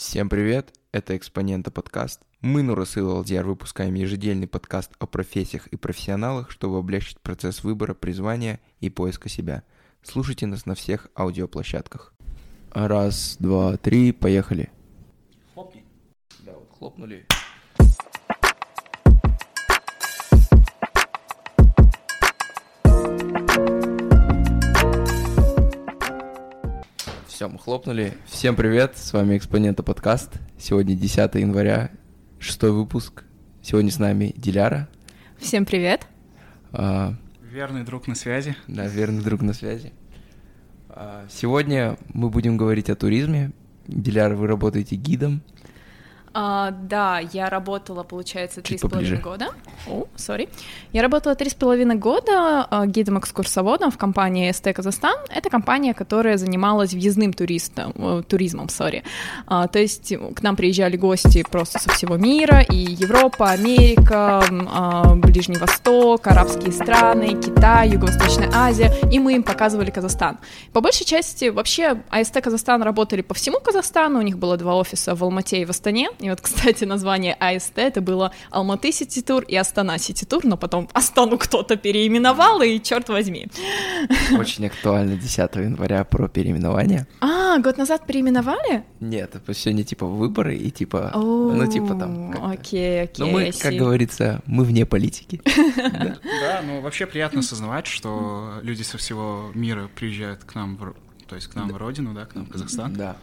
Всем привет, это Экспонента подкаст. Мы, Нурасыл Алдияр, выпускаем ежедельный подкаст о профессиях и профессионалах, чтобы облегчить процесс выбора, призвания и поиска себя. Слушайте нас на всех аудиоплощадках. Раз, два, три, поехали. Хлопни. Да, вот хлопнули. Все, мы хлопнули. Всем привет, с вами Экспонента подкаст. Сегодня 10 января, шестой выпуск. Сегодня с нами Диляра. Всем привет. А, Верный друг на связи. да, верный друг на связи. А, сегодня мы будем говорить о туризме. Диляра, вы работаете гидом. А, да, я работала, получается, три с половиной года. О, сори. Я работала три с половиной года а, гидом-экскурсоводом в компании СТ Казахстан. Это компания, которая занималась въездным туристом, э, туризмом, сори. А, то есть к нам приезжали гости просто со всего мира, и Европа, Америка, а, Ближний Восток, арабские страны, Китай, Юго-Восточная Азия, и мы им показывали Казахстан. По большей части вообще АСТ Казахстан работали по всему Казахстану, у них было два офиса в Алмате и в Астане, и вот, кстати, название АСТ это было Алматы Сити Тур и Астана Сити Тур, но потом Астану кто-то переименовал, и черт возьми. Очень актуально 10 января про переименование. А, год назад переименовали? Нет, это сегодня типа выборы и типа, ну типа там. О, как-то. Окей, окей. Ну мы, как говорится, мы вне политики. Да. Ну вообще приятно осознавать, что люди со всего мира приезжают к нам, то есть к нам в родину, да, к нам в Казахстан. Да.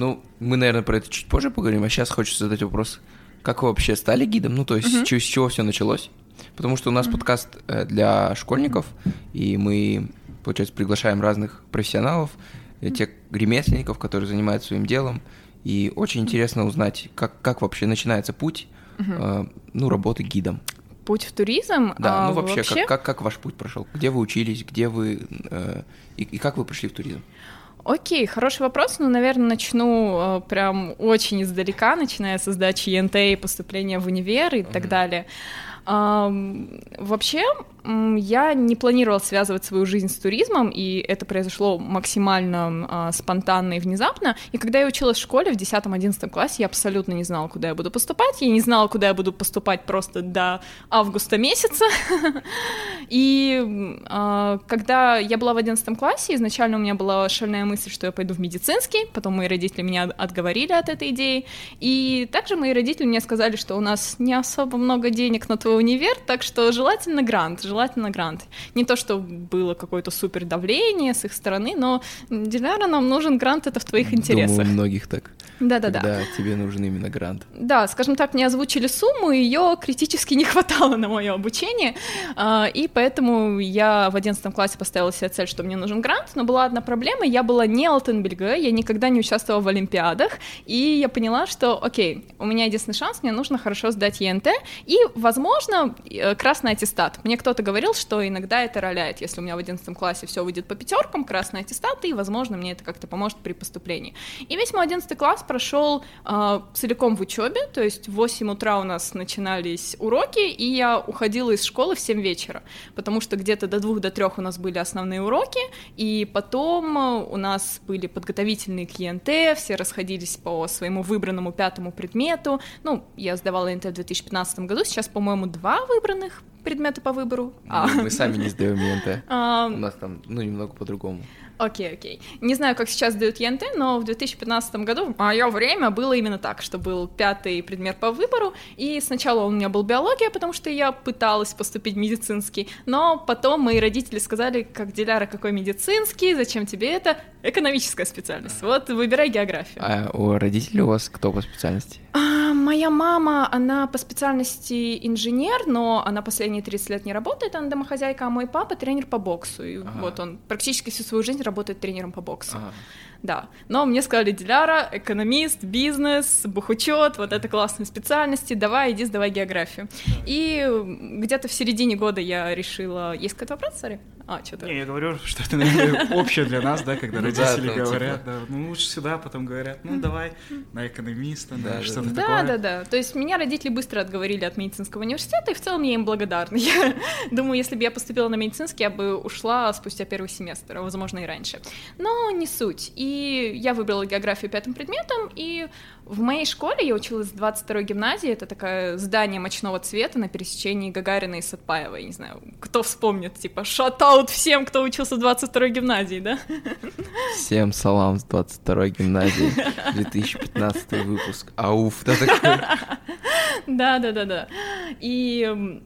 Ну, мы, наверное, про это чуть позже поговорим, а сейчас хочется задать вопрос, как вы вообще стали гидом? Ну, то есть, чего- с чего все началось? Потому что у нас подкаст э, для школьников, и мы, получается, приглашаем разных профессионалов, э, тех ремесленников, которые занимаются своим делом, и очень интересно узнать, как, как вообще начинается путь, э, ну, работы гидом. Путь в туризм? Да, а, ну вообще, Как, как, как ваш путь прошел? Где вы учились, где вы, э, и, и как вы пришли в туризм? Окей, хороший вопрос. Ну, наверное, начну э, прям очень издалека, начиная со сдачи ЕНТ и поступления в универ и так далее. Вообще, я не планировала связывать свою жизнь с туризмом, и это произошло максимально а, спонтанно и внезапно. И когда я училась в школе в 10-11 классе, я абсолютно не знала, куда я буду поступать. Я не знала, куда я буду поступать просто до августа месяца. И а, когда я была в 11 классе, изначально у меня была шальная мысль, что я пойду в медицинский, потом мои родители меня отговорили от этой идеи. И также мои родители мне сказали, что у нас не особо много денег на твой универ, так что желательно грант, желательно грант. Не то, что было какое-то супер давление с их стороны, но Диляра, нам нужен грант, это в твоих интересах. Думаю, у многих так. Да-да-да. Когда тебе нужен именно грант. Да, скажем так, мне озвучили сумму, ее критически не хватало на мое обучение, а, и поэтому я в 11 классе поставила себе цель, что мне нужен грант, но была одна проблема, я была не Алтенбельге, я никогда не участвовала в олимпиадах, и я поняла, что, окей, у меня единственный шанс, мне нужно хорошо сдать ЕНТ, и, возможно, э, красный аттестат. Мне кто-то говорил, что иногда это роляет, если у меня в 11 классе все выйдет по пятеркам, красный аттестат, и, возможно, мне это как-то поможет при поступлении. И весь мой 11 класс прошел а, целиком в учебе, то есть в 8 утра у нас начинались уроки, и я уходила из школы в 7 вечера, потому что где-то до 2 до 3 у нас были основные уроки, и потом а, у нас были подготовительные к ЕНТ, все расходились по своему выбранному пятому предмету. Ну, я сдавала ЕНТ в 2015 году, сейчас, по-моему, два выбранных предмета по выбору. А, Мы, сами не сдаем ЕНТ. а, У нас там, ну, немного по-другому. Окей, окей. Не знаю, как сейчас дают ЕНТ, но в 2015 году в мое время было именно так, что был пятый предмет по выбору, и сначала у меня был биология, потому что я пыталась поступить в медицинский, но потом мои родители сказали, как Диляра, какой медицинский, зачем тебе это? Экономическая специальность. Вот, выбирай географию. А у родителей у вас кто по специальности? А, моя мама, она по специальности инженер, но она последние 30 лет не работает, она домохозяйка, а мой папа тренер по боксу. И Ага. вот он практически всю свою жизнь работает тренером по боксу. Ага. Да. Но мне сказали, Диляра, экономист, бизнес, бухучет, вот это классные специальности, давай, иди сдавай географию. И где-то в середине года я решила... Есть какой-то вопрос, сори? А, что-то... Не, я говорю, что это, наверное, общее для нас, да, когда Ну да, родители там, говорят, типа- да, ну лучше сюда, потом говорят, ну давай на экономиста, Да, да, да, что-то Да, такое. да, да. То есть меня родители быстро отговорили от медицинского университета, и в целом я им благодарна. Я думаю, если бы я поступила на медицинский, я бы ушла спустя первый семестр, а, возможно, и раньше. Но не суть. И я выбрала географию пятым предметом, и в моей школе я училась в 22-й гимназии, это такое здание мочного цвета на пересечении Гагарина и Сатпаева, я не знаю, кто вспомнит, типа, шатаут всем, кто учился в 22-й гимназии, да? Всем салам с 22-й гимназии, 2015 выпуск. Ауф, да такой. Да, да, да, да. И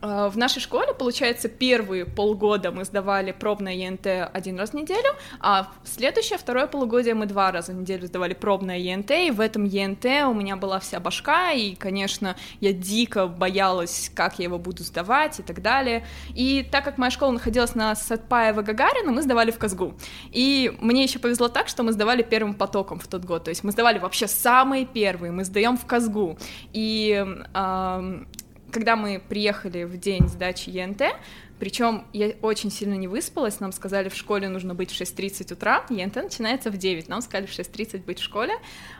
в нашей школе, получается, первые полгода мы сдавали пробное ЕНТ один раз в неделю, а следующее, второе полугодие мы два раза в неделю сдавали пробное ЕНТ, и в этом ЕНТ у меня была вся башка, и, конечно, я дико боялась, как я его буду сдавать и так далее. И так как моя школа находилась на Сатпаева Гагарина, мы сдавали в Казгу. И мне еще повезло так, что мы сдавали первым потоком в тот год, то есть мы сдавали вообще самые первые, мы сдаем в Казгу. И ам, когда мы приехали в день сдачи ЕНТ, причем я очень сильно не выспалась, нам сказали, в школе нужно быть в 6.30 утра, ЕНТ начинается в 9, нам сказали в 6.30 быть в школе,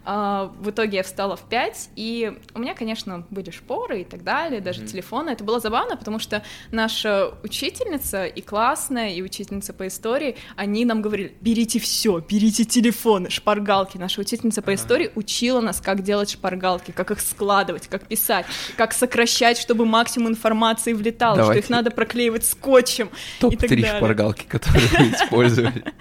А, в итоге я встала в 5, и у меня, конечно, были шпоры и так далее, даже Мгм. телефоны, это было забавно, потому что наша учительница и классная, и учительница по истории, они нам говорили, берите все, берите телефоны, шпаргалки, наша учительница по истории учила нас, как делать шпаргалки, как их складывать, как писать, как сокращать, чтобы максимум информации влетало, что Давайте. их надо проклеивать скотчем. и так Топ-3 далее. шпаргалки, которые вы использовали.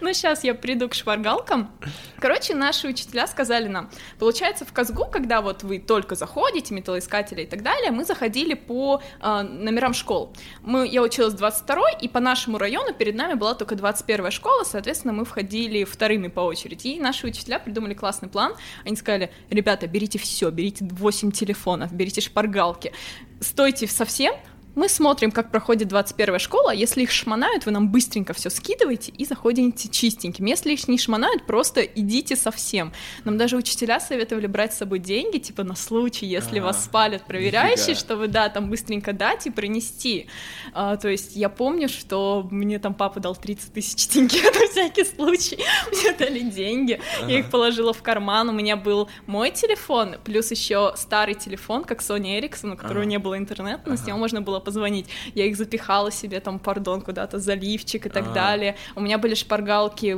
Ну, сейчас я приду к шпаргалкам. Короче, наши учителя сказали нам, получается, в Казгу, когда вот вы только заходите, металлоискатели и так далее, мы заходили по э, номерам школ. Мы, я училась в 22 и по нашему району перед нами была только 21 школа, соответственно, мы входили вторыми по очереди. И наши учителя придумали классный план. Они сказали, ребята, берите все, берите 8 телефонов, берите шпаргалки, стойте совсем, мы смотрим, как проходит 21 школа. Если их шмонают, вы нам быстренько все скидываете и заходите чистеньким. Если их не шмонают, просто идите совсем. Нам даже учителя советовали брать с собой деньги, типа на случай, если Ага. вас спалят проверяющие, чтобы, да, там быстренько дать и принести. А, то есть я помню, что мне там папа дал 30 тысяч тенге на всякий случай. Мне дали деньги, я их положила в карман. У меня был мой телефон, плюс еще старый телефон, как Sony Ericsson, у которого Ага. не было интернета, но с него можно было позвонить. Я их запихала себе там, пардон, куда-то за лифчик и так А. далее. У меня были шпаргалки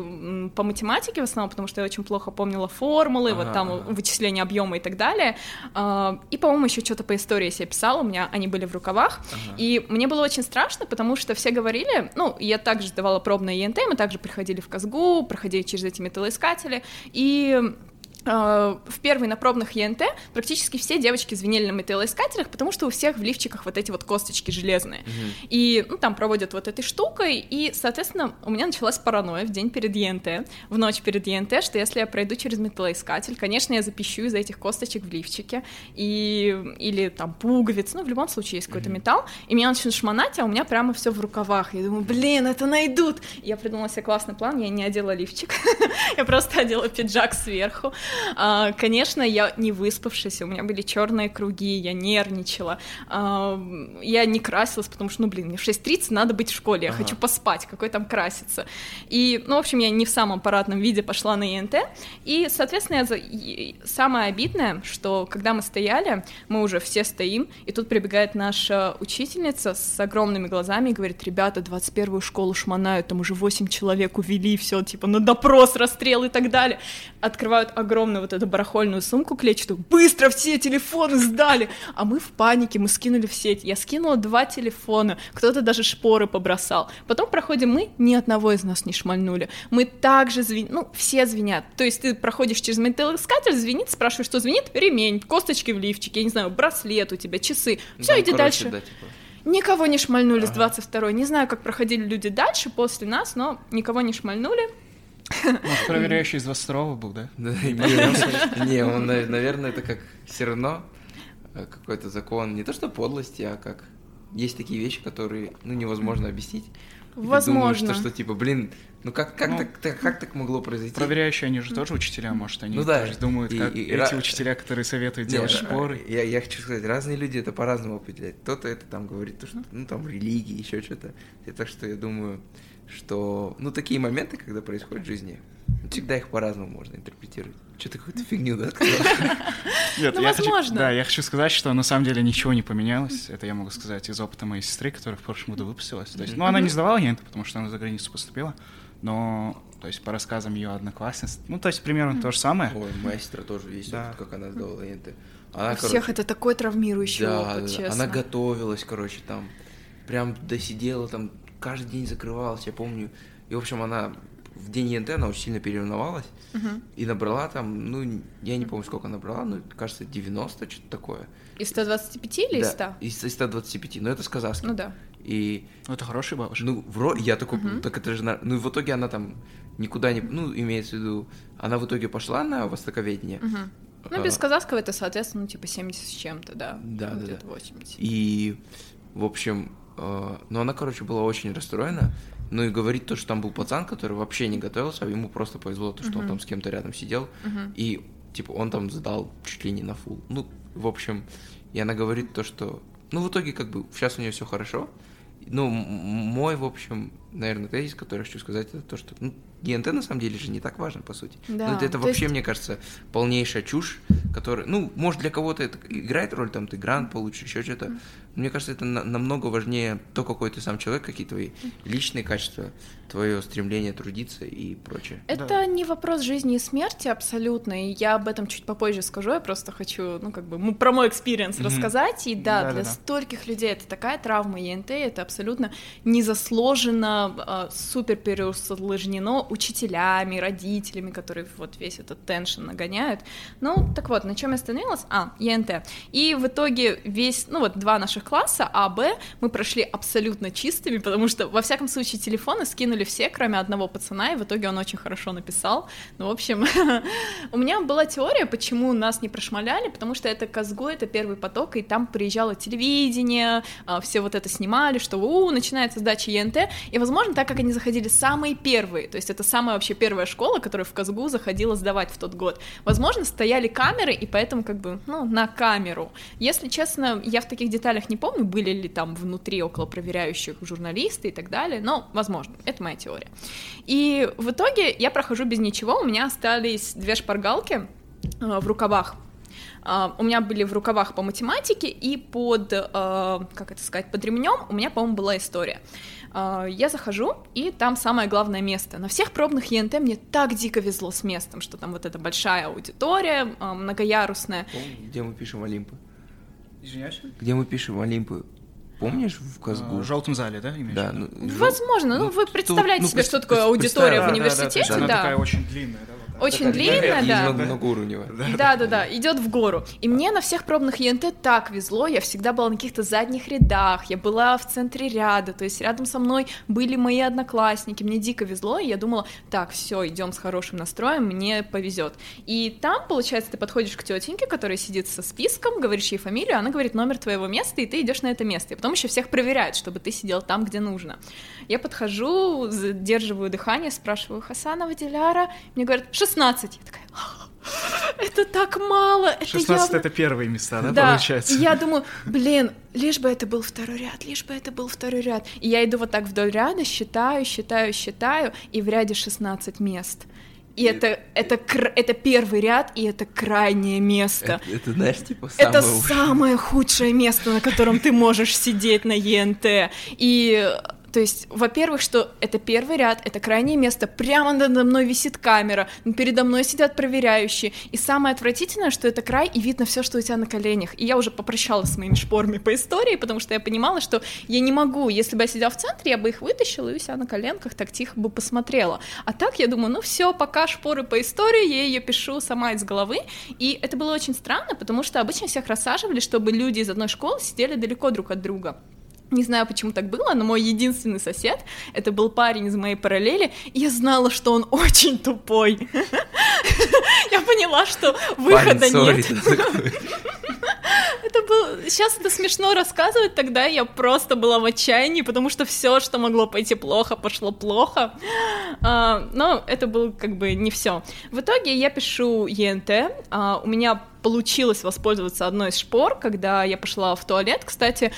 по математике в основном, потому что я очень плохо помнила формулы, вот Ага, там вычисление объема и так далее. А, И, по-моему, еще что-то по истории себе писала, у меня они были в рукавах. Ага. И мне было очень страшно, потому что все говорили, ну, я также сдавала пробное ЕНТ, мы также приходили в Казгу, проходили через эти металлоискатели, и в первый на пробных ЕНТ практически все девочки звенели на металлоискателях, потому что у всех в лифчиках вот эти вот косточки железные. Мгм. И ну, там проводят вот этой штукой, и, соответственно, у меня началась паранойя в день перед ЕНТ, в ночь перед ЕНТ, что если я пройду через металлоискатель, конечно, я запищу из-за этих косточек в лифчике, и, или там пуговиц, ну, в любом случае есть какой-то Мгм. металл, и меня начнут шмонать, а у меня прямо все в рукавах. Я думаю, блин, это найдут! И я придумала себе классный план, я не одела лифчик, я просто одела пиджак сверху. А, Конечно, я не выспавшаяся, у меня были черные круги, я нервничала, А, я не красилась, потому что, ну, блин, мне в 6.30 надо быть в школе, я Ага. хочу поспать, какой там краситься. И, ну, в общем, я не в самом парадном виде пошла на ЕНТ, и, соответственно, я самое обидное, что когда мы стояли, мы уже все стоим, и тут прибегает наша учительница с огромными глазами и говорит, ребята, 21-ю школу шмонают, там уже 8 человек увели, все, типа, на допрос, расстрел и так далее. Открывают огромную вот эту барахольную сумку клетчатую, быстро все телефоны сдали, а мы в панике, мы скинули в сеть. Я скинула два телефона, кто-то даже шпоры побросал. Потом проходим мы, ни одного из нас не шмальнули. Мы также звеним, ну, все звенят. То есть ты проходишь через металлоискатель, звенит, спрашиваешь, что звенит, ремень, косточки в лифчике, я не знаю, браслет у тебя, часы. Все, Ну, иди короче, дальше. да, типа. Никого не шмальнули с Ага. 22-й. Не знаю, как проходили люди дальше, после нас, но никого не шмальнули. Может, проверяющий из 22 был, да? Да, Не, не, он, на- наверное, это как все равно э, какой-то закон, не то что подлости, а как есть такие вещи, которые, ну, невозможно объяснить. И Возможно. Ты думаешь, что, что типа, блин, ну как, как, Ну, так, так- как так могло произойти? Проверяющие, они же тоже учителя, может, они Ну да. тоже думают, И- как и- и эти ра- учителя, которые советуют делать да, шпоры. Я, я хочу сказать, разные люди это по-разному определяют. Кто-то это там говорит, то, что, ну там религии, еще что-то. И так что я думаю, что, ну такие моменты, когда происходят в жизни, всегда их по-разному можно интерпретировать. Что-то какую-то фигню, да? Нет, Ну, я хочу- возможно. да, я хочу сказать, что на самом деле ничего не поменялось. Это я могу сказать из опыта моей сестры, которая в прошлом году выпустилась. То есть, ну, она не сдавала ЕНТ, потому что она за границу поступила, но, то есть, по рассказам ее одноклассниц, ну, то есть, примерно то же самое. Ой, моя сестра тоже есть Да. опыт, как она сдала ЕНТ. Она, У всех короче, это такой травмирующий да, опыт, да, честно. она готовилась, короче, там, прям досидела, там, каждый день закрывалась, я помню. И, в общем, она в день ЕНТ, она очень сильно переволновалась Мгм. и набрала там, ну, я не помню, сколько набрала, ну, кажется, 90, что-то такое. Из 125 или из 100? Да, из, из 125, но это с казахским. Ну да. И, Ну, это хороший бабушка. ну, вро... я такой, Мгм. так это же... Ну, и в итоге она там никуда не... Ну, имеется в виду, она в итоге пошла на востоковедение. Мгм. Ну, А, без казахского это, соответственно, ну, типа 70 с чем-то, да. Да, Ну, да, где-то да. 80. И, в общем, э, ну, она, короче, была очень расстроена. Ну, и говорит то, что там был пацан, который вообще не готовился, а ему просто повезло, то, что он Мгм. там с кем-то рядом сидел. Мгм. И, типа, он там сдал чуть ли не на фул. Ну, в общем, и она говорит то, что... Ну, в итоге, как бы, сейчас у нее все хорошо. Ну, мой, в общем, наверное, тезис, который я хочу сказать, это то, что... Ну, ЕНТ, на самом деле, же не так важен, по сути. Да, Ну, это, это то вообще, есть- мне кажется, полнейшая чушь, которая... Ну, может, для кого-то это играет роль, там, ты грант получишь, еще что-то. Мне кажется, это на- намного важнее то, какой ты сам человек, какие твои личные качества, твое стремление трудиться и прочее. Это не вопрос жизни и смерти абсолютно, и я об этом чуть попозже скажу, я просто хочу, ну, как бы, про мой experience Мгм. рассказать, и да, для Да-да-да. стольких людей это такая травма ЕНТ, это абсолютно незаслуженно, а, супер переусложнено учителями, родителями, которые вот весь этот теншн нагоняют. Ну, так вот, на чем я остановилась? А, ЕНТ. И в итоге весь, ну, вот два наших класса, А, Б, мы прошли абсолютно чистыми, потому что, во всяком случае, телефоны скинули все, кроме одного пацана, и в итоге он очень хорошо написал. Ну, в общем, у меня была теория, почему нас не прошмаляли, потому что это Казгу, это первый поток, и там приезжало телевидение, а, все вот это снимали, что у, начинается сдача ЕНТ, и, возможно, так как они заходили самые первые, то есть это самая вообще первая школа, которая в Казгу заходила сдавать в тот год, возможно, стояли камеры, и поэтому как бы, ну, на камеру. Если честно, я в таких деталях не помню, были ли там внутри около проверяющих журналисты и так далее, но, возможно, это моя теория. И в итоге я прохожу без ничего, у меня остались две шпаргалки э, в рукавах. А, у меня были в рукавах по математике, и под, э, как это сказать, под ремнем у меня, по-моему, была история. А, Я захожу, и там самое главное место. На всех пробных ЕНТ мне так дико везло с местом, что там вот эта большая аудитория, а, многоярусная. Где мы пишем Олимпы? Извиняюсь? Где мы пишем Олимпы? Помнишь в Казгу? А, В желтом зале, да, имеешь Да, ну, жел- Возможно, ну, ну, вы представляете ну, себе, пред- что такое аудитория в представь, да, да, университете, Она да. такая очень длинная, да? Очень длинная, да. много- многоуровневая. Да, да, да, идет в гору. И мне на всех пробных ЕНТ так везло, я всегда была на каких-то задних рядах, я была в центре ряда, то есть рядом со мной были мои одноклассники, мне дико везло, и я думала, так, все, идем с хорошим настроем, мне повезет. И там, получается, ты подходишь к тетеньке, которая сидит со списком, говоришь ей фамилию, она говорит номер твоего места, и ты идешь на это место. И потом еще всех проверяют, чтобы ты сидел там, где нужно. Я подхожу, задерживаю дыхание, спрашиваю Хасанова Диляра, мне говорят 16. Я такая, это так мало, это 16 явно... это первые места, да, Да, получается? и я думаю, блин, лишь бы это был второй ряд, лишь бы это был второй ряд. И я иду вот так вдоль ряда, считаю, считаю, считаю, и в ряде 16 мест. И это, это, кр- это первый ряд, и это крайнее место. Это, это, знаешь, типа, Это самое уж- самое худшее место, на котором ты можешь сидеть на ЕНТ. И то есть, во-первых, что это первый ряд, это крайнее место, прямо надо мной висит камера, передо мной сидят проверяющие, и самое отвратительное, что это край, и видно все, что у тебя на коленях. И я уже попрощалась с моими шпорами по истории, потому что я понимала, что я не могу, если бы я сидела в центре, я бы их вытащила и у себя на коленках так тихо бы посмотрела. А так я думаю, ну все, пока шпоры по истории, я ее пишу сама из головы, и это было очень странно, потому что обычно всех рассаживали, чтобы люди из одной школы сидели далеко друг от друга. Не знаю, почему так было, но мой единственный сосед, это был парень из моей параллели, и я знала, что он очень тупой. Я поняла, что выхода нет. Это был... сейчас это смешно рассказывать, тогда я просто была в отчаянии, потому что все, что могло пойти плохо, пошло плохо. А, но это было как бы не все. В итоге я пишу ЕНТ, а, у меня получилось воспользоваться одной из шпор, когда я пошла в туалет. Кстати,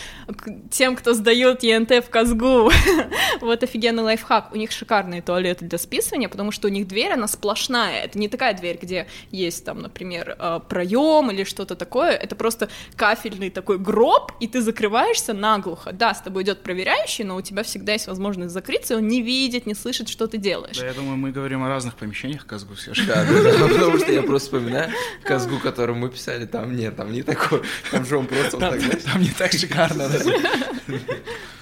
тем, кто сдает ЕНТ в Казгу, вот офигенный лайфхак. У них шикарные туалеты для списывания, потому что у них дверь, она сплошная. Это не такая дверь, где есть там, например, э, проем или что-то такое. Это просто кафельный такой гроб, и ты закрываешься наглухо. Да, с тобой идет проверяющий, но у тебя всегда есть возможность закрыться, и он не видит, не слышит, что ты делаешь. Да, я думаю, мы говорим о разных помещениях Казгу да, да, потому что я просто вспоминаю Казгу, который мы писали, там нет, там не такой, там же он просто там, вот так, там не так шикарно.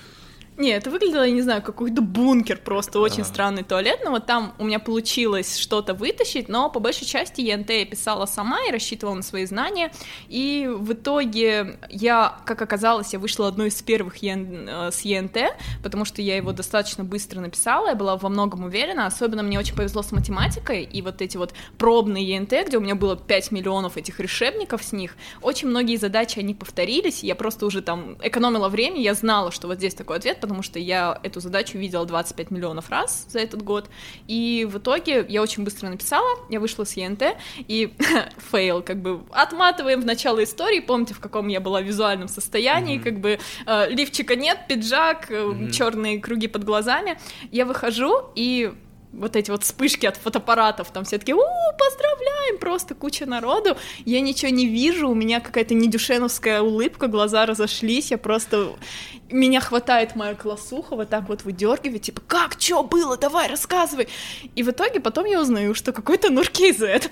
Не, это выглядело, я не знаю, какой-то бункер просто, очень а. странный туалет, но вот там у меня получилось что-то вытащить, но по большей части ЕНТ я писала сама и рассчитывала на свои знания, и в итоге я, как оказалось, я вышла одной из первых ЕН, э, с ЕНТ, потому что я его достаточно быстро написала, я была во многом уверена, особенно мне очень повезло с математикой, и вот эти вот пробные ЕНТ, где у меня было 5 миллионов этих решебников с них, очень многие задачи, они повторились, я просто уже там экономила время, я знала, что вот здесь такой ответ, потому что я эту задачу видела 25 миллионов раз за этот год, и в итоге я очень быстро написала, я вышла с ЕНТ, и fail, как бы отматываем в начало истории, помните, в каком я была визуальном состоянии, mm-hmm. как бы э, лифчика нет, пиджак, mm-hmm. черные круги под глазами, я выхожу, и вот эти вот вспышки от фотоаппаратов, там все таки у поздравляем, просто куча народу, я ничего не вижу, у меня какая-то недюшеновская улыбка, глаза разошлись, я просто... Меня хватает моя классуха, вот так вот выдергивает, типа, как, что было, давай, рассказывай. И в итоге потом я узнаю, что какой-то Нуркейзет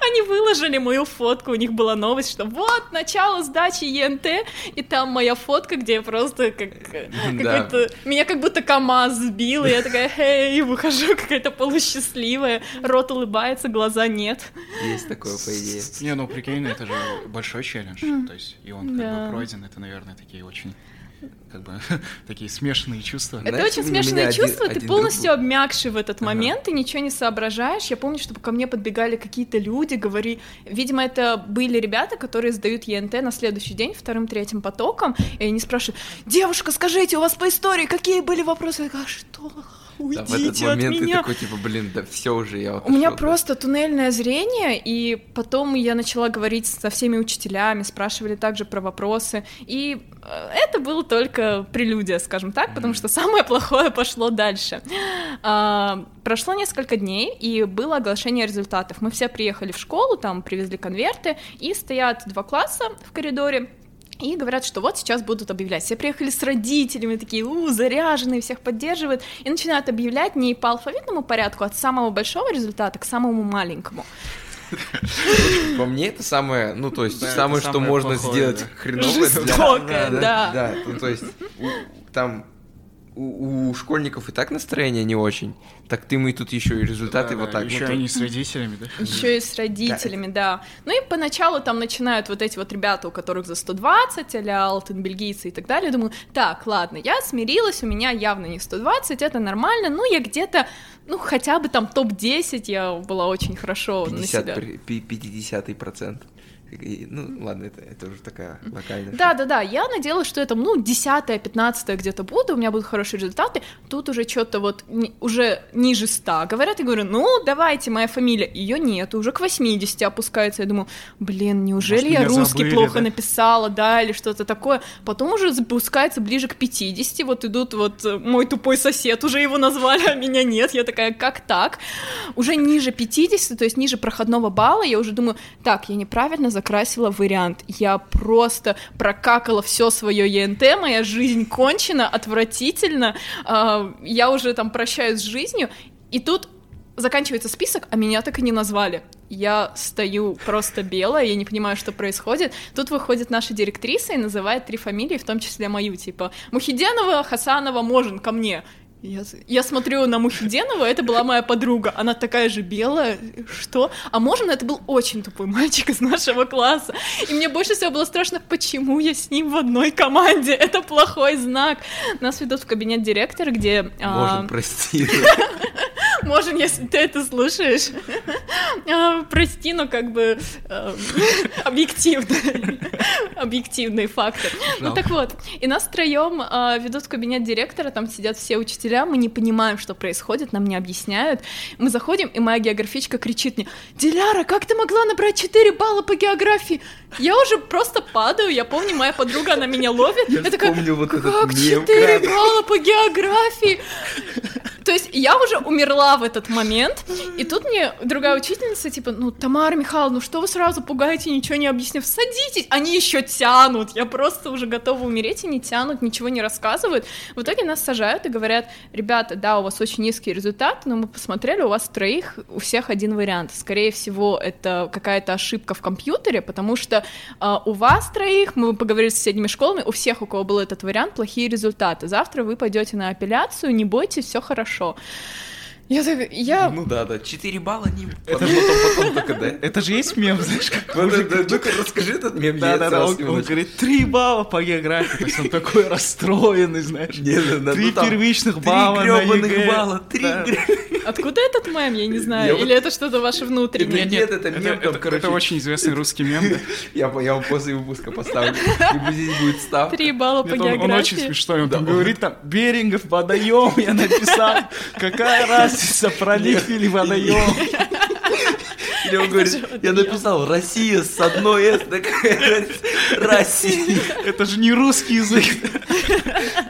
они выложили мою фотку, у них была новость, что вот, начало сдачи ЕНТ, и там моя фотка, где я просто как да. какой-то... Меня как будто КамАЗ сбил, и я такая, эй, выхожу какая-то полусчастливая, рот улыбается, глаза нет. Есть такое, по идее. Не, ну прикинь, это же большой челлендж, то есть и он как бы пройден, это, наверное, такие очень как бы такие смешанные чувства. Это Знаешь, очень смешанные чувства, один, ты один полностью друг... обмякший в этот ага. момент, ты ничего не соображаешь. Я помню, что ко мне подбегали какие-то люди, говори, видимо, это были ребята, которые сдают ЕНТ на следующий день вторым-третьим потоком, и они спрашивают, девушка, скажите, у вас по истории какие были вопросы? Я говорю, «А что? Уйдите да, в этот момент от меня. ты такой, типа, блин, да все уже, я У меня просто туннельное зрение, и потом я начала говорить со всеми учителями, спрашивали также про вопросы, и э, это было только прелюдия, скажем так, mm-hmm. потому что самое плохое пошло дальше. А, прошло несколько дней, и было оглашение результатов. Мы все приехали в школу, там привезли конверты, и стоят два класса в коридоре, и говорят, что вот сейчас будут объявлять. Все приехали с родителями, такие, у, заряженные, всех поддерживают. И начинают объявлять не по алфавитному порядку, от самого большого результата к самому маленькому. По мне это самое, ну то есть самое, что можно сделать хреновое. Жестокое, да. Да, ну то есть там у, у школьников и так настроение не очень, так ты мы тут еще и результаты да, вот да, так. Еще вот. они с родителями, да? Еще и с родителями, да. да. Ну и поначалу там начинают вот эти вот ребята, у которых за 120, а-ля Алтен, бельгийцы и так далее. Думаю, так, ладно, я смирилась, у меня явно не 120, это нормально, ну я где-то, ну хотя бы там топ-10 я была очень хорошо 50, на себя. 50 процент. Ну, ладно, это, это уже такая локальная. Да, да, да. Я надеялась, что это, ну, 10 15 где-то буду, у меня будут хорошие результаты. Тут уже что-то вот не, уже ниже 100. Говорят, я говорю, ну, давайте, моя фамилия. Ее нет, уже к 80 опускается. Я думаю, блин, неужели Может, я русский забыли, плохо да? написала, да, или что-то такое. Потом уже запускается ближе к 50. Вот идут вот э, мой тупой сосед, уже его назвали, а меня нет. Я такая, как так? Уже ниже 50, то есть ниже проходного балла, я уже думаю, так, я неправильно закрасила вариант. Я просто прокакала все свое ЕНТ, моя жизнь кончена, отвратительно. А, я уже там прощаюсь с жизнью, и тут заканчивается список, а меня так и не назвали. Я стою просто белая, я не понимаю, что происходит. Тут выходит наша директриса и называет три фамилии, в том числе мою, типа Мухиденова, Хасанова, Можин, ко мне. Я, я смотрю на Мухиденова, это была моя подруга, она такая же белая, что? А можно, это был очень тупой мальчик из нашего класса, и мне больше всего было страшно, почему я с ним в одной команде, это плохой знак. Нас ведут в кабинет директора, где... А, Можно, а... прости. Можем, если ты это слушаешь. А, прости, но как бы э, объективно. Объективный фактор. Ну так вот, и нас втроем э, ведут в кабинет директора, там сидят все учителя, мы не понимаем, что происходит, нам не объясняют. Мы заходим, и моя географичка кричит мне, Диляра, как ты могла набрать 4 балла по географии? Я уже просто падаю, я помню, моя подруга, она меня ловит. Я такая, вспомнил вот как мем, 4 как- балла по географии? То есть я уже умерла в этот момент, и тут мне другая учительница, типа, ну, Тамара Михайловна, что вы сразу пугаете, ничего не объяснив, садитесь, они еще тянут, я просто уже готова умереть, и не тянут, ничего не рассказывают. В итоге нас сажают и говорят, ребята, да, у вас очень низкий результат, но мы посмотрели, у вас троих, у всех один вариант. Скорее всего, это какая-то ошибка в компьютере, потому что а, у вас троих, мы поговорили с соседними школами, у всех, у кого был этот вариант, плохие результаты. Завтра вы пойдете на апелляцию, не бойтесь, все хорошо. Я так, я... Ну да, да, 4 балла не... Потом, потом, потом только, да? Это же есть мем, знаешь, как это, Ну-ка, расскажи этот мем, я Да, да, да, он, говорит, три балла по географии, то есть он такой расстроенный, знаешь. Три ну первичных балла на ЕГЭ. балла, три Откуда этот мем, я не знаю. Или это что-то ваше внутреннее? Нет, нет, это Это, мем, там, это- короче, это очень известный русский мем. Я, по- я вам после выпуска поставлю. И здесь будет ставка. Три балла по Нет, он, очень географии. смешной, он там говорит там, Берингов, водоем, я написал, какая разница, пролив или водоем. Или он говорит, я написал Россия с одной «с», такая? Россия. Это же не русский язык.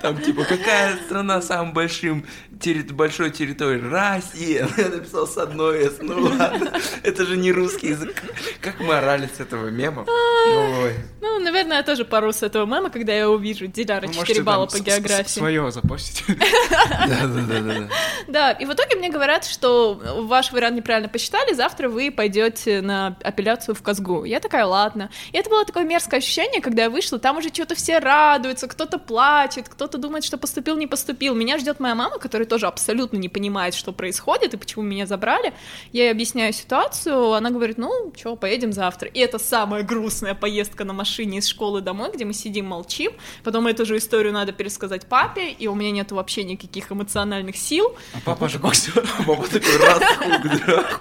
Там типа, какая страна самым большим терри- большой территорией? Россия. Я написал с одной «с», ну ладно. Это же не русский язык. Как мораль с этого мема? Ой. Ну, наверное, я тоже пару с этого мема, когда я увижу Диляра Вы 4 можете балла по географии. Свое запостить. Да-да-да-да. Да, и в итоге мне говорят, что ваш вариант неправильно посчитали, завтра вы пойдете на апелляцию в Казгу. Я такая, ладно. И это было такое мерзкое ощущение, когда я вышла, там уже что-то все радуются, кто-то плачет, кто-то думает, что поступил, не поступил. Меня ждет моя мама, которая тоже абсолютно не понимает, что происходит и почему меня забрали. Я ей объясняю ситуацию, она говорит, ну, что, поедем завтра. И это самая грустная поездка на машине из школы домой, где мы сидим, молчим. Потом эту же историю надо пересказать папе, и у меня нет вообще никаких эмоциональных сил. А папа же. Папа такой раз.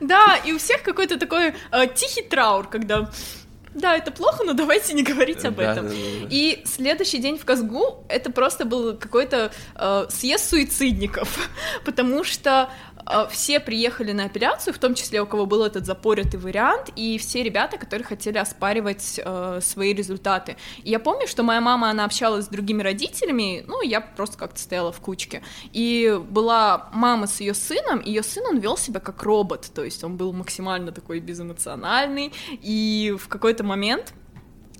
Да, и у всех какой-то такой э, тихий траур, когда да, это плохо, но давайте не говорить об этом. И следующий день в Казгу это просто был какой-то э, съезд суицидников, потому что все приехали на апелляцию, в том числе у кого был этот запоротый вариант, и все ребята, которые хотели оспаривать э, свои результаты. И я помню, что моя мама, она общалась с другими родителями, ну, я просто как-то стояла в кучке. И была мама с ее сыном, и ее сын, он вел себя как робот, то есть он был максимально такой безэмоциональный, и в какой-то момент а,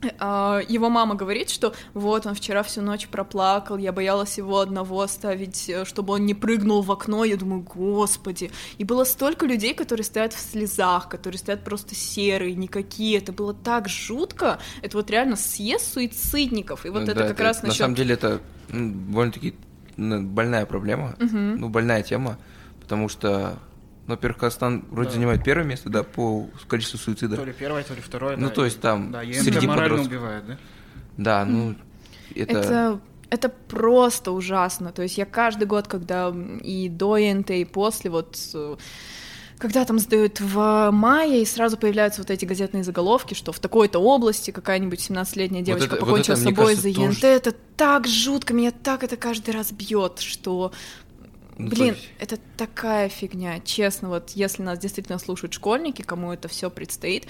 его мама говорит, что вот он вчера всю ночь проплакал, я боялась его одного оставить, э, чтобы он не прыгнул в окно. Я думаю, господи. И было столько людей, которые стоят в слезах, которые стоят просто серые, никакие. Это было так жутко. Это вот реально съезд суицидников. И вот Ну это да, как раз На насчет... самом деле это довольно-таки больная проблема, ну, больная тема, потому что, ну, во-первых, Казахстан вроде Да. занимает первое место, да, по количеству То суицидов. ли первое, то ли второе. Ну, да, то есть там Да, среди ЕМТ морально подростков. убивает, да? Да, ну, это... Это, это просто ужасно. То есть я каждый год, когда и до НТ, и после, вот когда там сдают в мае, и сразу появляются вот эти газетные заголовки, что в такой-то области какая-нибудь 17-летняя девочка это- вот покончила это, с собой кажется, за ЕНТ. тоже- Это так жутко, меня так это каждый раз бьет, что то Блин, есть- это такая фигня, честно, вот если нас действительно слушают школьники, кому это все предстоит,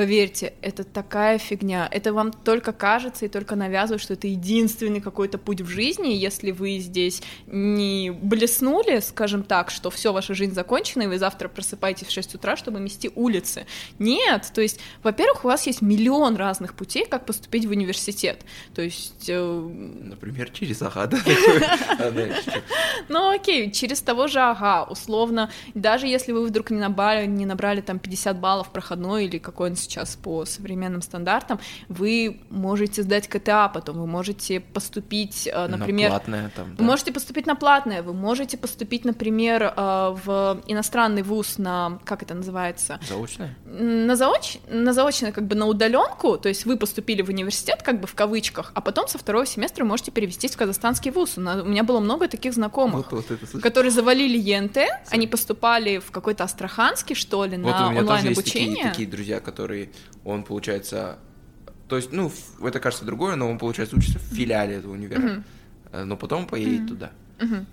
поверьте, это такая фигня, это вам только кажется и только навязывают, что это единственный какой-то путь в жизни, и если вы здесь не блеснули, скажем так, что все, ваша жизнь закончена, и вы завтра просыпаетесь в 6 утра, чтобы мести улицы. Нет, то есть, во-первых, у вас есть миллион разных путей, как поступить в университет, то есть... э, Например, через ага, да? Ну окей, через того же ага, условно, даже если вы вдруг не набрали, не набрали там 50 баллов проходной или какой он сейчас по современным стандартам, вы можете сдать КТА потом, вы можете поступить, э, На например, платное там, вы да. можете поступить на платное, вы можете поступить, например, э, в иностранный вуз на, как это называется, Заочное? на, заоч... на заочное, как бы на удаленку, то есть вы поступили в университет, как бы в кавычках, а потом со второго семестра можете перевестись в казахстанский вуз. У на- меня было много таких знакомых. Вот, вот это которые завалили ЕНТ, они поступали в какой-то Астраханский, что ли, Вот на у меня тоже есть онлайн-обучение. такие, такие друзья, которые, он, получается, то есть, ну, это кажется другое, но он, получается, учится в филиале этого универа. Э, но потом поедет Мгм. туда. Мгм.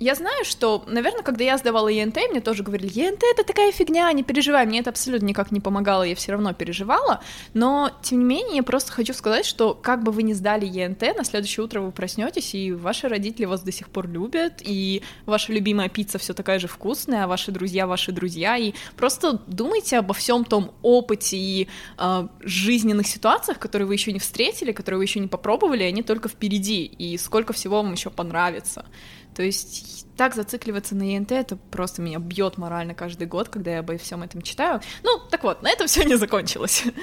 Я знаю, что, наверное, когда я сдавала ЕНТ, мне тоже говорили, ЕНТ это такая фигня, не переживай. Мне это абсолютно никак не помогало, я все равно переживала. Но, тем не менее, я просто хочу сказать, что как бы вы ни сдали ЕНТ, на следующее утро вы проснетесь, и ваши родители вас до сих пор любят, и ваша любимая пицца все такая же вкусная, а ваши друзья ваши друзья. И просто думайте обо всем том опыте и э, жизненных ситуациях, которые вы еще не встретили, которые вы еще не попробовали, они только впереди, и сколько всего вам еще понравится. То есть так зацикливаться на ЕНТ, это просто меня бьет морально каждый год, когда я обо всем этом читаю. Ну, так вот, на этом все не закончилось.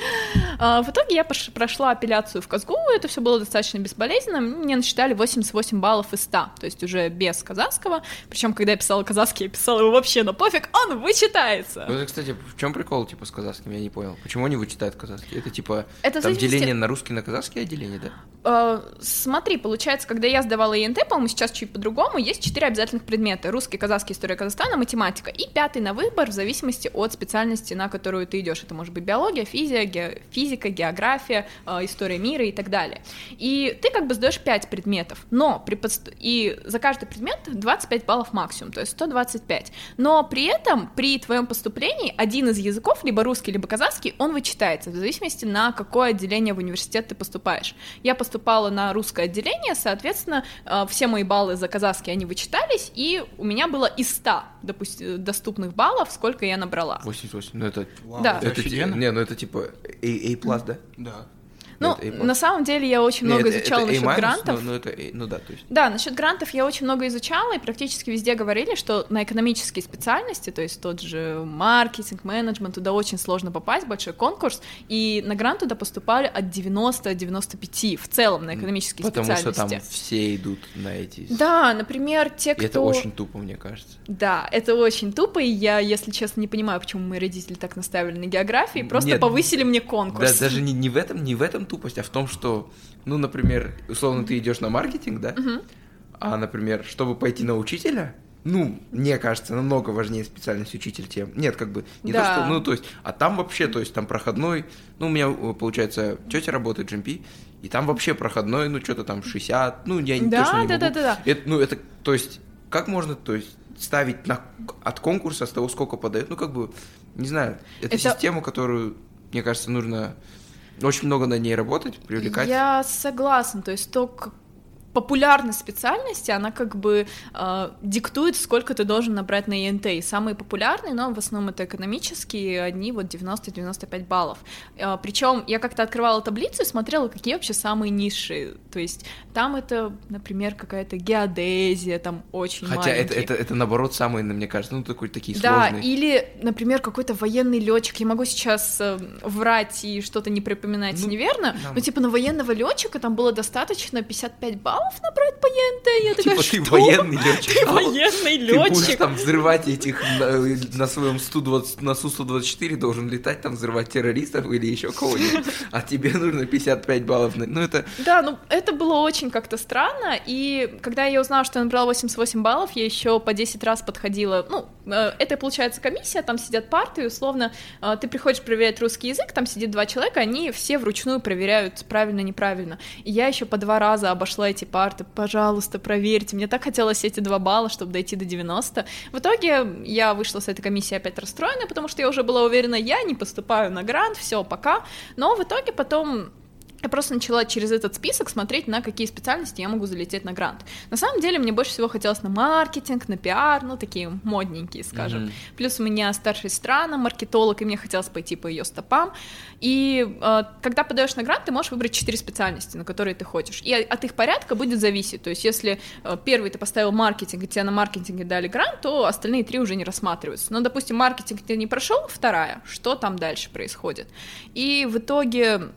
А, В итоге я прошла апелляцию в Казгу, это все было достаточно безболезненно. Мне насчитали 88 баллов из 100, то есть уже без казахского. Причем, когда я писала казахский, я писала его вообще на пофиг, он вычитается. Вот, кстати, в чем прикол, типа, с казахским, я не понял. Почему они вычитают казахский? Это, типа, Это там зависимости- деление на русский, на казахский отделение, да? Э, Смотри, получается, когда я сдавала ЕНТ, по-моему, сейчас чуть по-другому, есть четыре обязательных предмета. Русский, казахский, история Казахстана, математика. И пятый на выбор в зависимости от специальности, на которую ты идешь. Это может быть биология, физика, ге- физика география, э, история мира и так далее. И ты как бы сдаешь пять предметов, но при подст- и за каждый предмет 25 баллов максимум, то есть 125. Но при этом при твоем поступлении один из языков, либо русский, либо казахский, он вычитается в зависимости на какое отделение в университет ты поступаешь. Я поступала на русское отделение, соответственно, э, все мои баллы за казахский, они вычитались, и у меня было из 100 допусти- доступных баллов, сколько я набрала. 88, ну это... Вау, Да. это это офигенно. не, ну это типа A, A+, да? Да. Ну, Это на самом деле я очень много изучала это насчет грантов. Ну, это ну да, то есть... Да, насчет грантов я очень много изучала, и практически везде говорили, что на экономические специальности, то есть тот же маркетинг, менеджмент, туда очень сложно попасть, большой конкурс, и на грант туда поступали от 90 до 95 в целом на экономические Потому что специальности. там все идут на эти... Да, например, те, И кто... это очень тупо, мне кажется. Да, это очень тупо, и я, если честно, не понимаю, почему мои родители так наставили на географии, просто Нет, повысили мне Да, конкурс. даже не, не в этом, не в этом тупость, а в том, что, ну, например, условно, ты идешь на маркетинг, да? А, например, чтобы пойти на учителя, ну, мне кажется, намного важнее специальность учитель, чем... Нет, как бы, не Да. то, что... Ну, то есть, а там вообще, то есть, там проходной... Ну, у меня, э, получается, тетя работает GMP, и там вообще проходной, ну, что-то там 60, ну, я не Да, точно не да, могу. да, да, да. Это, ну, это, то есть, как можно, то есть, ставить на, от конкурса с того, сколько подают, ну, как бы, не знаю, это, Это- система, которую, мне кажется, нужно очень много на ней работать, привлекать. Я согласна, то есть то, популярность специальности, она как бы э, диктует, сколько ты должен набрать на ЕНТ. И самые популярные, но в основном это экономические, одни вот 90-95 баллов. Э, причем я как-то открывала таблицу и смотрела, какие вообще самые низшие. То есть там это, например, какая-то геодезия, там очень Хотя это, маленький. это, это, наоборот, самые, мне кажется, ну, такой, такие Да, сложные. или, например, какой-то военный летчик. Я могу сейчас э, врать и что-то не припоминать Ну, неверно, да. но типа на военного летчика там было достаточно 55 баллов набрать по ЕНТ. Я такая, Типа что? ты военный летчик. Ты военный Ты будешь летчик. там взрывать этих на, на своем Су-20, на Су-124 должен летать, там взрывать террористов или еще кого-нибудь, а тебе нужно 55 баллов. Ну это Да, ну это было очень как-то странно, и когда я узнала, что я набрала 88 баллов, я еще по 10 раз подходила, ну, э, это получается комиссия, там сидят парты, и условно э, ты приходишь проверять русский язык, там сидит два человека, они все вручную проверяют правильно, неправильно. И я еще по два раза обошла эти парты, пожалуйста, проверьте, мне так хотелось эти два балла, чтобы дойти до 90. В итоге я вышла с этой комиссии опять расстроенная, потому что я уже была уверена, я не поступаю на грант, все, пока. Но в итоге потом я просто начала через этот список смотреть, на какие специальности я могу залететь на грант. На самом деле, мне больше всего хотелось на маркетинг, на пиар, ну, такие модненькие, скажем. Мгм. Плюс у меня старшая сестра, она маркетолог, и мне хотелось пойти по ее стопам. И э, когда подаешь на грант, ты можешь выбрать четыре специальности, на которые ты хочешь. И от их порядка будет зависеть. То есть, если э, первый ты поставил маркетинг, и тебе на маркетинге дали грант, то остальные три уже не рассматриваются. Но, допустим, маркетинг ты не прошел, вторая, что там дальше происходит? И в итоге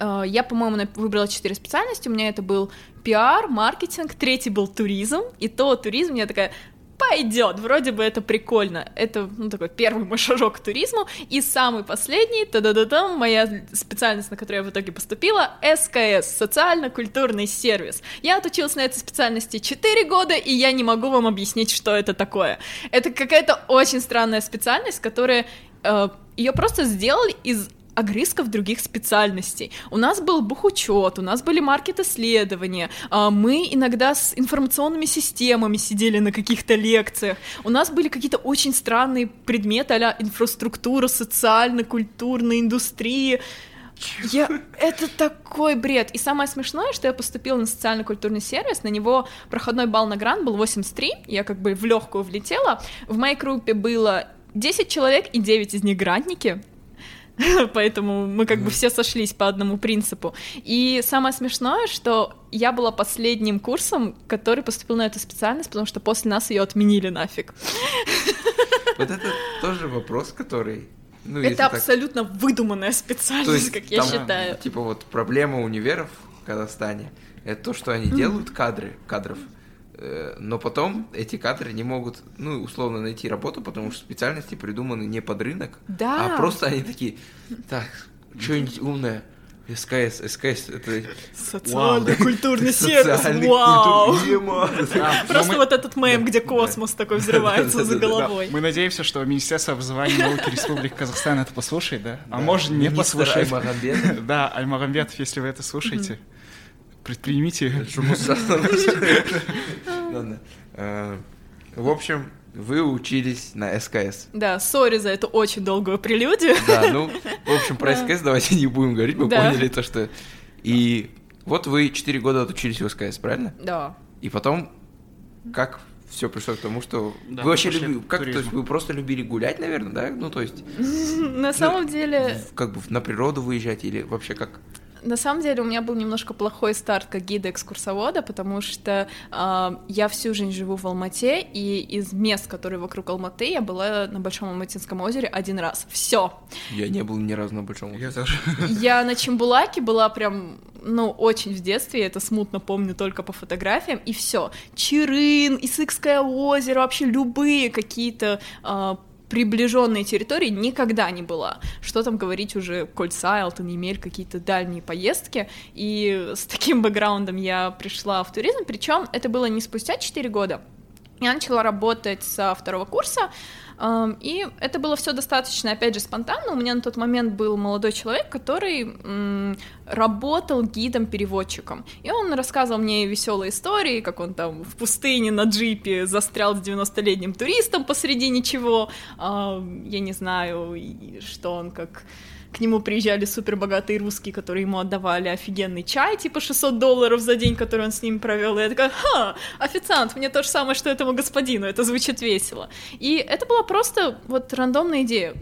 Я, по-моему, выбрала четыре специальности. У меня это был пиар, маркетинг, третий был туризм. И то туризм я такая, пойдет, вроде бы это прикольно. Это, ну, такой первый мой шажок к туризму. И самый последний, та да да да моя специальность, на которую я в итоге поступила, СКС, социально-культурный сервис. Я отучилась на этой специальности 4 года, и я не могу вам объяснить, что это такое. Это какая-то очень странная специальность, которая э, ее просто сделали из огрызков других специальностей. У нас был бухучет, у нас были маркет-исследования, а, мы иногда с информационными системами сидели на каких-то лекциях, у нас были какие-то очень странные предметы а инфраструктура, социально-культурная индустрия. Я... Это такой бред. И самое смешное, что я поступила на социально-культурный сервис, на него проходной балл на грант был 83, я как бы в легкую влетела. В моей группе было 10 человек, и 9 из них грантники, поэтому мы как бы все сошлись по одному принципу. И самое смешное, что я была последним курсом, который поступил на эту специальность, потому что после нас ее отменили нафиг. Вот это тоже вопрос, который ну, это абсолютно так... выдуманная специальность, есть, как я там, считаю. Типа вот проблема универов в Казахстане это то, что они делают кадры, кадров, но потом эти кадры не могут, ну, условно, найти работу, потому что специальности придуманы не под рынок, да. а просто они такие, так, что-нибудь умное, СКС, СКС, это... Социально-культурный сервис, вау! Просто вот этот мем, где космос такой взрывается за головой. Мы надеемся, что Министерство образования и науки Республики Казахстан это послушает, да? А может, не послушает. Да, Альмагамбетов, если вы это слушаете, предпримите. Э, в общем, вы учились на СКС. Да, сори за эту очень долгую прелюдию. Да, ну, в общем, про СКС давайте не будем говорить, мы поняли то, что... И вот вы 4 года отучились в СКС, правильно? Да. И потом, как все пришло к тому, что да, вы вообще любили, как, то есть вы просто любили гулять, наверное, да? Ну, то есть... На самом деле... Как бы на природу выезжать или вообще как? На самом деле у меня был немножко плохой старт как гида-экскурсовода, потому что э, я всю жизнь живу в Алмате, и из мест, которые вокруг Алматы, я была на Большом Алматинском озере один раз. Все. Я не был ни разу на Большом. Я тоже. Я на Чембулаке была прям, ну, очень в детстве, я это смутно помню только по фотографиям, и все. Чирын, Исыкское озеро, вообще любые какие-то э, приближенной территории никогда не была. Что там говорить уже Кольца, Алтон, Емель, какие-то дальние поездки. И с таким бэкграундом я пришла в туризм, причем это было не спустя 4 года. Я начала работать со второго курса, и это было все достаточно, опять же, спонтанно. У меня на тот момент был молодой человек, который работал гидом-переводчиком. И он рассказывал мне веселые истории, как он там в пустыне на джипе застрял с 90-летним туристом посреди ничего. Я не знаю, что он как к нему приезжали супер богатые русские, которые ему отдавали офигенный чай, типа 600 долларов за день, который он с ними провел. И я такая, ха, официант, мне то же самое, что этому господину, это звучит весело. И это была просто вот рандомная идея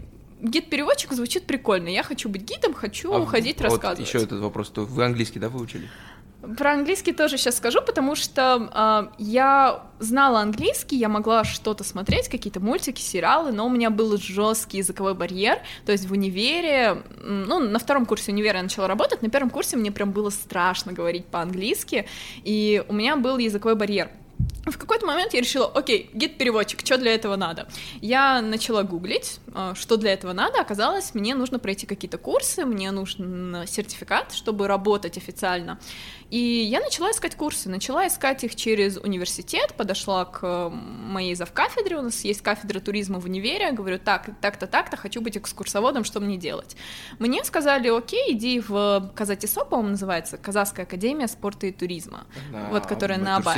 гид-переводчик звучит прикольно. Я хочу быть гидом, хочу а ходить вот рассказывать. Еще этот вопрос. То вы английский, да, выучили? Про английский тоже сейчас скажу, потому что э, я знала английский, я могла что-то смотреть, какие-то мультики, сериалы, но у меня был жесткий языковой барьер. То есть в универе, ну, на втором курсе универа я начала работать, на первом курсе мне прям было страшно говорить по-английски, и у меня был языковой барьер. В какой-то момент я решила, окей, гид-переводчик, что для этого надо? Я начала гуглить, э, что для этого надо. Оказалось, мне нужно пройти какие-то курсы, мне нужен сертификат, чтобы работать официально. И я начала искать курсы, начала искать их через университет, подошла к моей завкафедре, у нас есть кафедра туризма в универе, говорю, так, так-то, так-то, хочу быть экскурсоводом, что мне делать? Мне сказали, окей, иди в Казатисо, по-моему, называется, Казахская академия спорта и туризма, да, вот, которая на Абай.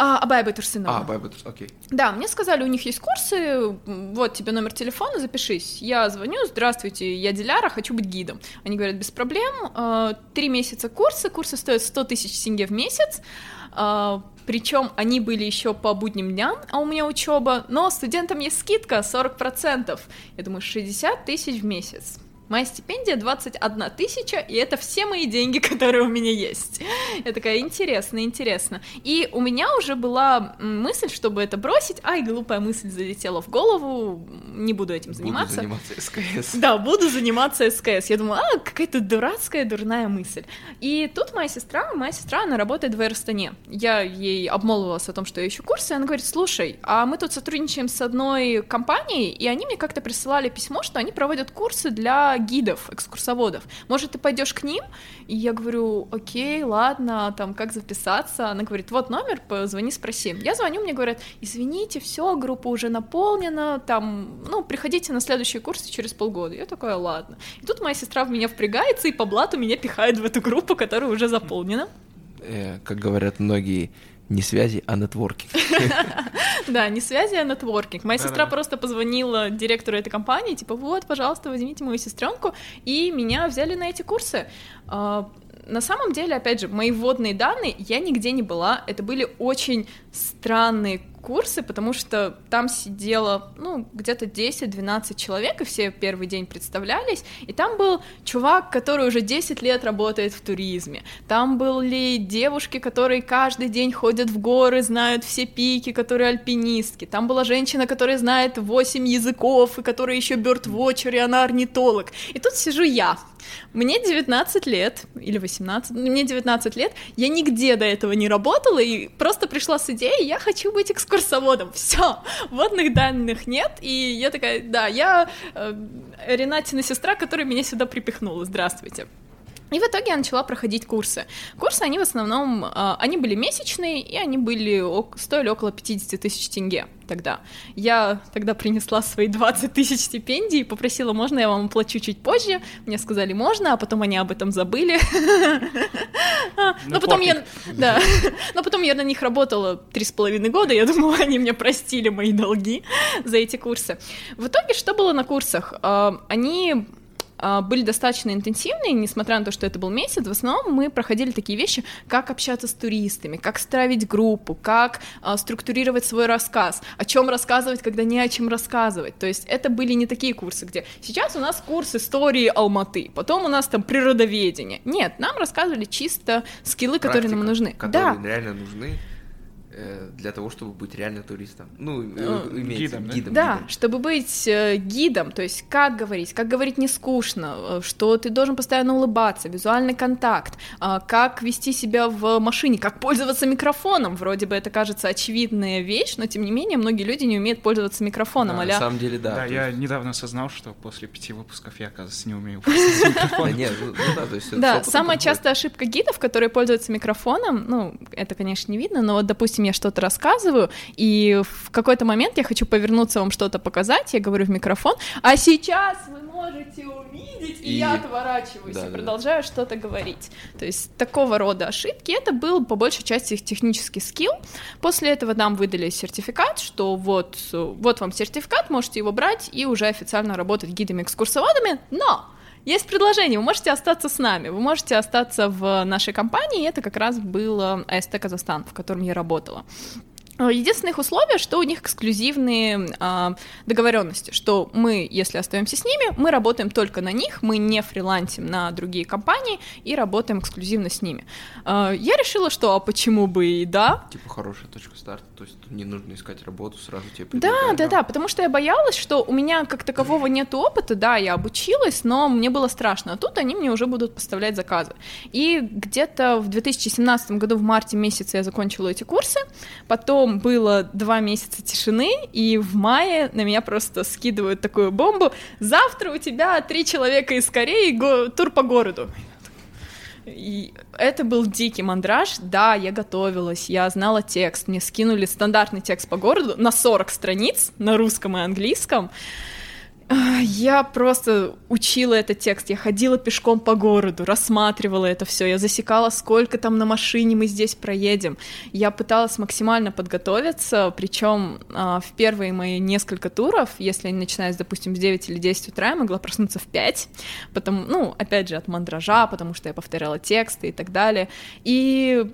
А, Абай Байтурсынова. А, Абай Байтурсынова, окей. Да, мне сказали, у них есть курсы, вот тебе номер телефона, запишись. Я звоню, здравствуйте, я Диляра, хочу быть гидом. Они говорят, без проблем, э, три месяца курса, курсы стоят 100 тысяч синге в месяц, э, причем они были еще по будним дням, а у меня учеба, но студентам есть скидка 40%. Я думаю, 60 тысяч в месяц Моя стипендия 21 тысяча, и это все мои деньги, которые у меня есть. Я такая, интересно, интересно. И у меня уже была мысль, чтобы это бросить. Ай, глупая мысль залетела в голову, не буду этим заниматься. Буду заниматься СКС. Да, буду заниматься СКС. Я думаю, а, какая-то дурацкая, дурная мысль. И тут моя сестра, моя сестра, она работает в Аэростане. Я ей обмолвилась о том, что я ищу курсы, и она говорит, слушай, а мы тут сотрудничаем с одной компанией, и они мне как-то присылали письмо, что они проводят курсы для гидов, экскурсоводов. Может, ты пойдешь к ним? И я говорю, окей, ладно, там, как записаться? Она говорит, вот номер, позвони, спроси. Я звоню, мне говорят, извините, все, группа уже наполнена, там, ну, приходите на следующие курсы через полгода. Я такая, ладно. И тут моя сестра в меня впрягается, и по блату меня пихает в эту группу, которая уже заполнена. Э, как говорят многие, не связи, а нетворкинг. Да, не связи, а нетворкинг. Моя сестра просто позвонила директору этой компании, типа, вот, пожалуйста, возьмите мою сестренку, и меня взяли на эти курсы. А, на самом деле, опять же, мои вводные данные, я нигде не была, это были очень странные курсы, потому что там сидело, ну, где-то 10-12 человек, и все первый день представлялись, и там был чувак, который уже 10 лет работает в туризме, там были девушки, которые каждый день ходят в горы, знают все пики, которые альпинистки, там была женщина, которая знает 8 языков, и которая еще бёрд-вотчер, и она орнитолог, и тут сижу я, мне 19 лет, или 18, ну, мне 19 лет, я нигде до этого не работала, и просто пришла с идеей, я хочу быть экскурсоводом, все, водных данных нет, и я такая, да, я э, Ренатина сестра, которая меня сюда припихнула, здравствуйте. И в итоге я начала проходить курсы. Курсы, они в основном, а, они были месячные, и они были, стоили около 50 тысяч тенге тогда. Я тогда принесла свои 20 тысяч стипендий и попросила, можно я вам оплачу чуть позже? Мне сказали, можно, а потом они об этом забыли. А, но потом я, да, но потом я на них работала три с половиной года, я думаю, они мне простили мои долги за эти курсы. В итоге, что было на курсах? А, они были достаточно интенсивные, несмотря на то, что это был месяц, в основном мы проходили такие вещи, как общаться с туристами, как строить группу, как а, структурировать свой рассказ, о чем рассказывать, когда не о чем рассказывать. То есть это были не такие курсы, где сейчас у нас курс истории Алматы, потом у нас там природоведение. Нет, нам рассказывали чисто скиллы, Практика, которые нам нужны. Которые да. реально нужны для того, чтобы быть реально туристом. Ну, ну имеется гидом, гидом. Да, гидом. чтобы быть э, гидом, то есть как говорить, как говорить не скучно, э, что ты должен постоянно улыбаться, визуальный контакт, э, как вести себя в машине, как пользоваться микрофоном. Вроде бы это кажется очевидная вещь, но тем не менее многие люди не умеют пользоваться микрофоном. Да, а На самом деле, да. Да, я есть... недавно осознал, что после пяти выпусков я, оказывается, не умею пользоваться микрофоном. Да нет, ну, ну да, то есть Да, самая частая ошибка гидов, которые пользуются микрофоном, ну, это, конечно, не видно, но вот, допустим, я что-то рассказываю, и в какой-то момент я хочу повернуться вам что-то показать, я говорю в микрофон, а сейчас вы можете увидеть, и, и я отворачиваюсь да, и продолжаю да. что-то говорить. То есть такого рода ошибки, это был по большей части их технический скилл. После этого нам выдали сертификат, что вот, вот вам сертификат, можете его брать и уже официально работать гидами-экскурсоводами, но есть предложение, вы можете остаться с нами, вы можете остаться в нашей компании, это как раз был АСТ Казахстан, в котором я работала. Э, единственное их условие, что у них эксклюзивные э, договоренности, что мы, если остаемся с ними, мы работаем только на них, мы не фрилансим на другие компании и работаем эксклюзивно с ними. Э, я решила, что а почему бы и да. Типа хорошая точка старта, то есть не нужно искать работу, сразу тебе Да, да, да, потому что я боялась, что у меня как такового нет опыта, да, я обучилась, но мне было страшно, а тут они мне уже будут поставлять заказы. И где-то в 2017 году в марте месяце я закончила эти курсы, потом потом было два месяца тишины, и в мае на меня просто скидывают такую бомбу. Завтра у тебя три человека из Кореи, го- тур по городу. И это был дикий мандраж. Да, я готовилась, я знала текст. Мне скинули стандартный текст по городу на 40 страниц на русском и английском. Я просто учила этот текст, я ходила пешком по городу, рассматривала это все, я засекала, сколько там на машине мы здесь проедем. Я пыталась максимально подготовиться, причем а, в первые мои несколько туров, если они начинаются, допустим, в 9 или 10 утра, я могла проснуться в 5, потому, ну, опять же, от мандража, потому что я повторяла тексты и так далее. И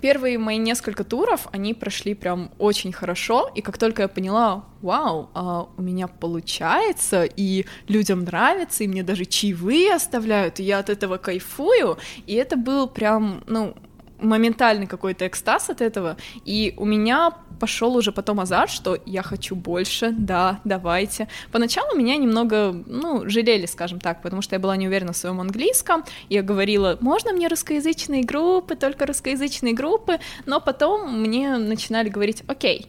первые мои несколько туров, они прошли прям очень хорошо, и как только я поняла, вау, а у меня получается, и людям нравится, и мне даже чаевые оставляют, и я от этого кайфую, и это был прям, ну, моментальный какой-то экстаз от этого, и у меня пошел уже потом азарт, что я хочу больше, да, давайте. Поначалу меня немного, ну, жалели, скажем так, потому что я была не уверена в своем английском, я говорила, можно мне русскоязычные группы, только русскоязычные группы, но потом мне начинали говорить, окей,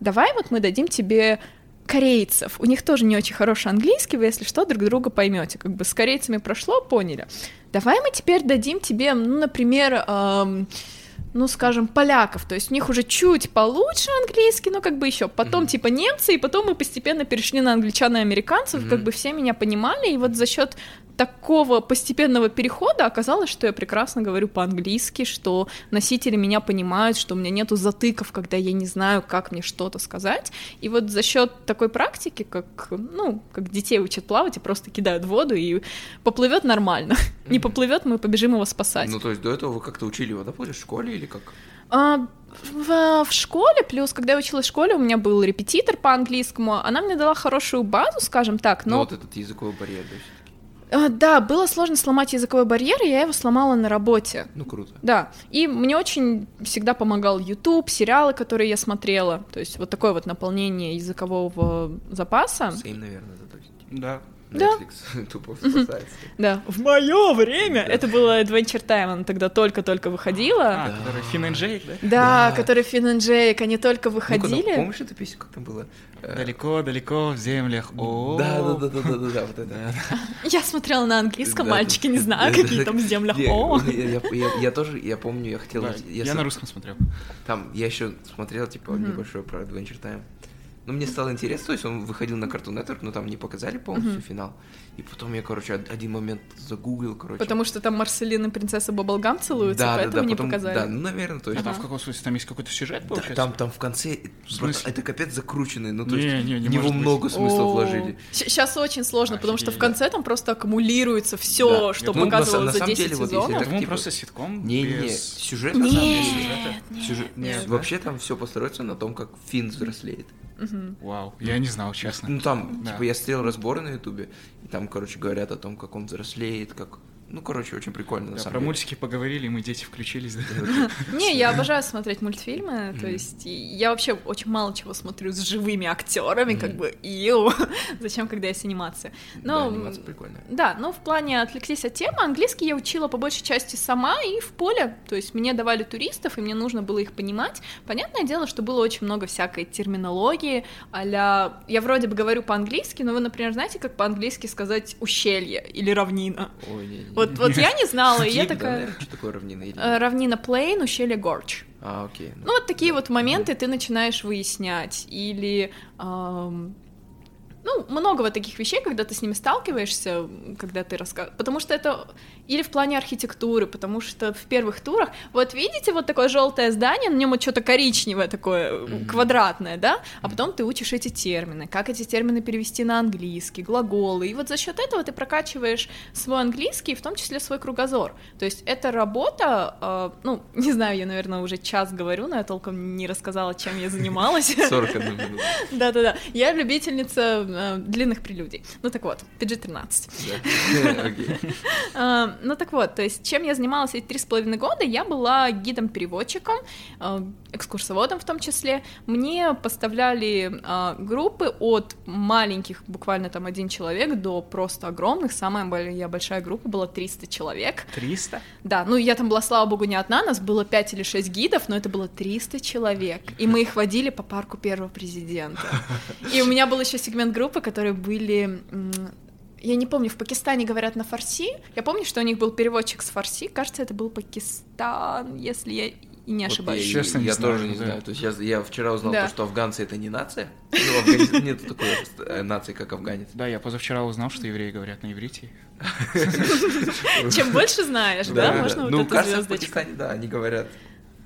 давай вот мы дадим тебе корейцев. У них тоже не очень хороший английский, вы, если что, друг друга поймете. Как бы с корейцами прошло, поняли. Давай мы теперь дадим тебе, ну, например, эм, ну, скажем, поляков, то есть у них уже чуть получше английский, но как бы еще потом mm-hmm. типа немцы, и потом мы постепенно перешли на англичан и американцев, mm-hmm. как бы все меня понимали, и вот за счет такого постепенного перехода оказалось, что я прекрасно говорю по-английски, что носители меня понимают, что у меня нету затыков, когда я не знаю, как мне что-то сказать. И вот за счет такой практики, как, ну, как детей учат плавать и просто кидают в воду, и поплывет нормально. Не поплывет, мы побежим его спасать. Ну, то есть до этого вы как-то учили водоплавать в школе или как? А, в, в школе, плюс, когда я училась в школе, у меня был репетитор по английскому, она мне дала хорошую базу, скажем так, но... Ну, вот этот языковой барьер, то есть. А, да, было сложно сломать языковой барьер, и я его сломала на работе. Ну, круто. Да, и мне очень всегда помогал YouTube, сериалы, которые я смотрела, то есть вот такое вот наполнение языкового запаса. Same, наверное, зато. Да. Netflix тупо спасается. Да. В мое время это было Adventure Time, она тогда только-только выходила. А, который Финн и Джейк, да? Да, который Финн и Джейк, они только выходили. Помнишь эту песню, как там было? Далеко-далеко в землях. О, Да, да, да, да, да, да, вот это. Я смотрела на английском, мальчики, не знаю, какие там в землях. О. Я тоже, я помню, я хотел... Я на русском смотрел. Там, я еще смотрел, типа, небольшой про Adventure Time. Ну, мне стало интересно, то есть он выходил на Cartoon Network, но там не показали полностью mm-hmm. финал. И потом я, короче, один момент загуглил, короче. Потому что там Марселин и принцесса Баблгам целуются, да, поэтому да, да, не потом, показали. Да, ну, наверное, то есть. А там в каком смысле? Там есть какой-то сюжет, получается? Да, там, там в конце... В смысле? Это капец закрученный, ну, то не, есть не, не в него много быть. смыслов вложили. Сейчас очень сложно, потому что в конце там просто аккумулируется все, Да. что Ну, показывалось за на самом 10 деле, вот сезонов. Так, думал, типа, просто ситком Не, не, без... сюжет на самом деле. Нет? Сюжет- Нет, нет? Вообще там все построится на том, как Финн взрослеет. Вау, я не знал, честно. Ну там, типа, я смотрел разборы на Ютубе, и там, короче, говорят о том, как он взрослеет, как. Ну, короче, очень прикольно, на Да, самом про деле. мультики поговорили, мы дети включились. да. Не, я обожаю смотреть мультфильмы, то есть и я вообще очень мало чего смотрю с живыми актерами, как бы, иу, зачем, когда есть анимация. Да, Но, анимация прикольная. да, но в плане отвлеклись от темы, английский я учила по большей части сама и в поле, то есть мне давали туристов, и мне нужно было их понимать. Понятное дело, что было очень много всякой терминологии, а я вроде бы говорю по-английски, но вы, например, знаете, как по-английски сказать ущелье или равнина? Ой, не, не. Вот, вот я не знала, и я такая... Что такое равнина? Э, Равнина Плейн, ущелье Горч. А, окей. Ну, вот такие вот моменты ты начинаешь выяснять. Или... ну, много вот таких вещей, когда ты с ними сталкиваешься, когда ты рассказываешь. Потому что это или в плане архитектуры, потому что в первых турах, вот видите, вот такое желтое здание, на нем вот что-то коричневое такое, Мгм. квадратное, да, а потом ты учишь эти термины, как эти термины перевести на английский, глаголы, и вот за счет этого ты прокачиваешь свой английский, в том числе свой кругозор. То есть эта работа, э, ну, не знаю, я, наверное, уже час говорю, но я толком не рассказала, чем я занималась. 41 минут. Да-да-да. Я любительница э, длинных прелюдий. Ну так вот, PG-13. Да. Окей. А, Ну так вот, то есть чем я занималась эти три с половиной года, я была гидом-переводчиком, э, экскурсоводом в том числе. Мне поставляли а, группы от маленьких, буквально там один человек, до просто огромных. Самая большая группа была 300 человек. 300? Да, ну я там была, слава богу, не одна, нас было 5 или 6 гидов, но это было 300 человек. И мы их водили по парку первого президента. И у меня был еще сегмент группы, которые были... Я не помню, в Пакистане говорят на фарси. Я помню, что у них был переводчик с фарси. Кажется, это был Пакистан, если я и не Вот ошибаюсь. я- Честно, не я знаю, тоже не да. знаю. То есть я, я вчера узнал Да. то, что афганцы это не нация. Ну, в Афганистане нет такой э, нации, как афганец. Да, я позавчера узнал, что евреи говорят на иврите. Чем больше знаешь, да, можно Ну, вот эту кажется, в звездочку. Пакистане, да, они говорят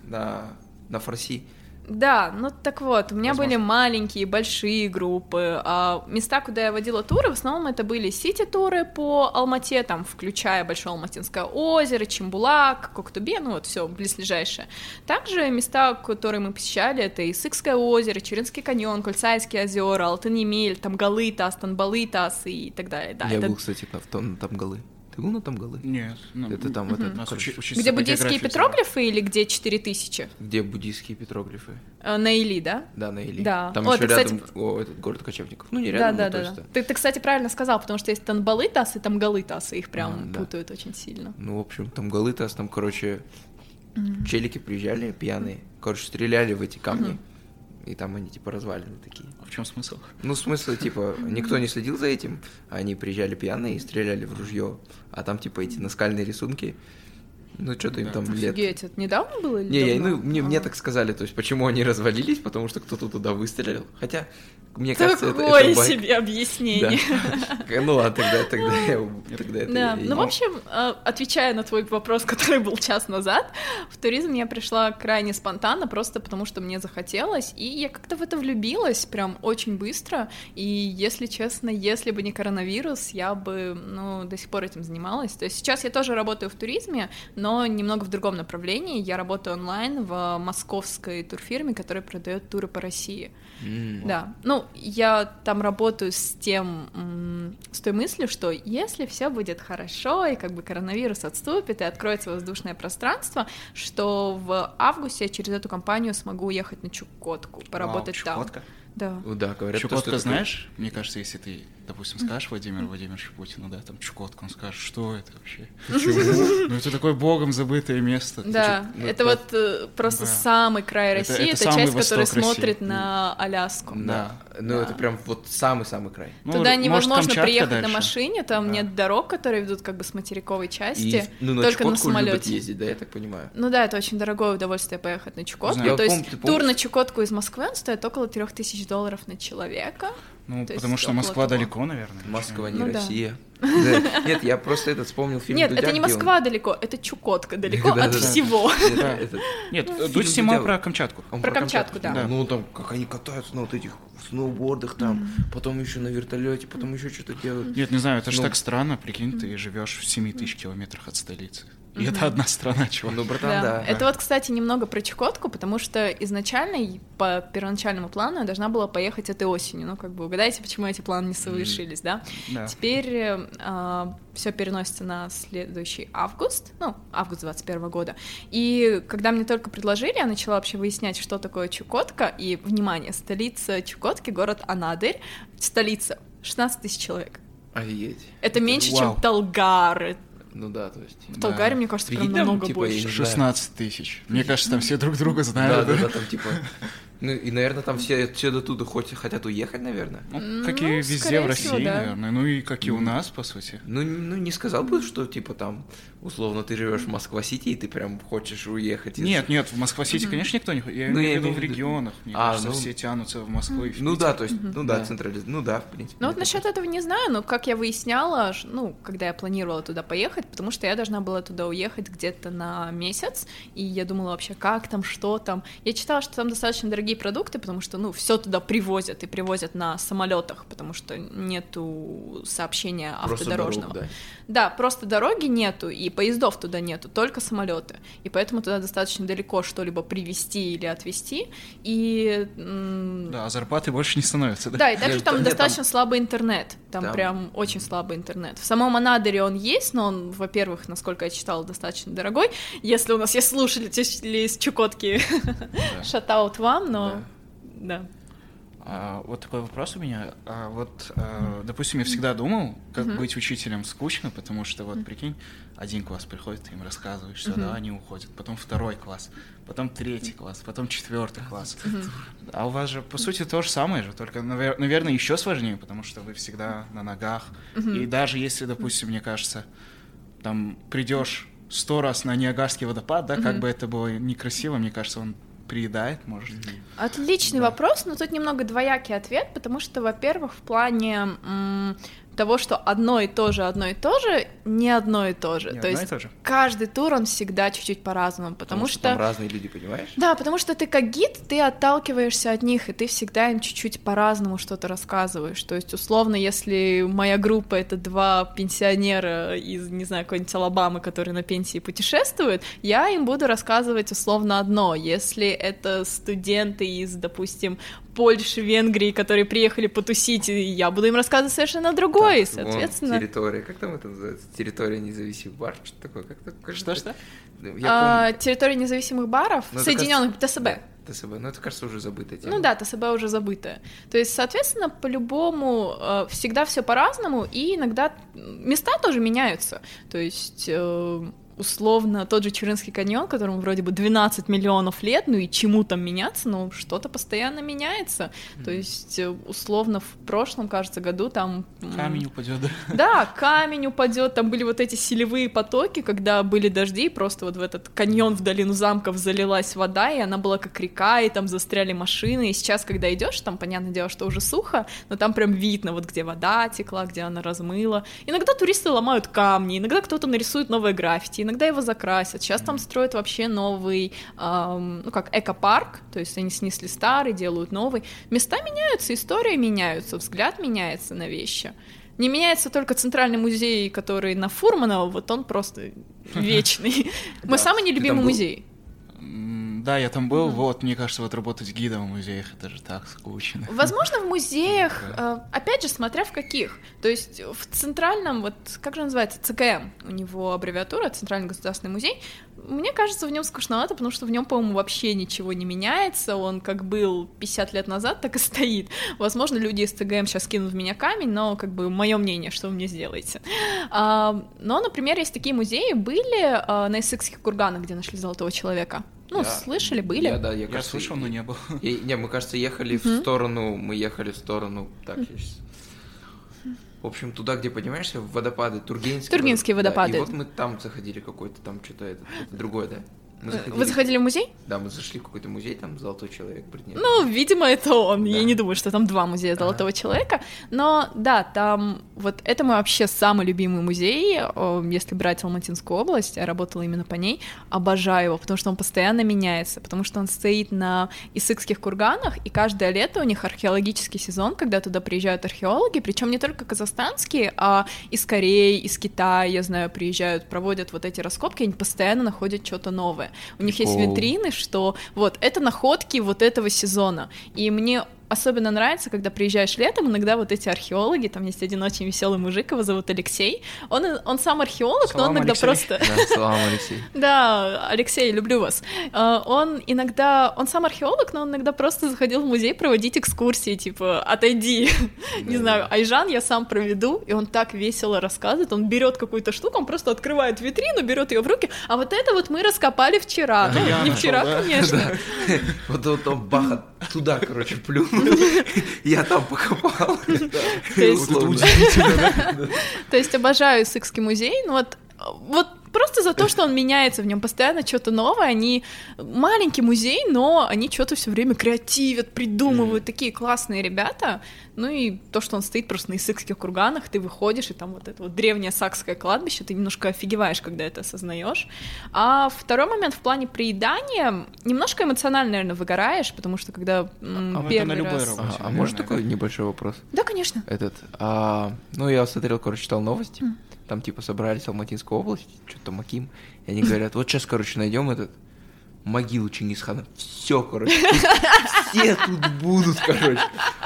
на, на фарси. Да, ну так вот, у меня Возможно. были маленькие, большие группы. А места, куда я водила туры, в основном это были сити-туры по Алмате, там, включая Большое Алматинское озеро, Чембулак, Коктубе, ну вот все близлежащее. Также места, которые мы посещали, это Исыкское озеро, Черинский каньон, Кольцайские озера, Алтын-Емель, там Галытас, Танбалытас и так далее. Да, Я это был, кстати, в том Тамгалы. Ты был на Тамгалы? Нет. ну, Это там, это, у нас короче, Где буддийские петроглифы или где 4000? где буддийские петроглифы. Э, На Или, да? Да, на Или. Да. Там О, еще ты, кстати, рядом о, этот город кочевников. Ну, не Да, рядом, да, но да, точно. да. Ты, ты, кстати, правильно сказал, потому что есть Танбалытас и Тамгалытас, и их прям А, да. путают очень сильно. Ну, в общем, там Галытас, там, короче, челики приезжали пьяные, короче, стреляли в эти камни, и там они, типа, развалины такие. А в чем смысл? Ну, смысл, типа, никто не следил за этим, они приезжали пьяные и стреляли в ружье, а там, типа, эти наскальные рисунки, ну, что-то им Да. там лет... Офигеть, это недавно было или Не, я- ну, мне, мне А. так сказали, то есть, почему они развалились, потому что кто-то туда выстрелил, хотя, мне кажется, это, Такое это байк. себе объяснение. Да. Ну ладно, тогда, тогда, я- тогда это... Да, я- ну, в общем, э, отвечая на твой вопрос, который был час назад, в туризм я пришла крайне спонтанно, просто потому что мне захотелось, и я как-то в это влюбилась прям очень быстро, и, если честно, если бы не коронавирус, я бы, ну, до сих пор этим занималась. То есть сейчас я тоже работаю в туризме, но немного в другом направлении. Я работаю онлайн в московской турфирме, которая продает туры по России. М. Да, ну, я там работаю с тем, с той мыслью, что если все будет хорошо, и как бы коронавирус отступит, и откроется воздушное пространство, что в августе я через эту компанию смогу уехать на Чукотку, поработать Вау, там. Чукотка. Да. Ну Да, говорят, то, Чукотка что это знаешь? Мне кажется, если ты, допустим, скажешь Владимиру Владимировичу Путину, да, там Чукотка, он скажет, что это вообще? Ну это такое богом забытое место. Да, это вот э, просто самый край России, это часть, которая смотрит на Аляску. Да. Ну, это прям вот самый-самый край. Ну, Туда невозможно приехать на машине, там нет дорог, которые ведут как бы с материковой части, ну, на только на самолете. ездить, да, я так понимаю. Ну да, это очень дорогое удовольствие поехать на Чукотку. То есть помню, ты тур на Чукотку из Москвы он стоит около 3000 долларов на человека. Ну, То потому что Москва того. далеко, наверное. Москва не Ну да. Россия. Да. Нет, я просто этот вспомнил фильм Нет, Дудя, это не где он- Москва далеко, это Чукотка далеко Да, от да, да. всего. Нет, Да. фильм Дудь снимал про Камчатку. Про Камчатку, да. Ну, там, как они катаются на вот этих сноубордах там, потом еще на вертолете, потом еще что-то делают. Нет, не знаю, это же Ну. так странно, прикинь, ты живешь в 7 тысяч километрах от столицы. И это одна страна, чувак. Ну, братан, Да. да. Это вот, кстати, немного про Чукотку, потому что изначально по первоначальному плану я должна была поехать этой осенью. Ну, как бы угадайте, почему эти планы не совершились, да? Да. Теперь все переносится на следующий август, ну, август 21 года. И когда мне только предложили, я начала вообще выяснять, что такое Чукотка. И, внимание, столица Чукотки, город Анадырь, столица, 16 тысяч человек. Офигеть. Это меньше, Вау. чем Талгар. Ну да, то есть... В Да. Талгаре, мне кажется, прям там, намного типа, больше. не знаю. 16 тысяч. Мне кажется, там все друг друга Да, знают. да, да, там типа... Ну и, наверное, там все, все до туда хоть, хотят уехать, наверное. Ну, как Ну, и везде в России, всего, да. наверное. Ну и как и у нас, по сути. Ну, ну, не сказал бы, что, типа, там, условно, ты живешь в Москва-Сити, и ты прям хочешь уехать. из- Нет, нет, в Москва-Сити, конечно, никто не... ходит. Я Ну, имею в виду в регионах. Мне А, кажется, ну- все тянутся в Москву и в Ну Питер. да, то есть, ну да, Да. централиз... Ну да, в принципе. Ну вот насчет этого не знаю, но как я выясняла, ну, когда я планировала туда поехать, потому что я должна была туда уехать где-то на месяц, и я думала вообще, как там, что там. Я читала, что там достаточно дорогие продукты, потому что, ну, все туда привозят, и привозят на самолетах, потому что нету сообщения Просто автодорожного. дорог, Да, просто дороги нету, и поездов туда нету, только самолеты. И поэтому туда достаточно далеко что-либо привезти или отвезти. И Да, а зарплаты больше не становятся, да? да, и также Нет, там нет, достаточно слабый интернет. Там, Там- прям очень слабый интернет. В самом Анадыре он есть, но он, во-первых, насколько я читала, достаточно дорогой. Если у нас есть слушатели из Чукотки, шатаут вам, но да. А, вот такой вопрос у меня. А, вот, а, допустим, я всегда думал, как Мгм. быть учителем скучно, потому что, вот, прикинь, один класс приходит, ты им рассказываешь, все, Мгм. да, они уходят. Потом второй класс, потом третий класс, потом четвертый класс. Мгм. А у вас же, по сути, то же самое же, только, навер- наверное, еще сложнее, потому что вы всегда на ногах. Мгм. И даже если, допустим, мне кажется, там придешь сто раз на Ниагарский водопад, да, как Мгм. бы это было некрасиво, мне кажется, он приедает, может. Отличный Да. вопрос, но тут немного двоякий ответ, потому что, во-первых, в плане того, что одно и то же, одно и то же, не одно и то же. Не то одно и есть то же. каждый тур он всегда чуть-чуть по-разному, потому, что... там разные люди, понимаешь? Да, потому что ты как гид, ты отталкиваешься от них, и ты всегда им чуть-чуть по-разному что-то рассказываешь. То есть, условно, если моя группа — это два пенсионера из, не знаю, какой-нибудь Алабамы, которые на пенсии путешествуют, я им буду рассказывать условно одно. Если это студенты из, допустим, Польши, Венгрии, которые приехали потусить, я буду им рассказывать совершенно другое, Так, вон соответственно... территория, как там это называется? Территория независимых бар, что такое? Как -то, Что-что? А, территория независимых баров, Ну, Соединенных ТСБ. помню. ТСБ, ну это, кажется, уже забытая тема. Ну да, ТСБ уже забытое. То есть, соответственно, по-любому э, всегда все по-разному, и иногда места тоже меняются. То есть э, условно тот же Чуринский каньон, которому вроде бы 12 миллионов лет, ну и чему там меняться, ну что-то постоянно меняется. То есть э, условно в прошлом, кажется, году там... Камень упадет, да? да, камень упадет, там были вот эти селевые потоки, когда были дожди, и просто вот в этот каньон в долину замков залилась вода, и она была как река, и там застряли машины, и сейчас, когда идешь, там, понятное дело, что уже сухо, но там прям видно, вот где вода текла, где она размыла. Иногда туристы ломают камни, иногда кто-то нарисует новое граффити, иногда его закрасят. Сейчас там строят вообще новый, ам, ну как, экопарк, то есть они снесли старый, делают новый. Места меняются, история меняется, взгляд меняется на вещи. Не меняется только центральный музей, который на Фурманова, вот он просто вечный. Да. самый нелюбимый музей. Да, я там был, вот, мне кажется, вот работать гидом в музеях, это же так скучно. Возможно, в музеях, э, опять же, смотря в каких. То есть в центральном, вот как же называется, ЦКМ, у него аббревиатура, Центральный государственный музей, мне кажется, в нем скучновато, потому что в нем, по-моему, вообще ничего не меняется, он как был 50 лет назад, так и стоит. Возможно, люди из ЦГМ сейчас кинут в меня камень, но как бы мое мнение, что вы мне сделаете. А, Но, например, есть такие музеи, были а, на Иссыкских курганах, где нашли золотого человека. Ну, Я- слышали, были? Я, да, я, Я кажется, слышал, но не был. и- не, мы, кажется, ехали в сторону, мы ехали в сторону, так, я щас- В общем, туда, где, поднимаешься, водопады, Тургенские. Тургенские водо- да, водопады. и вот мы там заходили какой-то, там что-то это, это другое, да? Мы Э, Вы заходили в музей? Да, мы зашли в какой-то музей, там Золотой человек, Бритни. Ну, видимо, это он. Я Да. не думаю, что там два музея Золотого человека. Но да, там вот это мой вообще самый любимый музей, о, если брать Алматинскую область, я работала именно по ней. Обожаю его, потому что он постоянно меняется, потому что он стоит на Исыкских курганах, и каждое лето у них археологический сезон, когда туда приезжают археологи, причем не только казахстанские, а из Кореи, из Китая, я знаю, приезжают, проводят вот эти раскопки, они постоянно находят что-то новое. У них есть витрины, что вот это находки вот этого сезона. И мне особенно нравится, когда приезжаешь летом, иногда вот эти археологи, там есть один очень веселый мужик, его зовут Алексей, он, он сам археолог, но он Салам, иногда Алексей. просто... Да, салам, Алексей. Да, Алексей, люблю вас. А, Он иногда, он сам археолог, но он иногда просто заходил в музей проводить экскурсии, типа, отойди. Не знаю, Айжан я сам проведу, и он так весело рассказывает, он берет какую-то штуку, он просто открывает витрину, берет ее в руки, а вот это вот мы раскопали вчера. Ну, не вчера, конечно. Вот вот он баха туда, короче, плюнул. Я там покопал. То есть- обожаю Исыкский музей, но вот, вот просто за то, что он меняется, в нем постоянно что-то новое, они маленький музей, но они что-то все время креативят, придумывают, такие классные ребята. Ну и то, что он стоит просто на Исыкских курганах, ты выходишь, и там вот это вот древнее сакское кладбище, ты немножко офигеваешь, когда это осознаешь. А второй момент в плане приедания, немножко эмоционально, наверное, выгораешь, потому что когда м, А это первый на любой раз... работе. А, а наверное, может такой небольшой вопрос? Да, конечно. Этот, а, ну я смотрел, короче, читал новости, там типа собрались Алматинскую область, что-то Маким, и они говорят, вот сейчас, короче, найдем этот могилу Чингисхана, все, короче, все тут будут, короче,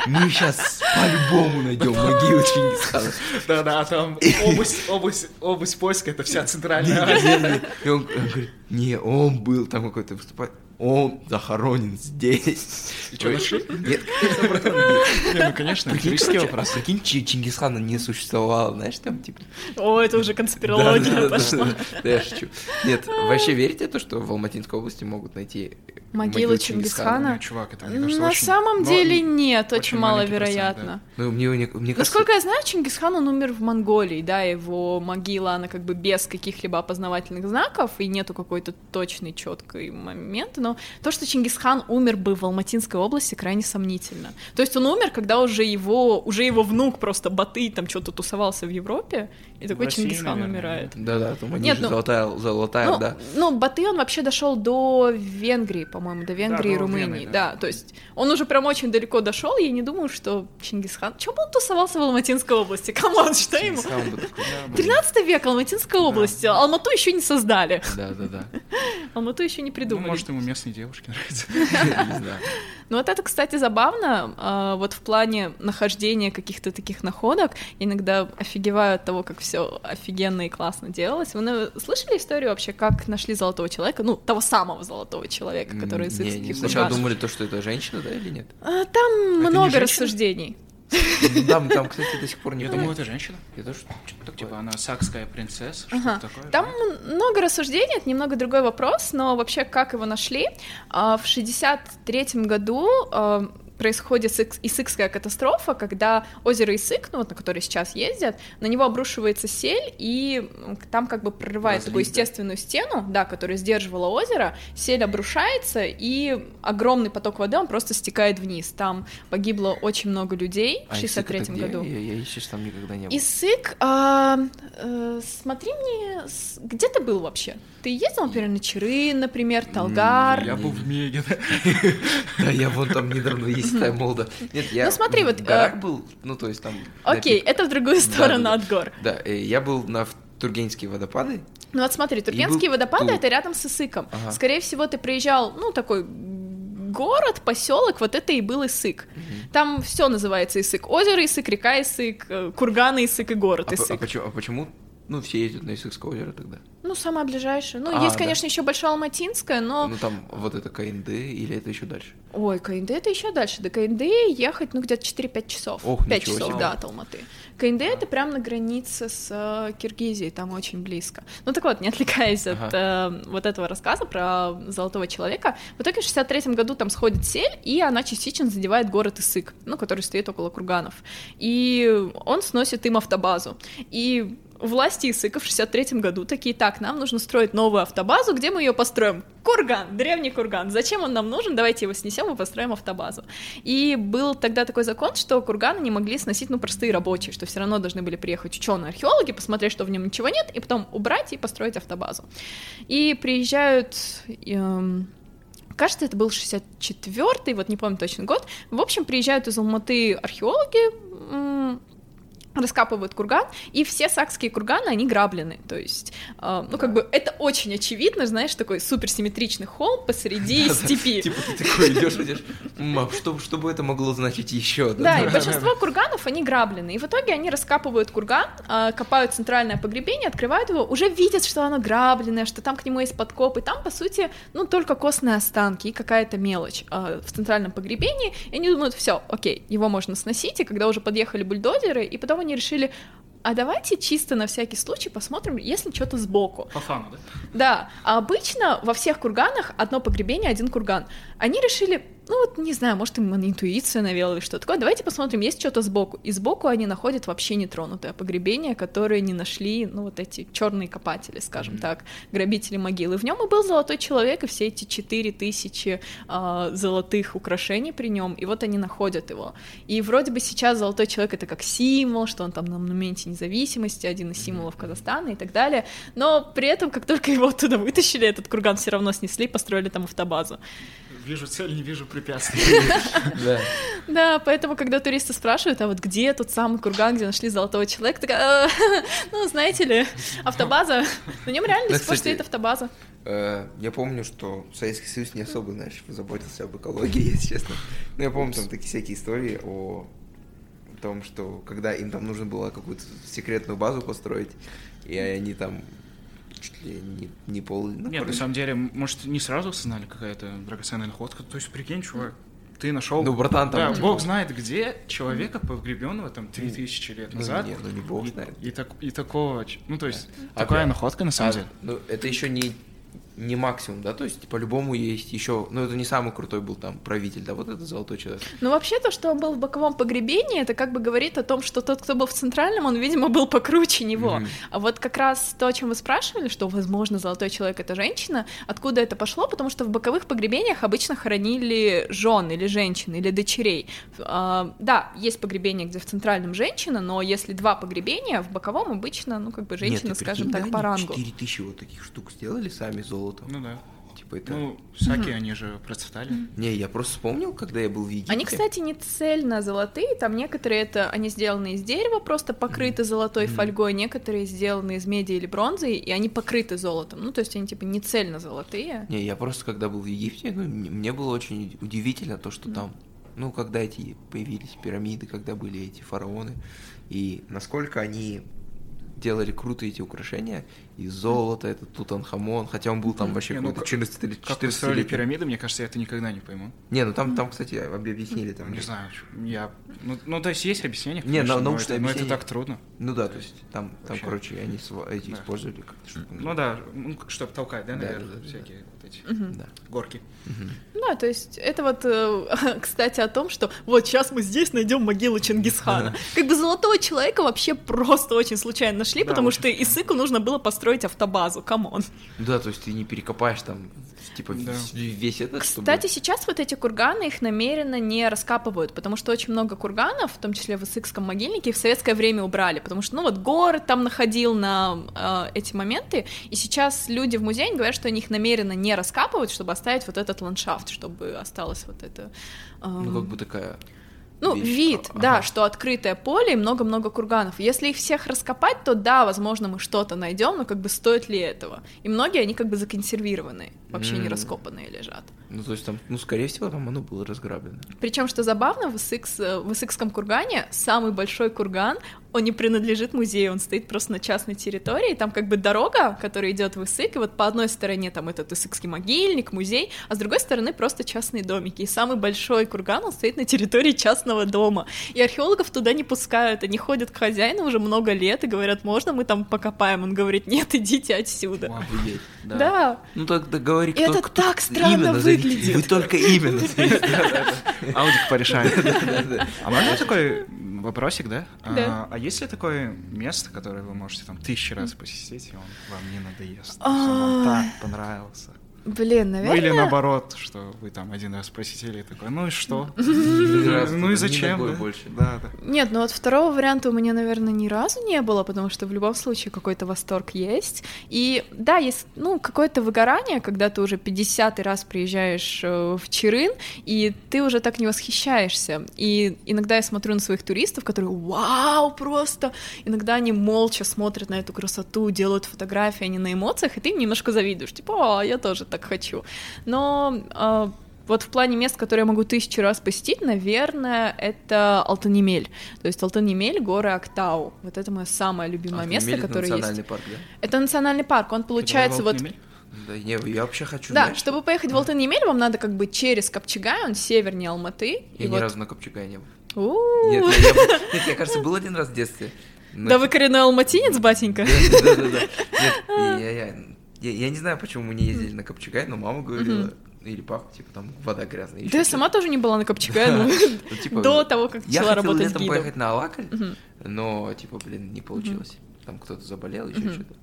мы сейчас по-любому найдем могилу Чингисхана. Да-да, там область, область, область Польска, это вся центральная Азия. И он, он говорит, не, он был там какой-то выступать, он захоронен здесь. И что, нашли? Нет, ну, конечно, исторический вопрос. Прикинь, Чи- Чингисхана не существовало, знаешь, там типа О, это уже конспирология пошла. да, я шучу. Нет, вообще верите то, что в Алматинской области могут найти Могилу Чингисхана? Чувак, это, мне кажется, На самом деле нет, очень, маловероятно. Ну, мне, мне, мне кажется... Насколько я знаю, Чингисхан, он умер в Монголии, да, его могила, она как бы без каких-либо опознавательных знаков, и нету какой-то точной, четкой моменты, но но то, что Чингисхан умер бы в Алматинской области, крайне сомнительно. То есть он умер, когда уже его, уже его внук просто Баты там что-то тусовался в Европе, и такой России, Чингисхан наверное, умирает. Да-да, там они Нет, ну- золотая, золотая, Ну, да. ну, Баты он вообще дошел до Венгрии, по-моему, до Венгрии и до Румынии, Вены, да. да. То есть он уже прям очень далеко дошел, я не думаю, что Чингисхан... Чего он тусовался в Алматинской области? Come on, что ему? Чингисхан бы такой, Да, блин. 13 век, Алматинская область. Алмату еще не создали. Да-да-да. Алмату еще не Ну, придумали. может, ему местные девушки нравятся. Ну вот это, кстати, забавно, а, вот в плане нахождения каких-то таких находок, иногда офигеваю от того, как все офигенно и классно делалось. Вы слышали историю вообще, как нашли золотого человека, ну, того самого золотого человека, который из Не, не, Сначала думали то, что это женщина, да, или нет? А, Там не много рассуждений. Там, там, кстати, до сих пор не Я думал, это женщина. Я тоже что-то такое. Типа она сакская принцесса, Ага. что-то такое. Там много рассуждений, это немного другой вопрос, но вообще как его нашли? А, В 63 году а, происходит Исык- Исыкская катастрофа, когда озеро Исык, ну вот на которое сейчас ездят, на него обрушивается сель, и там как бы прорывает Разлив, такую естественную стену, да, которая сдерживала озеро, сель обрушается, и огромный поток воды, он просто стекает вниз. Там погибло очень много людей в А Исык 63 это где? году. Я, я еще там никогда не был. Исык, а, э, смотри мне, с- где ты был вообще? Ты ездил, например, на Чирын, например, Талгар? Я был в Меге, да. Я вон там недавно есть Молда. Нет, я Ну, смотри, вот, э, горах был, ну, то есть там... Окей, это в другую сторону Да-да-да. от гор. Да, э, я был на Тургенские водопады. Ну вот смотри, Тургенские был водопады тут. это рядом с Исыком. Ага. Скорее всего, ты приезжал, ну, такой город, поселок, вот это и был Исык. Там все называется Исык. Озеро Исык, река Исык, э, курганы Исык и город А, п- а Исык. почему, а почему, ну, все ездят на Исыкское озеро тогда? Ну, самое ближайшее. Ну, А, есть, да. конечно, еще Большое Алматинское, но Ну, там вот это КНД или это еще дальше? Ой, КНД это еще дальше. До КНД ехать, ну, где-то 4-5 часов. Ох, 5 ничего часов, себе. да, от Алматы. КНД это прям на границе с э, Киргизией, там очень близко. Ну так вот, не отвлекаясь от э, вот этого рассказа про золотого человека, в итоге в 63 году там сходит сель, и она частично задевает город Исык, ну, который стоит около курганов. И он сносит им автобазу. И власти Исыка в 63 году такие, так, нам нужно строить новую автобазу, где мы ее построим? Курган, древний курган. Зачем он нам нужен? Давайте его снесем и построим автобазу. И был тогда такой закон, что курганы не могли сносить, ну, простые рабочие, что все равно должны были приехать ученые археологи, посмотреть, что в нем ничего нет, и потом убрать и построить автобазу. И приезжают... эм, Кажется, это был 64-й, вот не помню точно год. В общем, приезжают из Алматы археологи, раскапывают курган, и все сакские курганы, они граблены, то есть, э, ну, как бы, это очень очевидно, знаешь, такой суперсимметричный холм посреди степи. Типа ты такой идешь, идешь, «М, а что, что бы это могло значить еще? Да, и большинство курганов, они граблены. И в итоге они раскапывают курган, а, копают центральное погребение, открывают его, уже видят, что оно грабленное, что там к нему есть подкоп, и там, по сути, ну, только костные останки и какая-то мелочь а, в центральном погребении. И они думают, все, окей, его можно сносить, и когда уже подъехали бульдозеры, и потом они решили, а давайте чисто на всякий случай посмотрим, если что-то сбоку. По фану, да? Да, а обычно во всех курганах одно погребение, один курган. Они решили, ну вот не знаю, может им интуиция навела или что такое, давайте посмотрим, есть что-то сбоку. И сбоку они находят вообще нетронутое погребение, которое не нашли, ну вот эти черные копатели, скажем так, грабители могилы. В нем и был золотой человек, и все эти четыре тысячи а, золотых украшений при нем, и вот они находят его. И вроде бы сейчас золотой человек это как символ, что он там на монументе независимости, один из символов Казахстана и так далее. Но при этом, как только его оттуда вытащили, этот курган все равно снесли построили там автобазу. Вижу цель, не вижу препятствий. Да. Да, поэтому, когда туристы спрашивают, а вот где тот самый курган, где нашли золотого человека, такая, «Э, ну, знаете ли, автобаза, на нем реально до сих пор стоит автобаза. Э, Я помню, что Советский Союз не особо, знаешь, заботился об экологии, если честно. Но я помню там такие всякие истории о том, что когда им там нужно было какую-то секретную базу построить, и они там чуть ли не, не пол... ну, Нет, на короче. самом деле, может, не сразу осознали какая-то драгоценная находка. То есть, прикинь, чувак, ты нашел. Ну, братан, там, Да, типа- Бог знает где человека погребенного там 3000 лет Ну, назад. не, ну, не Бог и, знает. и, так- и такого, ну то есть А такая да. находка на самом А, деле. ну, это еще не, не максимум, да, то есть по-любому есть еще, ну это не самый крутой был там правитель, да, вот это золотой человек. Ну вообще то, что он был в боковом погребении, это как бы говорит о том, что тот, кто был в центральном, он, видимо, был покруче него. Mm-hmm. А вот как раз то, о чем вы спрашивали, что, возможно, золотой человек это женщина, откуда это пошло, потому что в боковых погребениях обычно хоронили жен или женщин или дочерей. А, да, есть погребение, где в центральном женщина, но если два погребения, в боковом обычно, ну как бы женщина, Нет, скажем прикинь, так, да, по рангу. 4000 вот таких штук сделали сами золотом. Ну да. Типа это... Ну, саки, они же процветали. Не, я просто вспомнил, когда я был в Египте. Они, кстати, не цельно золотые, там некоторые это, они сделаны из дерева, просто покрыты золотой фольгой, некоторые сделаны из меди или бронзы, и они покрыты золотом, ну, то есть они, типа, не цельно золотые. Не, я просто, когда был в Египте, ну, мне мне было очень удивительно то, что там, ну, когда эти появились пирамиды, когда были эти фараоны, и насколько они делали круто эти украшения из золота, это Тутанхамон, хотя он был там вообще Не, ну, какой-то 14 или Как вы строили 14 пирамиды, мне кажется, я это никогда не пойму. Не, ну там, там, кстати, объяснили там. Не знаю, я... Ну, ну, то есть есть объяснение, Не, конечно, на- но научное это, но это объяснение. так трудно. Ну да, то есть там, там Вообще. короче, они эти Да. использовали как-то. Ну да, ну, чтобы толкать, да, Да, наверное, да, да, всякие вот эти Да. горки. Да, то есть это вот, э, кстати, о том, что вот сейчас мы здесь найдем могилу Чингисхана. Как бы золотого человека вообще просто очень случайно нашли, Да, потому очень что Исыку нужно было построить автобазу, come on. Да, то есть ты не перекопаешь там, типа, Да. весь, этот, чтобы- Кстати, сейчас вот эти курганы, их намеренно не раскапывают, потому что очень много курганов, в том числе в Исыкском могильнике, в советское время убрали, потому что, ну вот, город там находил на э, эти моменты, и сейчас люди в музее говорят, что они их намеренно не раскапывают, чтобы оставить вот этот ландшафт, чтобы осталось вот это... эм, Ну, как бы такая... Ну, вещь. вид, А- да, ага. что открытое поле и много-много курганов. Если их всех раскопать, то да, возможно, мы что-то найдем, но как бы стоит ли этого? И многие, они как бы законсервированы, вообще не М. раскопанные лежат. Ну, то есть там, ну, скорее всего, там оно было разграблено. Причем, что забавно, в, Исыкс, э, в Исыкском кургане самый большой курган, он не принадлежит музею, он стоит просто на частной территории, там как бы дорога, которая идет в Исык, и вот по одной стороне там этот Исыкский могильник, музей, а с другой стороны просто частные домики, и самый большой курган, он стоит на территории частного дома, и археологов туда не пускают, они ходят к хозяину уже много лет и говорят, можно мы там покопаем? Он говорит, нет, идите отсюда. Офигеть, да. Да, Ну, тогда говори, кто, Это кто- так странно назовите. выглядит. Вы только назовите. Аудик порешает. А можно такой вопросик, да? Да. Есть ли такое место, которое вы можете там тысячи раз посетить, и он вам не надоест? Он вам так понравился. Блин, Ну наверное... или наоборот, что вы там один раз посетили и такой, ну и что? Ну и зачем? да? больше. Да, да. Нет, ну вот второго варианта у меня, наверное, ни разу не было, потому что в любом случае какой-то восторг есть. И да, есть, ну, какое-то выгорание, когда ты уже 50 раз приезжаешь э, в Чирын, и ты уже так не восхищаешься. И иногда я смотрю на своих туристов, которые вау, просто! Иногда они молча смотрят на эту красоту, делают фотографии, они на эмоциях, и ты им немножко завидуешь, типа, а, я тоже так хочу. Но а, вот в плане мест, которые я могу тысячу раз посетить, наверное, это Алтанемель. То есть Алтанемель, горы Актау. Вот это мое самое любимое А, место, это которое национальный есть. парк, да? Это национальный парк. Он получается вот... Да, не, я вообще хочу, Да, знаешь, чтобы поехать в Алтанемель, вам надо как бы через Копчегай, он севернее Алматы. Я и ни вот... разу на Копчегае не был. Нет, я, нет, я, кажется, был один раз в детстве. Но Да вы коренной алматинец, батенька? Да, да, да. Нет, я, я, я, я не знаю, почему мы не ездили на Копчегай, но мама говорила, или папа, типа, там вода грязная. Да я сама тоже не была на Копчегай, ну, Ну, типа, до того, как Я начала хотел работать летом гидом. поехать на Алакаль, но, типа, блин, не получилось. Там кто-то заболел, еще что-то.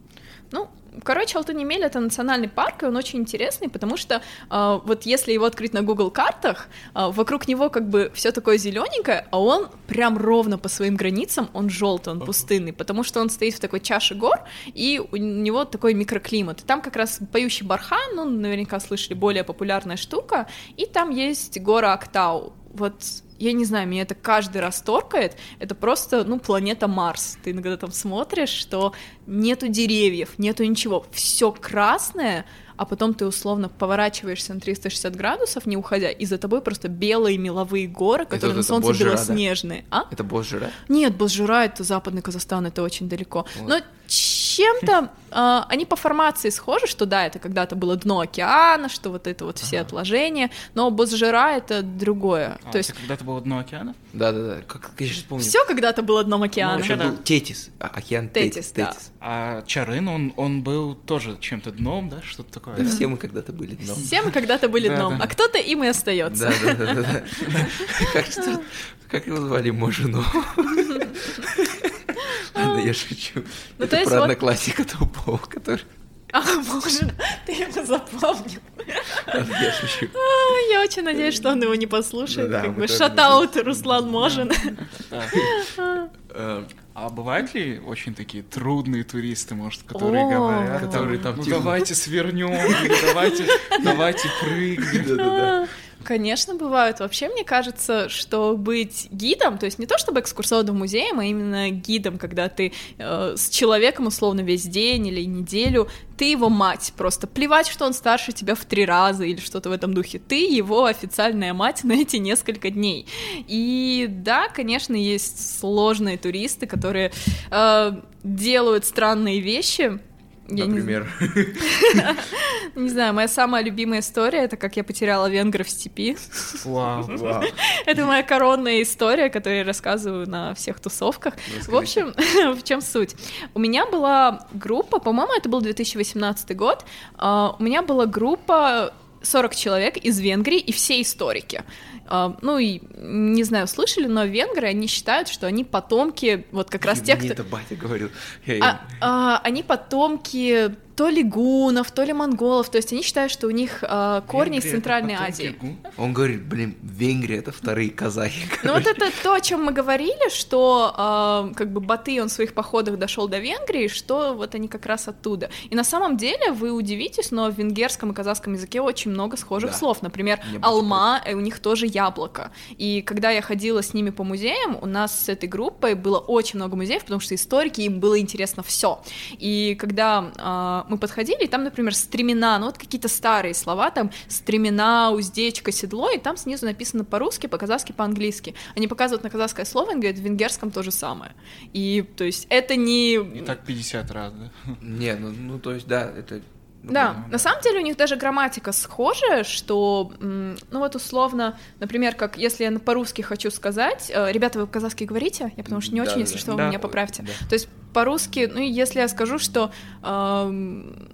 Ну, короче, Алтанемель это национальный парк, и он очень интересный, потому что э, вот если его открыть на Google картах, э, вокруг него как бы все такое зелененькое, а он прям ровно по своим границам, он желтый, он пустынный, потому что он стоит в такой чаше гор, и у него такой микроклимат. И там как раз поющий бархан, ну, наверняка слышали, более популярная штука, и там есть гора Актау. Вот я не знаю, меня это каждый раз торкает. Это просто, ну, планета Марс. Ты иногда там смотришь, что нету деревьев, нету ничего. Все красное, а потом ты условно поворачиваешься на 360 градусов, не уходя, и за тобой просто белые меловые горы, которые вот на это солнце Божжира, да? белоснежные. А? Это босс жира? Нет, Бозжира это западный Казахстан, это очень далеко. Вот. Но чем-то а, они по формации схожи, что да, это когда-то было дно океана, что вот это вот все Ага. отложения, но Бозжира это другое. А, То есть это когда-то было дно океана? Да-да-да, как я сейчас помню. Все когда-то было дном океана. Еще да. был Тетис, а, океан Тетис, Тетис. да. Тетис. А Чарын, он, он был тоже чем-то дном, да? Что-то такое. Да, да? все мы когда-то были дном. Все мы когда-то были Да, дном, да. а кто-то им и остается. Да, да, да, да. Как его звали Можину? Ладно, я шучу. Ну, Это то есть про вот- одноклассника тупого, который... А, боже, ты его запомнил. Я шучу. А, Я очень надеюсь, что он его не послушает. Да, как бы шатаут Руслан Можин. Да. Э, А бывают ли очень такие трудные туристы, может, которые говорят, Которые там ну давайте свернем, давайте, давайте прыгнем. Конечно, бывают. Вообще, мне кажется, что быть гидом, то есть не то чтобы экскурсоводом музеем, а именно гидом, когда ты э, с человеком условно весь день или неделю, ты его мать. Просто плевать, что он старше тебя в три раза или что-то в этом духе. Ты его официальная мать на эти несколько дней. И да, конечно, есть сложные туристы, которые э, делают странные вещи. Я Например. не знаю, моя самая любимая история это как я потеряла венгра в степи. Вау. Вау. Это моя коронная история, которую я рассказываю на всех тусовках. В общем, в чем суть? У меня была группа, по-моему, это был 2018 год. а, У меня была группа 40 человек из Венгрии и все историки. А, Ну и не знаю, слышали, но венгры, они считают, что они потомки вот как раз тех, кто... это батя говорил. А, а, они потомки то ли гунов, то ли монголов, то есть они считают, что у них а, корни из Венгрия — это Центральной Азии. Он говорит, блин, Венгрия это вторые казахи. Ну вот это то, о чем мы говорили, что а, как бы Батый, он в своих походах дошел до Венгрии, что вот они как раз оттуда. И на самом деле вы удивитесь, но в венгерском и казахском языке очень много схожих Да. слов. Например, Не будет алма, э, у них тоже яблоко. И когда я ходила с ними по музеям, у нас с этой группой было очень много музеев, потому что историки, им было интересно все. И когда а, мы подходили, там, например, стремена, ну вот какие-то старые слова, там стремена, уздечка, седло, и там снизу написано по-русски, по-казахски, по-английски. Они показывают на казахское слово, и говорят, в венгерском то же самое. И, то есть, это не... И так 50 раз, да? Не, ну, ну то есть, да, это... Да, да, на самом деле у них даже грамматика схожая, что, ну вот условно, например, как если я по-русски хочу сказать, э, ребята, вы по-казахски говорите? Я потому что не Да, очень, да, если да. что, вы Да. меня поправьте. Да. То есть по-русски, ну если я скажу, что м,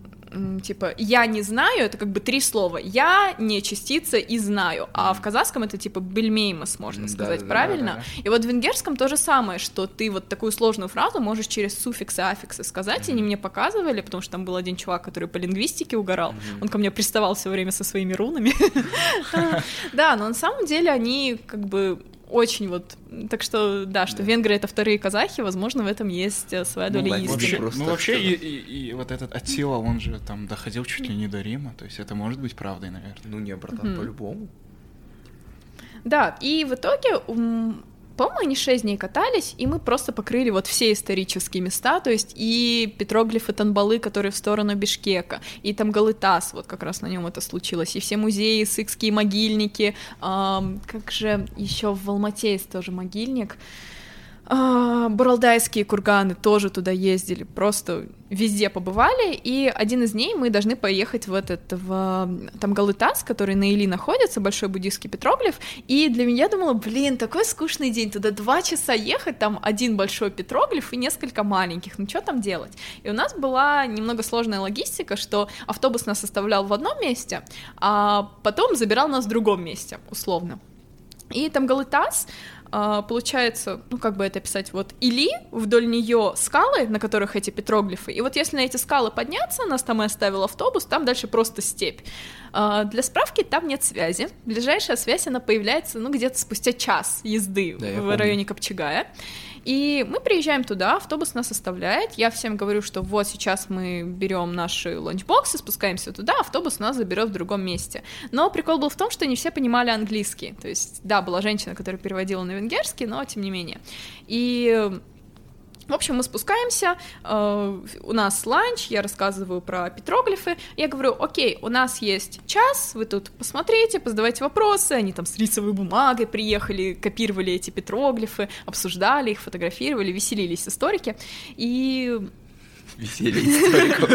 типа я не знаю, это как бы три слова. Я не частица и знаю. А в казахском это типа бельмеймос, можно сказать, да-да-да, правильно? да-да. И вот в венгерском то же самое, что ты вот такую сложную фразу можешь через суффиксы, аффиксы сказать, и они мне показывали, потому что там был один чувак, который по лингвистике угорал, он ко мне приставал все время со своими рунами. Да, но на самом деле они как бы очень вот... Так что, да, что венгры — это вторые казахи, возможно, в этом есть э, своя Ну, доля да, истины. Вообще, просто ну вообще и, и- и вот этот Атила, он же там доходил чуть ли не до Рима, то есть это может быть правдой, наверное. Ну не, братан, Мгм. по-любому. Да, и в итоге, по-моему, они шесть дней катались, и мы просто покрыли вот все исторические места, то есть и петроглифы Танбалы, которые в сторону Бишкека, и там Галытас, вот как раз на нем это случилось, и все музеи, сыкские могильники, ам, как же еще в Алмате есть тоже могильник, а, Буралдайские курганы тоже туда ездили, просто везде побывали, и один из дней мы должны поехать в этот, в там Галытас, который на Или находится, большой буддийский петроглиф, и для меня я думала, блин, такой скучный день, туда два часа ехать, там один большой петроглиф и несколько маленьких, ну что там делать? И у нас была немного сложная логистика, что автобус нас оставлял в одном месте, а потом забирал нас в другом месте, условно. И там Галытас, а, получается, ну как бы это описать, вот Или, вдоль нее скалы, на которых эти петроглифы, и вот если на эти скалы подняться, нас там и оставил автобус, там дальше просто степь. А, Для справки, там нет связи, ближайшая связь, она появляется, ну где-то спустя час езды Да, в районе Копчегая. И мы приезжаем туда, автобус нас оставляет. Я всем говорю, что вот сейчас мы берем наши ланчбоксы, спускаемся туда, автобус нас заберет в другом месте. Но прикол был в том, что не все понимали английский. То есть, да, была женщина, которая переводила на венгерский, но тем не менее. И в общем, мы спускаемся, э, у нас ланч, я рассказываю про петроглифы, я говорю, окей, у нас есть час, вы тут посмотрите, позадавайте вопросы, они там с рисовой бумагой приехали, копировали эти петроглифы, обсуждали их, фотографировали, веселились историки, и Веселье историков.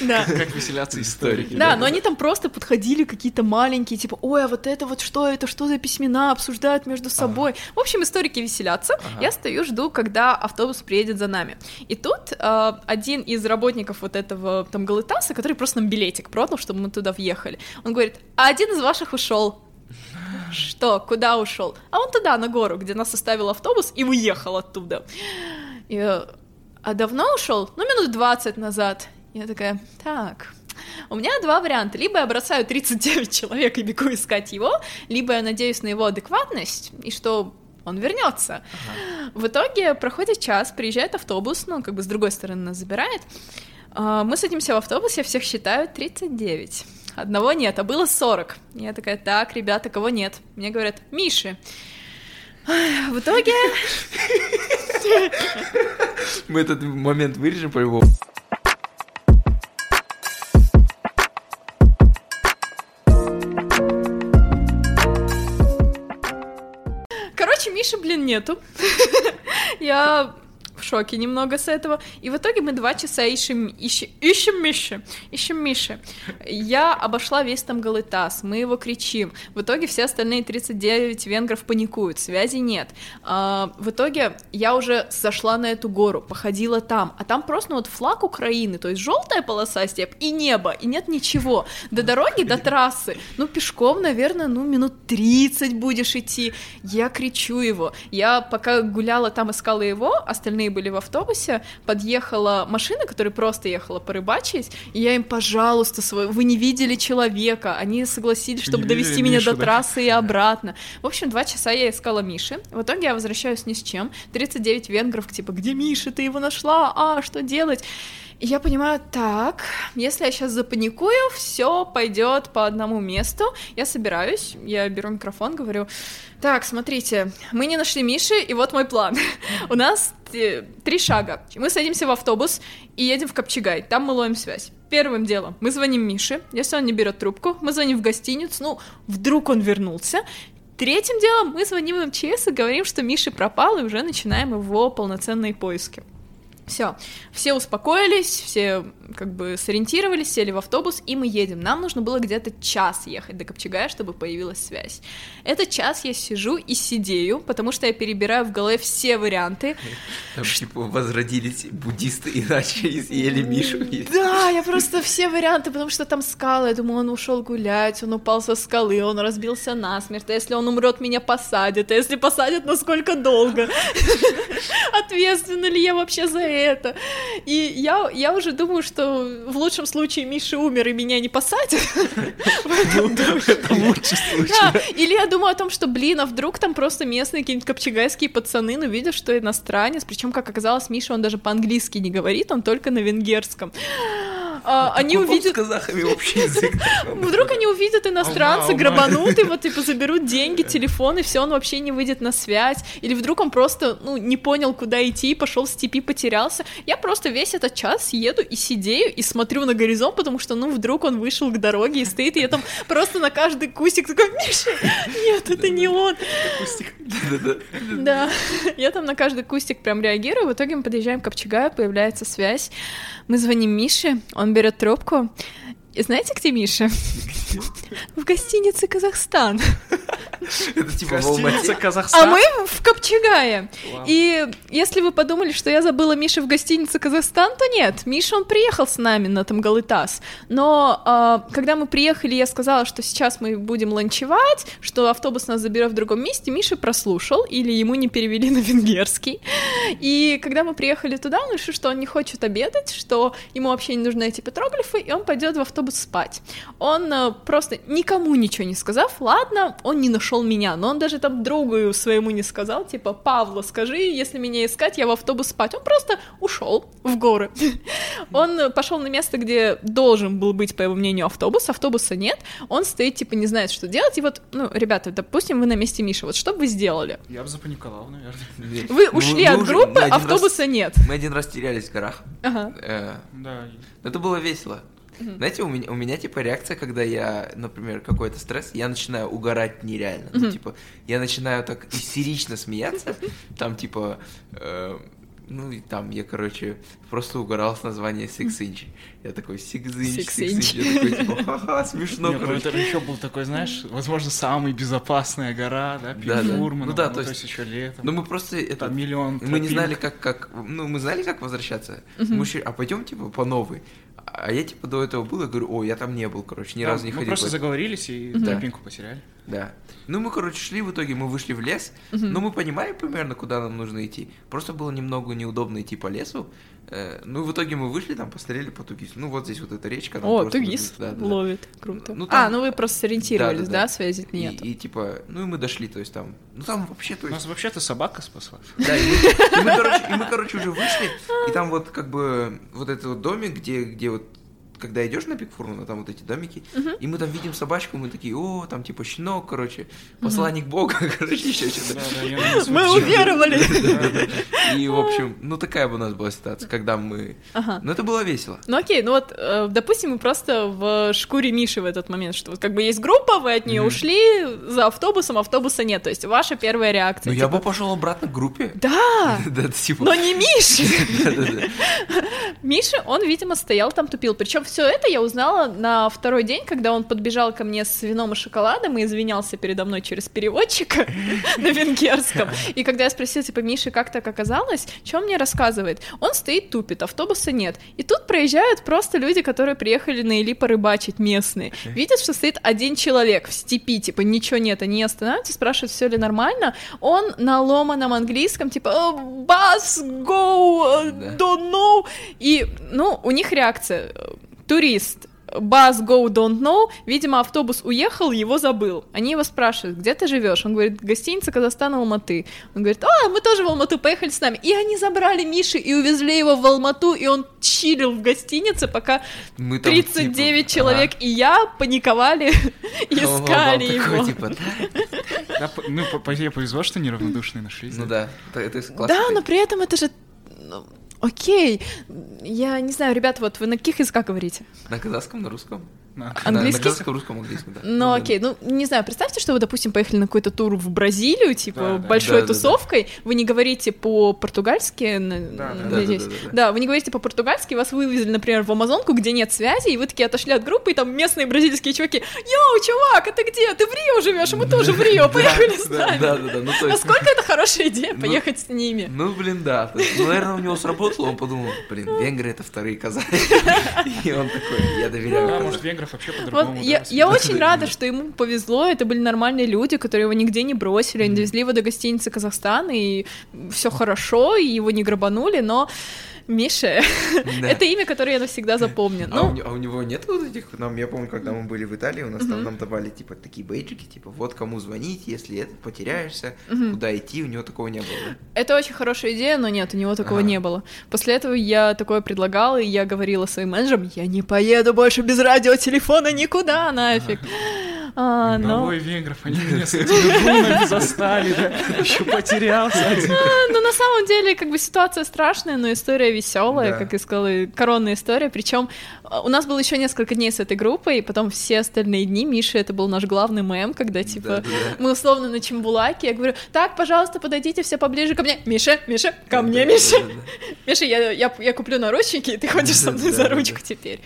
Да. Как веселятся историки. Да, но они там просто подходили какие-то маленькие, типа, ой, а вот это вот что, это что за письмена, обсуждают между собой. В общем, историки веселятся. Я стою, жду, когда автобус приедет за нами. И тут э, один из работников вот этого там Галатаса, который просто нам билетик продал, чтобы мы туда въехали, он говорит, а один из ваших ушел. Что? Куда ушел? А он туда, на гору, где нас оставил автобус и уехал оттуда. И, э, а давно ушел? Ну, минут 20 назад. Я такая, так, у меня два варианта. Либо я бросаю 39 человек и бегу искать его, либо я надеюсь на его адекватность, и что он вернется. В итоге проходит час, приезжает автобус, ну, как бы с другой стороны нас забирает. А, Мы садимся в автобус, я всех считаю 39. Одного нет, а было 40. Я такая, так, ребята, кого нет? Мне говорят, Миши. В итоге Мы этот момент вырежем по-любому. Короче, Миши, блин, нету. Я в шоке немного с этого. И в итоге мы два часа ищем, ищем, ищем Миши, ищем Миши. Я обошла весь там Галытас, мы его кричим. В итоге все остальные 39 венгров паникуют, связи нет. А, в итоге я уже зашла на эту гору, походила там, а там просто ну, вот флаг Украины, то есть желтая полоса степ и небо, и нет ничего. До дороги, до трассы, ну пешком, наверное, ну минут 30 будешь идти. Я кричу его. Я пока гуляла там, искала его, остальные были в автобусе, подъехала машина, которая просто ехала порыбачить, и я им, пожалуйста, свой... вы не видели человека, они согласились, чтобы не довести меня Мишу, до да? трассы и обратно. В общем, два часа я искала Миши, в итоге я возвращаюсь ни с чем, 39 венгров, типа, где Миша, ты его нашла, а, что делать? И я понимаю, так, если я сейчас запаникую, все пойдет по одному месту. Я собираюсь, я беру микрофон, говорю, так, смотрите, мы не нашли Миши, и вот мой план. У нас три шага. Мы садимся в автобус и едем в Копчегай, там мы ловим связь. Первым делом мы звоним Мише, если он не берет трубку, мы звоним в гостиницу, ну, вдруг он вернулся. Третьим делом мы звоним в МЧС и говорим, что Миша пропал, и уже начинаем его полноценные поиски. Все, все успокоились, все как бы сориентировались, сели в автобус, и мы едем. Нам нужно было где-то час ехать до Копчегая, чтобы появилась связь. Этот час я сижу и сидею, потому что я перебираю в голове все варианты. Там, типа, возродились буддисты и начали съели Мишу. Да, я просто все варианты, потому что там скалы. Я думаю, он ушел гулять, он упал со скалы, он разбился насмерть. А если он умрет, меня посадят. А если посадят, насколько долго? Ответственна ли я вообще за это? И я, я уже думаю, что в лучшем случае Миша умер и меня не посадят. Это лучший случай. Или я думаю о том, что, блин, а вдруг там просто местные какие-нибудь копчегайские пацаны, ну, видят, что иностранец, причем, как оказалось, Миша, он даже по-английски не говорит, он только на венгерском. А, они увидят... с казахами общий язык. Вдруг они увидят иностранца, Алма, алма. грабанут его, типа, заберут деньги, телефон, и все, он вообще не выйдет на связь. Или вдруг он просто, ну, не понял, куда идти, пошел в степи, потерялся. Я просто весь этот час еду и сидею, и смотрю на горизонт, потому что, ну, вдруг он вышел к дороге и стоит, и я там просто на каждый кустик такой, Миша, нет, это не он. Да-да-да. Да, я там на каждый кустик прям реагирую, в итоге мы подъезжаем к Копчегаю, появляется связь, мы звоним Мише, он берет трубку, и знаете, где Миша? В гостинице «Казахстан». Это типа Гостиница Алмате. А Казахстан. мы в Копчегае. Вау. И если вы подумали, что я забыла Миши в гостинице Казахстан, то нет. Миша, он приехал с нами на там Галытас. Но а, когда мы приехали, я сказала, что сейчас мы будем ланчевать, что автобус нас заберет в другом месте, Миша прослушал, или ему не перевели на венгерский. И когда мы приехали туда, он решил, что он не хочет обедать, что ему вообще не нужны эти петроглифы, и он пойдет в автобус спать. Он э, просто никому ничего не сказав, ладно, он не нашел меня, но он даже там другу своему не сказал, типа, Павла, скажи, если меня искать, я в автобус спать. Он просто ушел в горы. Он пошел на место, где должен был быть, по его мнению, автобус, автобуса нет, он стоит, типа, не знает, что делать, и вот, ну, ребята, допустим, вы на месте Миши, вот что бы вы сделали? Я бы запаниковал, наверное. Вы ушли от группы, автобуса нет. Мы один раз терялись в горах. Ага. Э, Да. Это было весело. Знаете, у меня, у меня типа реакция, когда я, например, какой-то стресс, я начинаю угорать нереально. Ну, Мгм. типа, я начинаю так истерично смеяться, там, типа, э, Ну и там я, короче, просто угорал с названия Six Inch. Я такой Six Inch, Six Six Inch. Я такой, типа, ха-ха, смешно, Нет, ну короче. это еще был такой, знаешь, возможно, самая безопасная гора, да, Да, да. перед Фурманом, Ну да, ну, то то есть- еще летом. Ну мы просто это... Там миллион Мы не знали, как, как, ну, мы знали, как возвращаться. Мы шли, а пойдем, типа, по новой. А я, типа, до этого был, я говорю, о, я там не был, короче, ни Да, разу не Мы ходил. просто по- заговорились и Да. тропинку потеряли. Да. Ну, мы, короче, шли, в итоге мы вышли в лес, но мы понимали примерно, куда нам нужно идти. Просто было немного неудобно идти по лесу. Э, Ну, в итоге мы вышли, там, посмотрели по Тугису. Ну, вот здесь вот эта речка. там О, тугис да, да, да. ловит, круто. Ну, а, там- ну вы просто сориентировались, Да-да-да. да, связи И, нет. и, типа, ну и мы дошли, то есть там, ну там вообще, то есть, Нас вообще-то собака спасла. да, и мы, и мы, короче, и мы, короче, уже вышли, и там вот как бы вот этот вот домик, где, где вот когда идешь на пик Фурмана, там вот эти домики, и мы там видим собачку, мы такие, о, там типа щенок, короче, посланник бога, короче, еще что-то. Мы уверовали! И, в общем, ну такая бы у нас была ситуация, когда мы... Ну это было весело. Ну окей, ну вот, э, допустим, мы просто в шкуре Миши в этот момент, что вот как бы есть группа, вы от нее ушли за автобусом, автобуса нет. То есть ваша первая реакция. Ну я типа, бы пошел обратно к группе. Да! Типа... Но не Миша! Миша, он, видимо, стоял там, тупил. Причем все это я узнала на второй день, когда он подбежал ко мне с вином и шоколадом и извинялся передо мной через переводчика на венгерском. И когда я спросила, типа, Миша, как так оказалось, что он мне рассказывает? Он стоит, тупит, автобуса нет. И тут проезжают просто люди, которые приехали на Или порыбачить местные. Видят, что стоит один человек в степи, типа, ничего нет, они останавливаются, спрашивают, все ли нормально. Он на ломаном английском, типа, «Э, бас, go, э, don't know. И, ну, у них реакция. Турист, Бас go don't know, видимо, автобус уехал, его забыл. Они его спрашивают, где ты живешь? Он говорит, гостиница Казахстан, Алматы. Он говорит, а, мы тоже в Алмату, поехали с нами. И они забрали Миши и увезли его в Алмату, и он чилил в гостинице, пока Мы там, 39 типа, человек и я паниковали, искали его. типа, ну, по, что неравнодушные нашлись. Ну да, это, это классно. Да, но при этом это же... Окей, я не знаю, ребята, вот вы на каких языках говорите? На казахском, на русском? На- На- На, Английский? казахском, английском, да. Ну, да. окей, ну, не знаю, представьте, что вы, допустим, поехали на какой-то тур в Бразилию, типа, Да, да. большой Да, да, да. тусовкой, вы не говорите по-португальски, Да, да, надеюсь. да, да, да, да. Да, вы не говорите по-португальски, вас вывезли, например, в Амазонку, где нет связи, и вы такие отошли от группы, и там местные бразильские чуваки, йоу, чувак, а ты где? Ты в Рио живешь, а мы тоже в Рио, поехали с Да, нами. да, да, да, ну то есть... Насколько это хорошая идея, Ну, поехать с ними? Ну, блин, да. Ну, наверное, у него сработало, он подумал, блин, венгры это вторые казахи. И он такой, я доверяю Да, венгров вообще по-другому. Вот я, да, я воспринимают. очень рада, что ему повезло, это были нормальные люди, которые его нигде не бросили, они довезли его до гостиницы Казахстана, и все хорошо, и его не грабанули, но Миша, Да. это имя, которое я навсегда запомню. А, у, Ну, а у него нет вот этих, нам, я помню, когда мы были в Италии, у нас там нам давали, типа, такие бейджики, типа, вот кому звонить, если потеряешься, куда идти, у него такого не было, это очень хорошая идея, но нет, у него такого не было. После этого я такое предлагала, и я говорила своим менеджерам, я не поеду больше без радиотелефона никуда, нафиг. А, но... Ой, венгров, они меня с этими застали, да, еще потерялся один. А, Ну, на самом деле, как бы ситуация страшная, но история веселая, Да. как я сказала, коронная история. Причем у нас было еще несколько дней с этой группой, и потом все остальные дни Миша это был наш главный мем, когда типа Да-да-да. мы условно на Чембулаке, я говорю, так, пожалуйста, подойдите все поближе ко мне. Миша, Миша, ко мне, Миша. Миша, я, я, я куплю наручники, и ты ходишь со мной за ручку теперь.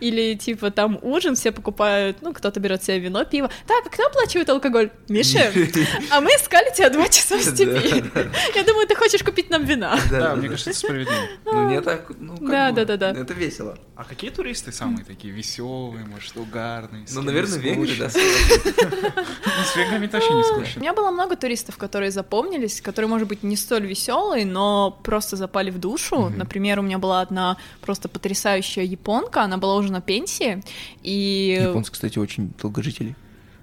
Или типа там ужин, все покупают, ну, кто-то берет себе вино, пиво. Так, а кто оплачивает алкоголь? Миша, а мы искали тебя два часа в степи. Я думаю, ты хочешь купить нам вина. Да, мне кажется, это справедливо. Ну, не так, ну, Да, да, да, да. Это весело. А какие туристы самые такие веселые, может, угарные? Ну, наверное, венгры, да. Ну, с венграми точно не У скучно. меня было много туристов, которые запомнились, которые, может быть, не столь веселые, но просто запали в душу. Например, у меня была одна просто потрясающая японка, она была уже на пенсии, и... Японцы, кстати, очень долгожители.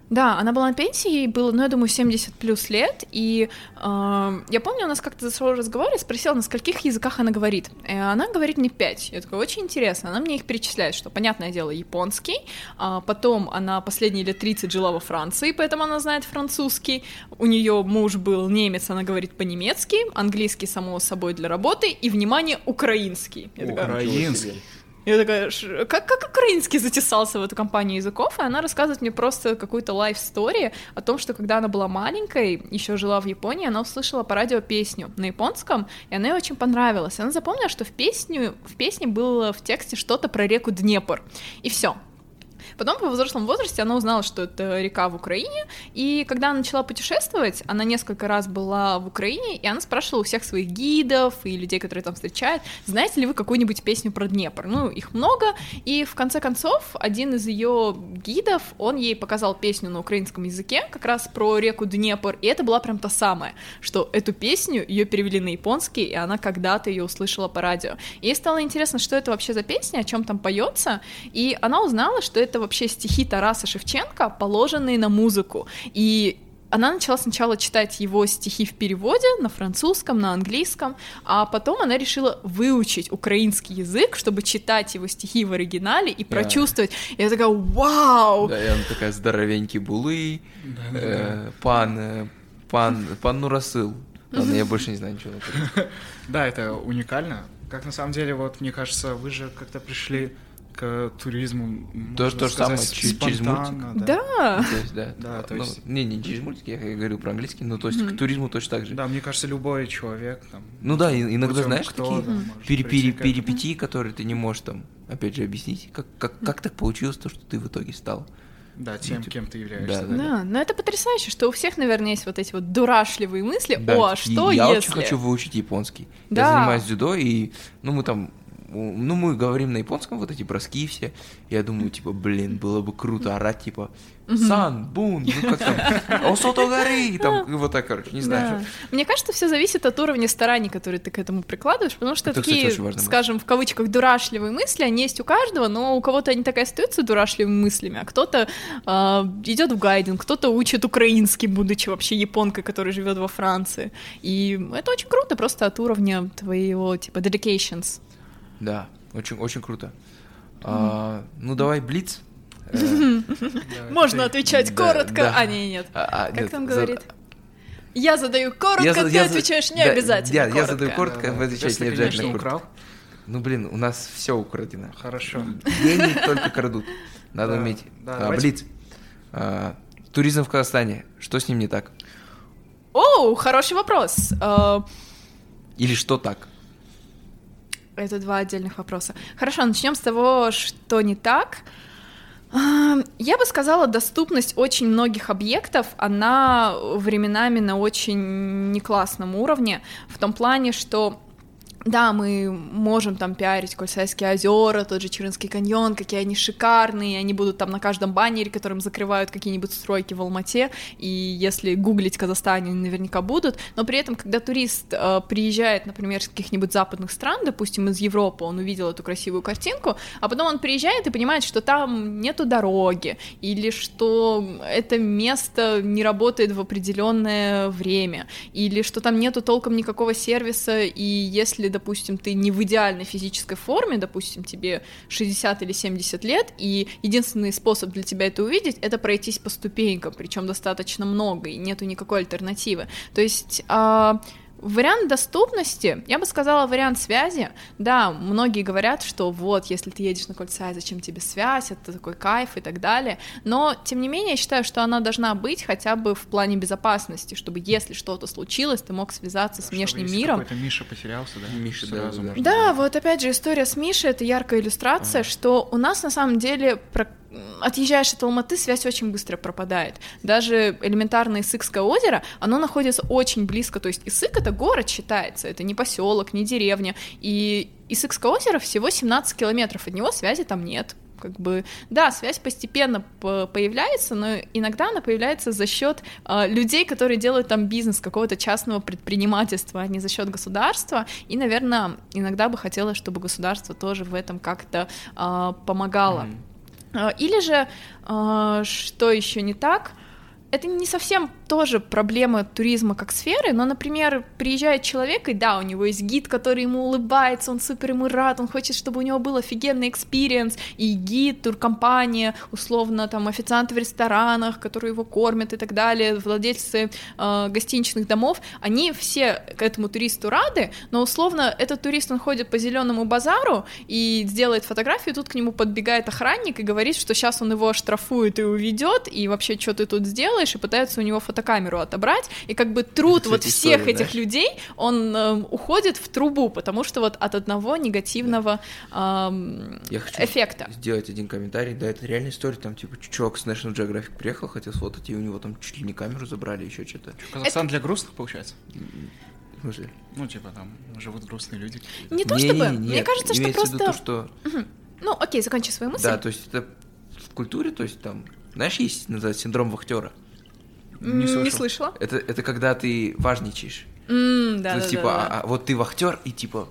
Да, она была на пенсии, ей было, ну, я думаю, 70 плюс лет, и э, я помню, у нас как-то зашел разговор, я спросила, на скольких языках она говорит. И она говорит мне 5. Я такая, очень интересно. Она мне их перечисляет, что, понятное дело, японский, а потом она последние лет 30 жила во Франции, поэтому она знает французский. У нее муж был немец, она говорит по-немецки, английский, само собой, для работы, и, внимание, украинский. Я Украинский. Я такая, как, как украинский затесался в эту компанию языков, и она рассказывает мне просто какую-то лайф-стори о том, что когда она была маленькой, еще жила в Японии, она услышала по радио песню на японском, и она ей очень понравилась. Она запомнила, что в, песню, в песне было в тексте что-то про реку Днепр, и все. Потом по взрослом возрасте она узнала, что это река в Украине, и когда она начала путешествовать, она несколько раз была в Украине, и она спрашивала у всех своих гидов и людей, которые там встречают, знаете ли вы какую-нибудь песню про Днепр? Ну, их много, и в конце концов один из ее гидов, он ей показал песню на украинском языке, как раз про реку Днепр, и это была прям та самая, что эту песню ее перевели на японский, и она когда-то ее услышала по радио. Ей стало интересно, что это вообще за песня, о чем там поется, и она узнала, что это вообще стихи Тараса Шевченко, положенные на музыку. И она начала сначала читать его стихи в переводе на французском, на английском, а потом она решила выучить украинский язык, чтобы читать его стихи в оригинале и прочувствовать. И я такая, вау! Да, и она такая здоровенький булы, э, пан, э, пан, пан Нурасыл. Ладно, я больше не знаю ничего. Да, это уникально. Как на самом деле, вот, мне кажется, вы же как-то пришли к туризму. То, то же самое, через мультик. Да. да. То есть, да. да то ну, есть... Не, не через мультик, я говорю про английский, но то есть mm-hmm. к туризму точно так же. Да, мне кажется, любой человек там. Ну да, иногда знаешь кто, такие да, пере, пере, перипетии, которые ты не можешь там, опять же, объяснить, как, как, как так получилось то, что ты в итоге стал. Да, тем, ну, кем ты являешься. Да, да, да. но это потрясающе, что у всех, наверное, есть вот эти вот дурашливые мысли. Да, О, а что я если? Я очень хочу выучить японский. Да. Я занимаюсь дзюдо, и, ну, мы там ну, мы говорим на японском вот эти броски все. Я думаю, типа, блин, было бы круто орать, типа, сан, бун, ну как там, осото горы, там, вот так, короче, не знаю. Да. Мне кажется, все зависит от уровня стараний, которые ты к этому прикладываешь, потому что Это, такие, кстати, скажем, в кавычках, дурашливые мысли, они есть у каждого, но у кого-то они так и остаются дурашливыми мыслями, а кто-то э, а, идет в гайдинг, кто-то учит украинский, будучи вообще японкой, которая живет во Франции. И это очень круто, просто от уровня твоего, типа, dedications. Да, очень, очень круто. А, ну, давай Блиц. Можно отвечать коротко. А, не, нет. А, а, как там говорит? Я задаю коротко, ты отвечаешь не обязательно. Я задаю коротко, вы отвечаете не обязательно коротко. Ну, блин, у нас все украдено. Хорошо. Гений только крадут. Надо уметь. Блиц. Туризм в Казахстане. Что с ним не так? О, хороший вопрос. Или что так? Это два отдельных вопроса. Хорошо, начнем с того, что не так. Я бы сказала, доступность очень многих объектов, она временами на очень неклассном уровне, в том плане, что да, мы можем там пиарить Кольсайские озера, тот же Чернский каньон, какие они шикарные, они будут там на каждом баннере, которым закрывают какие-нибудь стройки в Алмате, и если гуглить Казахстан, они наверняка будут, но при этом, когда турист э, приезжает, например, с каких-нибудь западных стран, допустим, из Европы, он увидел эту красивую картинку, а потом он приезжает и понимает, что там нету дороги, или что это место не работает в определенное время, или что там нету толком никакого сервиса, и если допустим, ты не в идеальной физической форме, допустим, тебе 60 или 70 лет, и единственный способ для тебя это увидеть, это пройтись по ступенькам, причем достаточно много, и нету никакой альтернативы. То есть... А, Вариант доступности, я бы сказала, вариант связи. Да, многие говорят, что вот, если ты едешь на Кольцай, зачем тебе связь, это такой кайф и так далее. Но, тем не менее, я считаю, что она должна быть хотя бы в плане безопасности, чтобы если что-то случилось, ты мог связаться да, с внешним миром. Какой-то Миша потерялся, да? Миша, да, да. Да, вот опять же история с Мишей, это яркая иллюстрация, ага. что у нас на самом деле отъезжаешь от Алматы, связь очень быстро пропадает. Даже элементарное Исыкское озеро, оно находится очень близко, то есть Исык — это город считается, это не поселок, не деревня, и Исыкское озеро всего 17 километров, от него связи там нет, как бы, да, связь постепенно появляется, но иногда она появляется за счет э, людей, которые делают там бизнес какого-то частного предпринимательства, а не за счет государства. И, наверное, иногда бы хотелось, чтобы государство тоже в этом как-то э, помогало. Mm-hmm. А, или же, а, что еще не так, это не совсем тоже проблема туризма как сферы, но, например, приезжает человек, и да, у него есть гид, который ему улыбается, он супер ему рад, он хочет, чтобы у него был офигенный experience, и гид, туркомпания, условно, там, официанты в ресторанах, которые его кормят и так далее, владельцы э, гостиничных домов, они все к этому туристу рады, но, условно, этот турист, он ходит по зеленому базару и сделает фотографию, тут к нему подбегает охранник и говорит, что сейчас он его оштрафует и уведет, и вообще, что ты тут сделаешь, и пытается у него фотокамеру отобрать, и как бы труд вот всех история, этих да? людей, он э, уходит в трубу, потому что вот от одного негативного да. эм, Я хочу эффекта. сделать один комментарий, да, это реальная история, там, типа, чувак с National Geographic приехал, хотел сфотать, и у него там чуть ли не камеру забрали, еще что-то. Казахстан это... для грустных, получается? В смысле? Ну, типа, там живут грустные люди. Не то чтобы, не, не, мне кажется, что просто... то, что... Угу. Ну, окей, закончи свою мысль. Да, то есть это в культуре, то есть там, знаешь, есть, называется, синдром вахтера. Не, слышал. не слышала. Это, это когда ты важничаешь. Mm, да, То есть, да, типа, да, а, а вот ты вахтер, и типа,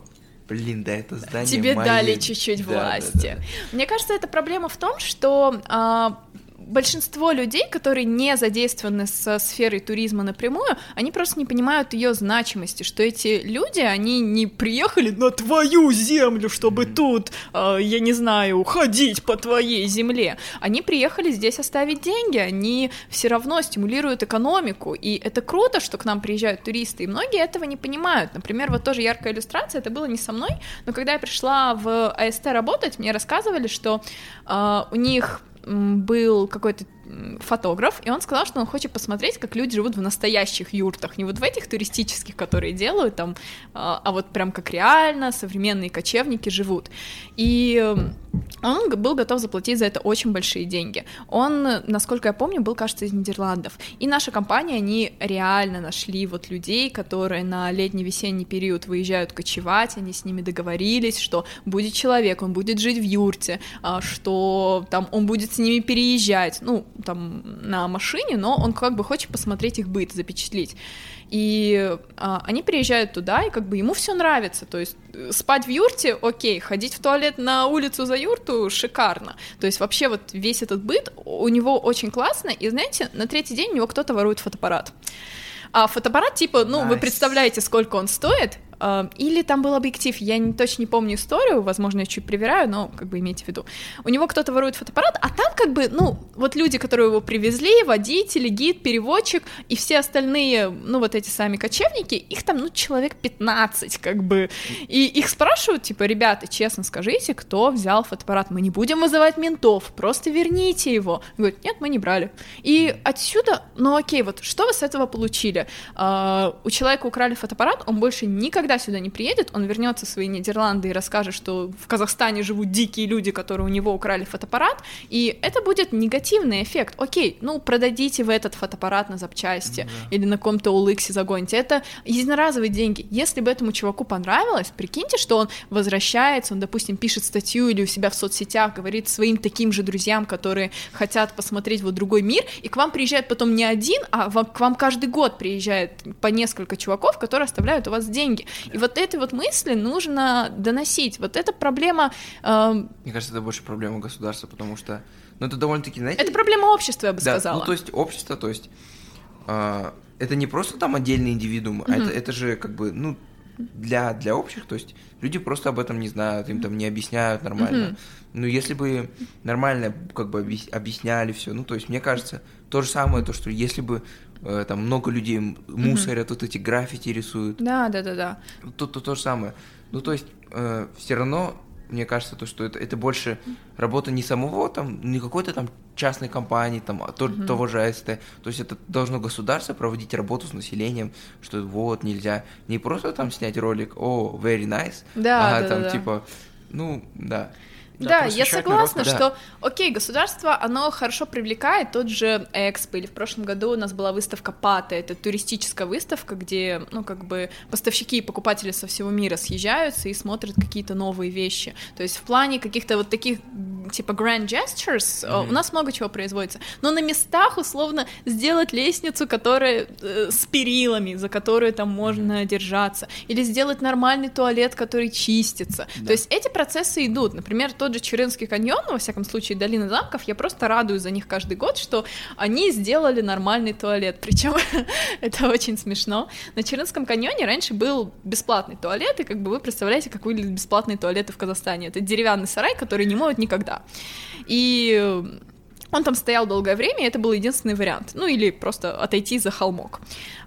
блин, да, это здание Тебе мое. дали чуть-чуть да, власти. Да, да, да. Мне кажется, это проблема в том, что а, большинство людей, которые не задействованы со сферой туризма напрямую, они просто не понимают ее значимости, что эти люди, они не приехали на твою землю, чтобы тут, э, я не знаю, ходить по твоей земле. Они приехали здесь оставить деньги, они все равно стимулируют экономику, и это круто, что к нам приезжают туристы, и многие этого не понимают. Например, вот тоже яркая иллюстрация, это было не со мной, но когда я пришла в АСТ работать, мне рассказывали, что э, у них был какой-то фотограф, и он сказал, что он хочет посмотреть, как люди живут в настоящих юртах, не вот в этих туристических, которые делают там, а, а вот прям как реально современные кочевники живут. И он был готов заплатить за это очень большие деньги. Он, насколько я помню, был, кажется, из Нидерландов. И наша компания, они реально нашли вот людей, которые на летний-весенний период выезжают кочевать, они с ними договорились, что будет человек, он будет жить в юрте, а, что там он будет с ними переезжать, ну, там, на машине, но он как бы хочет посмотреть их быт, запечатлеть. И а, они приезжают туда, и как бы ему все нравится. То есть э, спать в юрте, окей, ходить в туалет на улицу за юрту шикарно. То есть вообще вот весь этот быт у него очень классно. И знаете, на третий день у него кто-то ворует фотоаппарат. А фотоаппарат, типа, ну, nice. вы представляете, сколько он стоит, или там был объектив, я не, точно не помню историю, возможно, я чуть проверяю, но как бы имейте в виду. У него кто-то ворует фотоаппарат, а там как бы, ну, вот люди, которые его привезли, водители, гид, переводчик и все остальные, ну, вот эти сами кочевники, их там, ну, человек 15, как бы. И их спрашивают, типа, ребята, честно скажите, кто взял фотоаппарат? Мы не будем вызывать ментов, просто верните его. Говорят, нет, мы не брали. И отсюда, ну, окей, вот что вы с этого получили? Uh, у человека украли фотоаппарат, он больше никогда никогда сюда не приедет, он вернется в свои Нидерланды и расскажет, что в Казахстане живут дикие люди, которые у него украли фотоаппарат, и это будет негативный эффект. Окей, ну продадите вы этот фотоаппарат на запчасти mm или на каком-то улыксе загоните. Это единоразовые деньги. Если бы этому чуваку понравилось, прикиньте, что он возвращается, он, допустим, пишет статью или у себя в соцсетях, говорит своим таким же друзьям, которые хотят посмотреть вот другой мир, и к вам приезжает потом не один, а к вам каждый год приезжает по несколько чуваков, которые оставляют у вас деньги. И вот этой вот мысли нужно доносить. Вот эта проблема... Э... Мне кажется, это больше проблема государства, потому что... Ну, это довольно-таки, знаете... Это проблема общества, я бы да, сказала. ну, то есть общество, то есть... Э, это не просто там отдельные индивидуумы, mm-hmm. а это, это же как бы, ну, для, для общих, то есть люди просто об этом не знают, им там не объясняют нормально. Mm-hmm. Ну, если бы нормально как бы объясняли все, ну, то есть мне кажется, то же самое, то, что если бы там много людей мусорят, mm-hmm. вот эти граффити рисуют. Да, да, да, да. Тут то, то же самое. Ну, то есть, э, все равно, мне кажется, то, что это, это больше работа не самого, там, не какой-то там частной компании, там, а то, mm-hmm. того же АСТ. То есть это должно государство проводить работу с населением, что вот, нельзя. Не просто там снять ролик, о, very nice, да, а да, там, да. типа, ну, да. Да, да я согласна, народ, что, да. окей, государство, оно хорошо привлекает тот же Экспо, или в прошлом году у нас была выставка Пата, это туристическая выставка, где, ну, как бы поставщики и покупатели со всего мира съезжаются и смотрят какие-то новые вещи. То есть в плане каких-то вот таких, типа, grand gestures mm-hmm. у нас много чего производится. Но на местах, условно, сделать лестницу, которая э, с перилами, за которую там можно mm-hmm. держаться, или сделать нормальный туалет, который чистится. Да. То есть эти процессы идут. Например, тот же Чуринский каньон, во всяком случае, Долина замков, я просто радуюсь за них каждый год, что они сделали нормальный туалет. Причем это очень смешно. На Чуринском каньоне раньше был бесплатный туалет, и как бы вы представляете, как выглядят бесплатные туалеты в Казахстане. Это деревянный сарай, который не моют никогда. И он там стоял долгое время, и это был единственный вариант. Ну или просто отойти за холмок.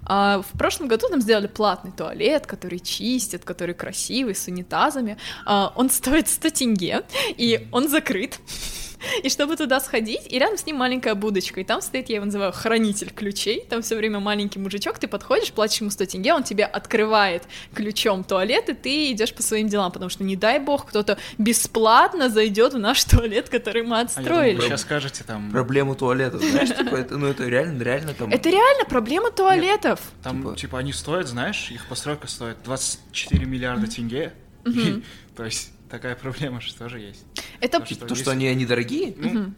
А в прошлом году нам сделали платный туалет, который чистят, который красивый, с унитазами. А он стоит 100 тенге, и он закрыт. И чтобы туда сходить, и рядом с ним маленькая будочка, и там стоит, я его называю, хранитель ключей, там все время маленький мужичок, ты подходишь, платишь ему 100 тенге, он тебе открывает ключом туалет, и ты идешь по своим делам, потому что, не дай бог, кто-то бесплатно зайдет в наш туалет, который мы отстроили. А думал, сейчас скажете там... Проблему туалета, знаешь, типа, это, ну это реально, реально там... Это реально проблема туалетов. Нет, там, типа... типа, они стоят, знаешь, их постройка стоит 24 миллиарда тенге, то есть такая проблема же тоже есть. Это то, что, то, что они недорогие? Ну, угу.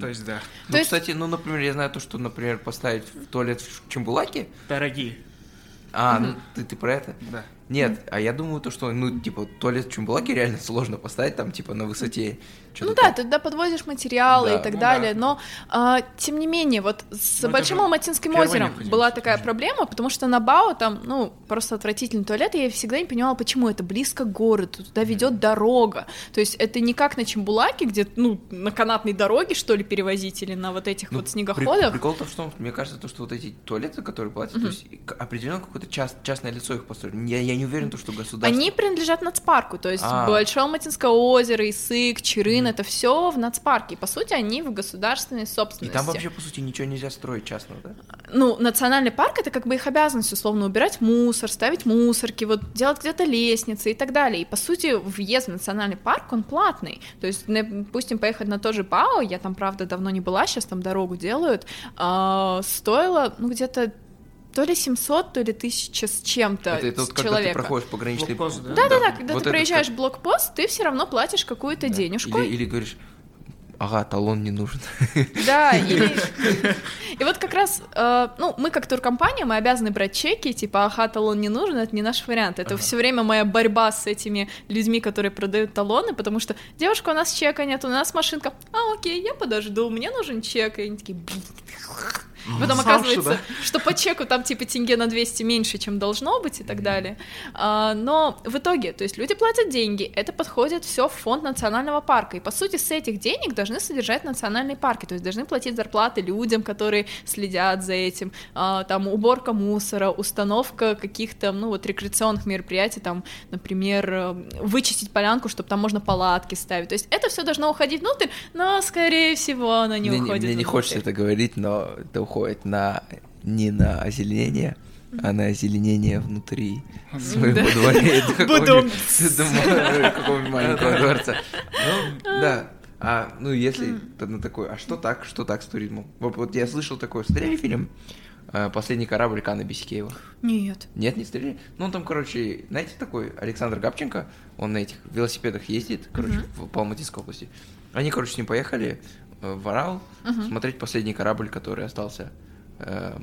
То есть, да. Ну, есть... кстати, ну, например, я знаю то, что, например, поставить в туалет в Чембулаке. Дорогие. А, угу. ну ты, ты про это? Да. Нет, а я думаю, то, что, ну, типа, туалет в Чумбулаке реально сложно поставить там, типа, на высоте. Ну да, ты туда подводишь материалы да. и так ну, далее, да. но, а, тем не менее, вот с ну, Большим Алматинским озером была такая проблема, потому что на Бао там, ну, просто отвратительный туалет, и я всегда не понимала, почему это близко к городу, туда ведет дорога, то есть это не как на Чембулаке, где, ну, на канатной дороге, что ли, перевозить, или на вот этих ну, вот снегоходах. При, прикол в том, что мне кажется, то, что вот эти туалеты, которые платят, угу. то есть определенно какое-то част, частное лицо их построили. Я, я не уверен, то, что государство... Они принадлежат нацпарку, то есть а. Большое Алматинское озеро, Исык, Чирын, mm. это все в нацпарке. По сути, они в государственной собственности. И там вообще, по сути, ничего нельзя строить частного, да? Ну, национальный парк — это как бы их обязанность, условно, убирать мусор, ставить мусорки, вот делать где-то лестницы и так далее. И, по сути, въезд в национальный парк, он платный. То есть, допустим, поехать на тот же Бао, я там, правда, давно не была, сейчас там дорогу делают, э, стоило, ну, где-то то ли 700, то ли 1000 с чем-то это, это вот когда ты проходишь пограничный блокпост, да? Да, да, да, когда вот ты проезжаешь как... блокпост, ты все равно платишь какую-то да. денежку. Или, или говоришь, ага, талон не нужен. Да, или... И вот как раз, э, ну, мы как туркомпания, мы обязаны брать чеки, типа, ага, талон не нужен, это не наш вариант. Это ага. все время моя борьба с этими людьми, которые продают талоны, потому что, девушка, у нас чека нет, у нас машинка. А, окей, я подожду, мне нужен чек. И они такие, Потом Сам оказывается, да? что по чеку там типа тенге на 200 меньше, чем должно быть и так далее. А, но в итоге, то есть люди платят деньги, это подходит все в фонд национального парка. И по сути с этих денег должны содержать национальные парки, то есть должны платить зарплаты людям, которые следят за этим, а, там уборка мусора, установка каких-то, ну вот рекреационных мероприятий, там, например, э, вычистить полянку, чтобы там можно палатки ставить. То есть это все должно уходить внутрь, но скорее всего оно не мне, уходит. Мне внутрь. не хочется это говорить, но это уходит на не на озеленение, а на озеленение внутри своего дворе. Какого-нибудь маленького дворца. Ну, да. А, ну, если на такой, а что так, что так с туризмом? Вот, я слышал такой, смотрели фильм э, «Последний корабль» Кана Бесикеева? Нет. Нет, не смотрели? Ну, он там, короче, знаете, такой Александр Габченко, он на этих велосипедах ездит, короче, в, по Алматинской области. Они, короче, с ним поехали в Орал смотреть «Последний корабль», который остался Э,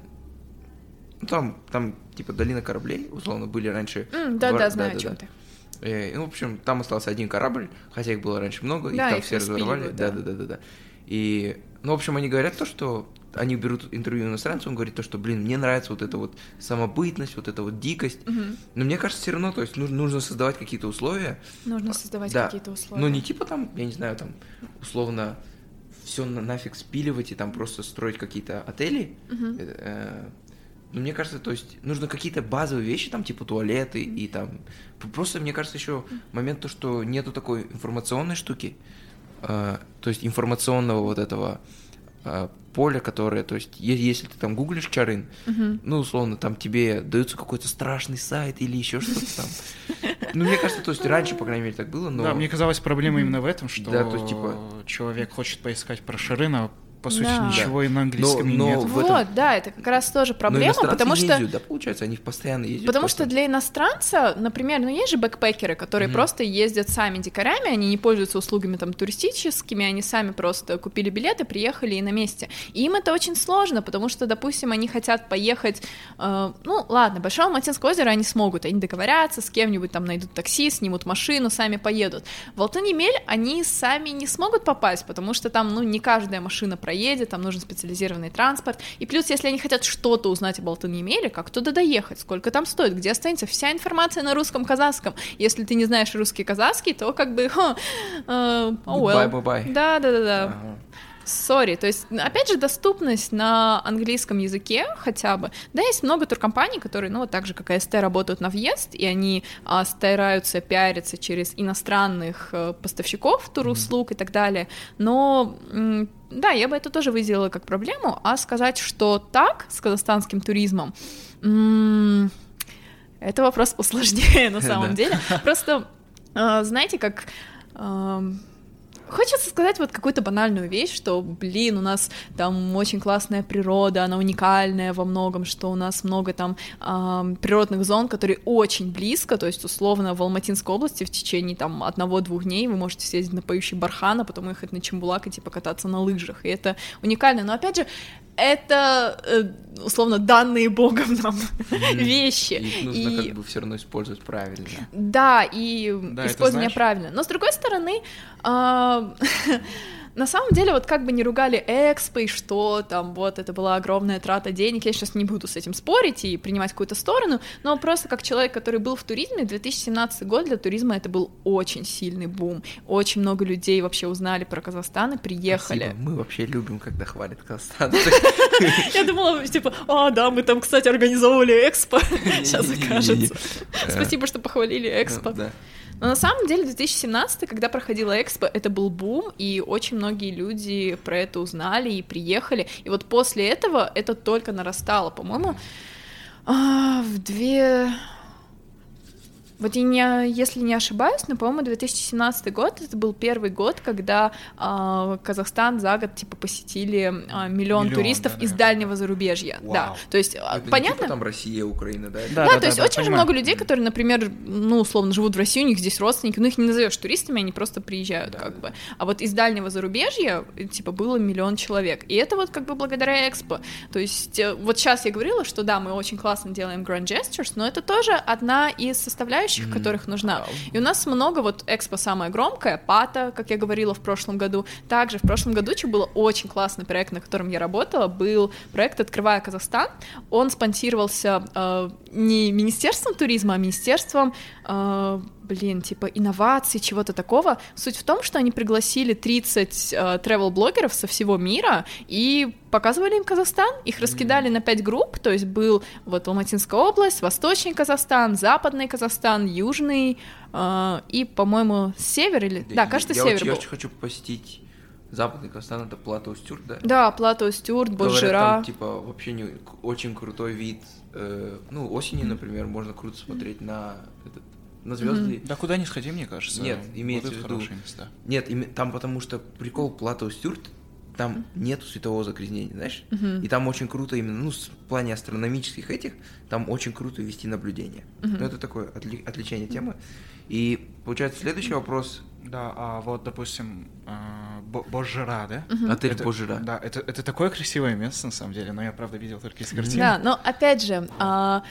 ну, там, там, типа, долина кораблей, условно, были раньше. Mm, да, да, знаю, да, о чем да. ты. Э, ну, в общем, там остался один корабль, хотя их было раньше много, да, их там их все разорвали. Да. да, да, да, да, И, ну, в общем, они говорят то, что они берут интервью иностранцу, он говорит то, что, блин, мне нравится вот эта вот самобытность, вот эта вот дикость. Угу. Но мне кажется, все равно, то есть нужно, нужно создавать какие-то условия. Нужно создавать да. какие-то условия. Но не типа там, я не знаю, там, условно, все на, нафиг спиливать и там просто строить какие-то отели. Uh-huh. Э, ну, мне кажется, то есть нужно какие-то базовые вещи, там, типа туалеты и там... Просто, мне кажется, еще момент то, что нету такой информационной штуки, э, то есть информационного вот этого э, поля, которое, то есть, если ты там гуглишь чарын, uh-huh. ну, условно, там тебе дается какой-то страшный сайт или еще что-то там. Ну, мне кажется, то есть раньше, по крайней мере, так было, но... Да, мне казалось, проблема именно в этом, что да, то есть, типа... человек хочет поискать про Шарына, по сути, Да. ничего и на английском Но- но нет. Вот, этом- да, это как раз тоже Но проблема, иностранцы потому что... ездят, да, получается, они постоянно ездят. Потому просто. что для иностранца, например, ну есть же бэкпекеры, которые Мгм. просто ездят сами дикарями, они не пользуются услугами там туристическими, они сами просто купили билеты, приехали и на месте. И им это очень сложно, потому что, допустим, они хотят поехать, э, ну ладно, Большое Алматинское озеро они смогут, они договорятся с кем-нибудь, там найдут такси, снимут машину, сами поедут. В Алтан-Емель они сами не смогут попасть, потому что там, ну, не каждая машина проедет, там нужен специализированный транспорт. И плюс, если они хотят что-то узнать об Алтан-Емеле, как туда доехать, сколько там стоит, где останется вся информация на русском, казахском. Если ты не знаешь русский, казахский, то как бы, ха, э, oh well. Bye-bye-bye. Да, да, Сори, то есть, опять же, доступность на английском языке хотя бы. Да, есть много туркомпаний, которые, ну, вот так же, как и СТ, работают на въезд, и они а, стараются пиариться через иностранных э, поставщиков туруслуг и так далее. Но, м, да, я бы это тоже выделила как проблему, а сказать, что так с казахстанским туризмом, м, это вопрос посложнее на самом деле. Просто, э, знаете, как... Хочется сказать вот какую-то банальную вещь, что, блин, у нас там очень классная природа, она уникальная во многом, что у нас много там ам, природных зон, которые очень близко, то есть условно в Алматинской области в течение там одного-двух дней вы можете съездить на поющий бархан, а потом ехать на Чембулак и типа кататься на лыжах, и это уникально, но опять же, это э, условно данные богом нам вещи. Их нужно И- как бы все равно использовать правильно. Да, и Да, использование правильно. Но с другой стороны, на самом деле, вот как бы не ругали Экспо и что там, вот это была огромная трата денег, я сейчас не буду с этим спорить и принимать какую-то сторону, но просто как человек, который был в туризме, 2017 год для туризма это был очень сильный бум. Очень много людей вообще узнали про Казахстан и приехали. Спасибо. Мы вообще любим, когда хвалят Казахстан. Я думала, типа, а, да, мы там, кстати, организовывали Экспо. Сейчас окажется. Э, Спасибо, что похвалили Экспо. Но на самом деле 2017, когда проходила Экспо, это был бум, и очень многие люди про это узнали и приехали. И вот после этого это только нарастало, по-моему, а, в две... Вот я не, если не ошибаюсь, но, по-моему, 2017 год это был первый год, когда а, Казахстан за год типа посетили а, миллион, Миллион, туристов да, из да. дальнего зарубежья. Да, Вау. то есть а, Это не понятно. типа там Россия, Украина, да? Да, Да, то есть очень же понимаю. много людей, которые, например, ну, условно, живут в России, у них здесь родственники, ну, их не назовешь туристами, они просто приезжают, Да, как да. бы. А вот из дальнего зарубежья, э, типа, было миллион человек. И это вот как бы благодаря Экспо. То есть э, вот сейчас я говорила, что да, мы очень классно делаем Grand Gestures, но это тоже одна из составляющих, Мгм. которых нужна. И у нас много, вот Экспо самая громкая, Пата, как я говорила в прошлом году. Также в прошлом году, что было очень классный проект, на котором я работала, был проект «Открывая Казахстан». Он спонсировался э, не Министерством туризма, а Министерством, э, блин, типа инноваций, чего-то такого. Суть в том, что они пригласили 30 э, travel-блогеров со всего мира и показывали им Казахстан, их раскидали на 5 групп, то есть был вот Алматинская область, Восточный Казахстан, Западный Казахстан, Южный э, и, по-моему, Север или... Да, кажется, я Север очень, я очень хочу посетить Западный Казахстан, это Плата Устюрт, да? Да, Плато, Говорят, Боджира. там, типа, вообще не, очень крутой вид. э, ну, осенью, например, можно круто смотреть на, этот, на звезды. Да куда не сходи, мне кажется. Нет, Вот имеется это в виду- хорошие места. Нет, име- там потому что прикол Плата Устюрт, там нету светового загрязнения, знаешь? Мгм. И там очень круто именно, ну, с- в плане астрономических этих, там очень круто вести наблюдение. Мгм. Ну, это такое отли- отвлечение темы. И получается следующий вопрос. Да, а вот, допустим, а, Бо- Божжера, да? Мгм. Отель Это- Божира. Да, это, это такое красивое место, на самом деле, но я, правда, видел только из картины. Да, но опять же, а,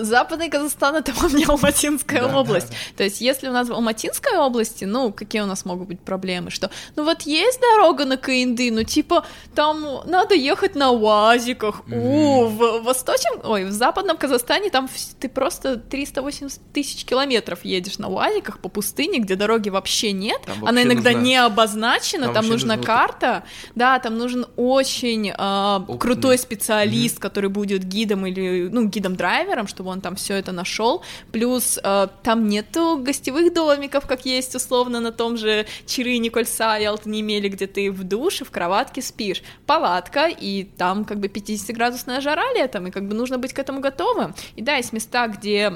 Западный Казахстан это вам не Алматинская Да, да, область. То есть, если у нас в Алматинской области, ну, какие у нас могут быть проблемы? Что, ну вот есть дорога на Каинды, ну типа там надо ехать на УАЗиках. У, в Восточном, ой, в Западном Казахстане там ты просто 380 тысяч километров едешь на УАЗиках по пустыне, где дороги вообще нет. Там Она вообще иногда нужна- не обозначена, там там, нужна нужно вот карта. Да, там нужен очень Опытный. крутой специалист, который будет гидом или ну гидом-драйвером, чтобы он там все это нашел. Плюс э, там нету гостевых домиков, как есть условно на том же Чирыне, Кольца и Алтанемеле, где ты в душе, в кроватке спишь. Палатка, и там как бы 50-градусная жара летом, и как бы нужно быть к этому готовым. И да, есть места, где...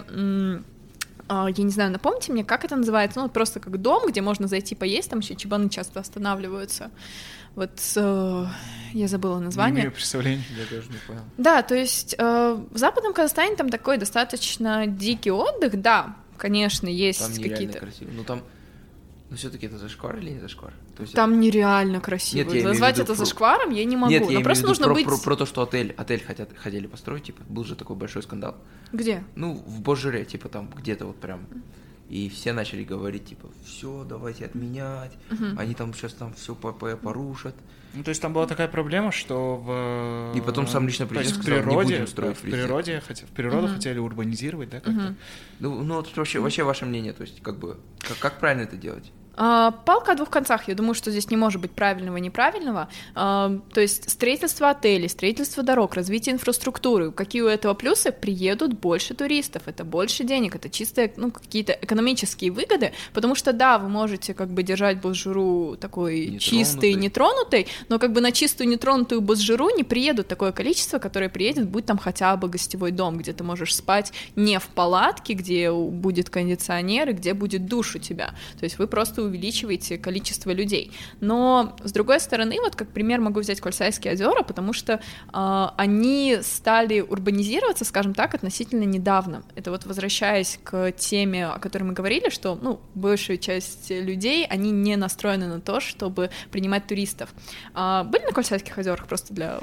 а, я не знаю, напомните мне, как это называется, ну, просто как дом, где можно зайти поесть, там еще чебаны часто останавливаются. Вот э, я забыла название. Не имею представления. Я тоже не понял. Да, то есть э, в Западном Казахстане там такой достаточно дикий отдых, да, конечно, есть какие-то... красиво. Ну там, но все-таки это зашквар или не зашквар? То есть... Там нереально красиво. Нет, я Назвать это про... зашкваром я не могу. Нет, я но просто нужно про, быть. Про, про то, что отель, отель хотят, хотели построить, типа, был же такой большой скандал. Где? Ну, в Божире, типа, там где-то вот прям. И все начали говорить, типа, все, давайте отменять. Угу. Они там сейчас там все порушат. Ну, то есть там была такая проблема, что в... И потом сам лично президент в природе, не строить да, в природе, хотя, в природу угу. хотели урбанизировать, да, как-то? Угу. Ну, ну, вот вообще, вообще ваше мнение, то есть, как бы, как, как правильно это делать? А, палка о двух концах. Я думаю, что здесь не может быть правильного и неправильного. А, то есть строительство отелей, строительство дорог, развитие инфраструктуры. Какие у этого плюсы? Приедут больше туристов, это больше денег, это чистые ну, какие-то экономические выгоды, потому что да, вы можете как бы держать Босжиру такой нетронутый. чистый, нетронутый, но как бы на чистую нетронутую Босжиру не приедут такое количество, которое приедет, будь там хотя бы гостевой дом, где ты можешь спать не в палатке, где будет кондиционер и где будет душ у тебя. То есть вы просто увеличиваете количество людей. Но, с другой стороны, вот как пример могу взять Кольсайские озера, потому что э, они стали урбанизироваться, скажем так, относительно недавно. Это вот возвращаясь к теме, о которой мы говорили, что, ну, большая часть людей, они не настроены на то, чтобы принимать туристов. Э, были на Кольсайских озерах просто для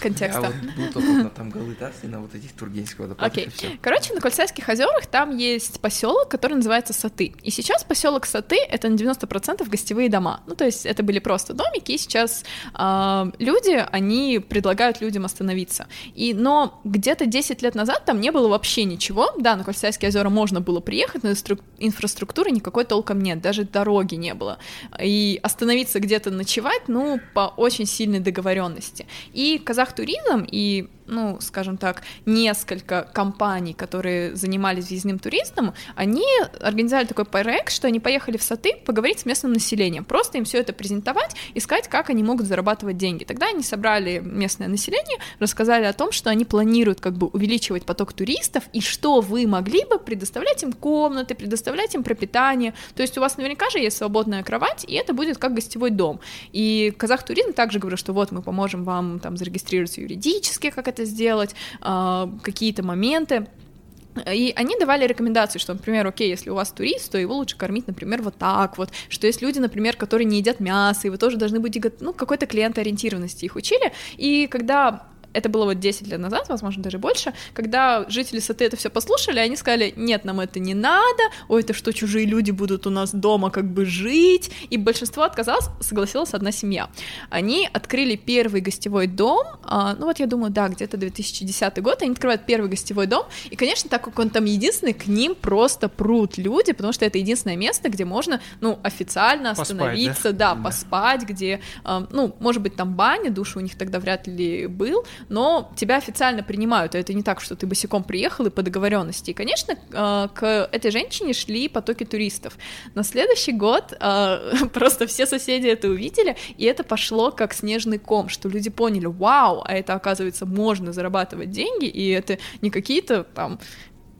контекста. Я вот был на там Галытас и на вот этих Тургеневских водопадах. Окей. Okay. Короче, на Кольцайских озерах там есть поселок, который называется Саты. И сейчас поселок Саты — это на 90% гостевые дома. Ну, то есть это были просто домики, и сейчас э, люди, они предлагают людям остановиться. И, но где-то 10 лет назад там не было вообще ничего. Да, на Кольцайские озера можно было приехать, но инфраструктуры никакой толком нет, даже дороги не было. И остановиться где-то ночевать, ну, по очень сильной договоренности. И казах туризм и ну, скажем так, несколько компаний, которые занимались въездным туризмом, они организовали такой проект, что они поехали в Саты поговорить с местным населением, просто им все это презентовать, искать, как они могут зарабатывать деньги. Тогда они собрали местное население, рассказали о том, что они планируют как бы увеличивать поток туристов и что вы могли бы предоставлять им комнаты, предоставлять им пропитание. То есть у вас наверняка же есть свободная кровать, и это будет как гостевой дом. И Казах Туризм также говорит, что вот мы поможем вам там зарегистрироваться юридически, как это сделать, а, какие-то моменты. И они давали рекомендации, что, например, окей, если у вас турист, то его лучше кормить, например, вот так вот, что есть люди, например, которые не едят мясо, и вы тоже должны быть, ну, какой-то клиентоориентированности их учили, и когда это было вот 10 лет назад, возможно, даже больше, когда жители Саты это все послушали, они сказали, нет, нам это не надо, ой, это что, чужие люди будут у нас дома как бы жить, и большинство отказалось, согласилась одна семья. Они открыли первый гостевой дом, а, ну вот я думаю, да, где-то 2010 год, они открывают первый гостевой дом, и, конечно, так как он там единственный, к ним просто прут люди, потому что это единственное место, где можно, ну, официально остановиться, поспать, да? Да, поспать, где, а, ну, может быть, там баня, душа у них тогда вряд ли был, но тебя официально принимают, это не так, что ты босиком приехал и по договоренности. И, конечно, э, к этой женщине шли потоки туристов. На следующий год э, просто все соседи это увидели, и это пошло как снежный ком, что люди поняли, вау, а это, оказывается, можно зарабатывать деньги, и это не какие-то там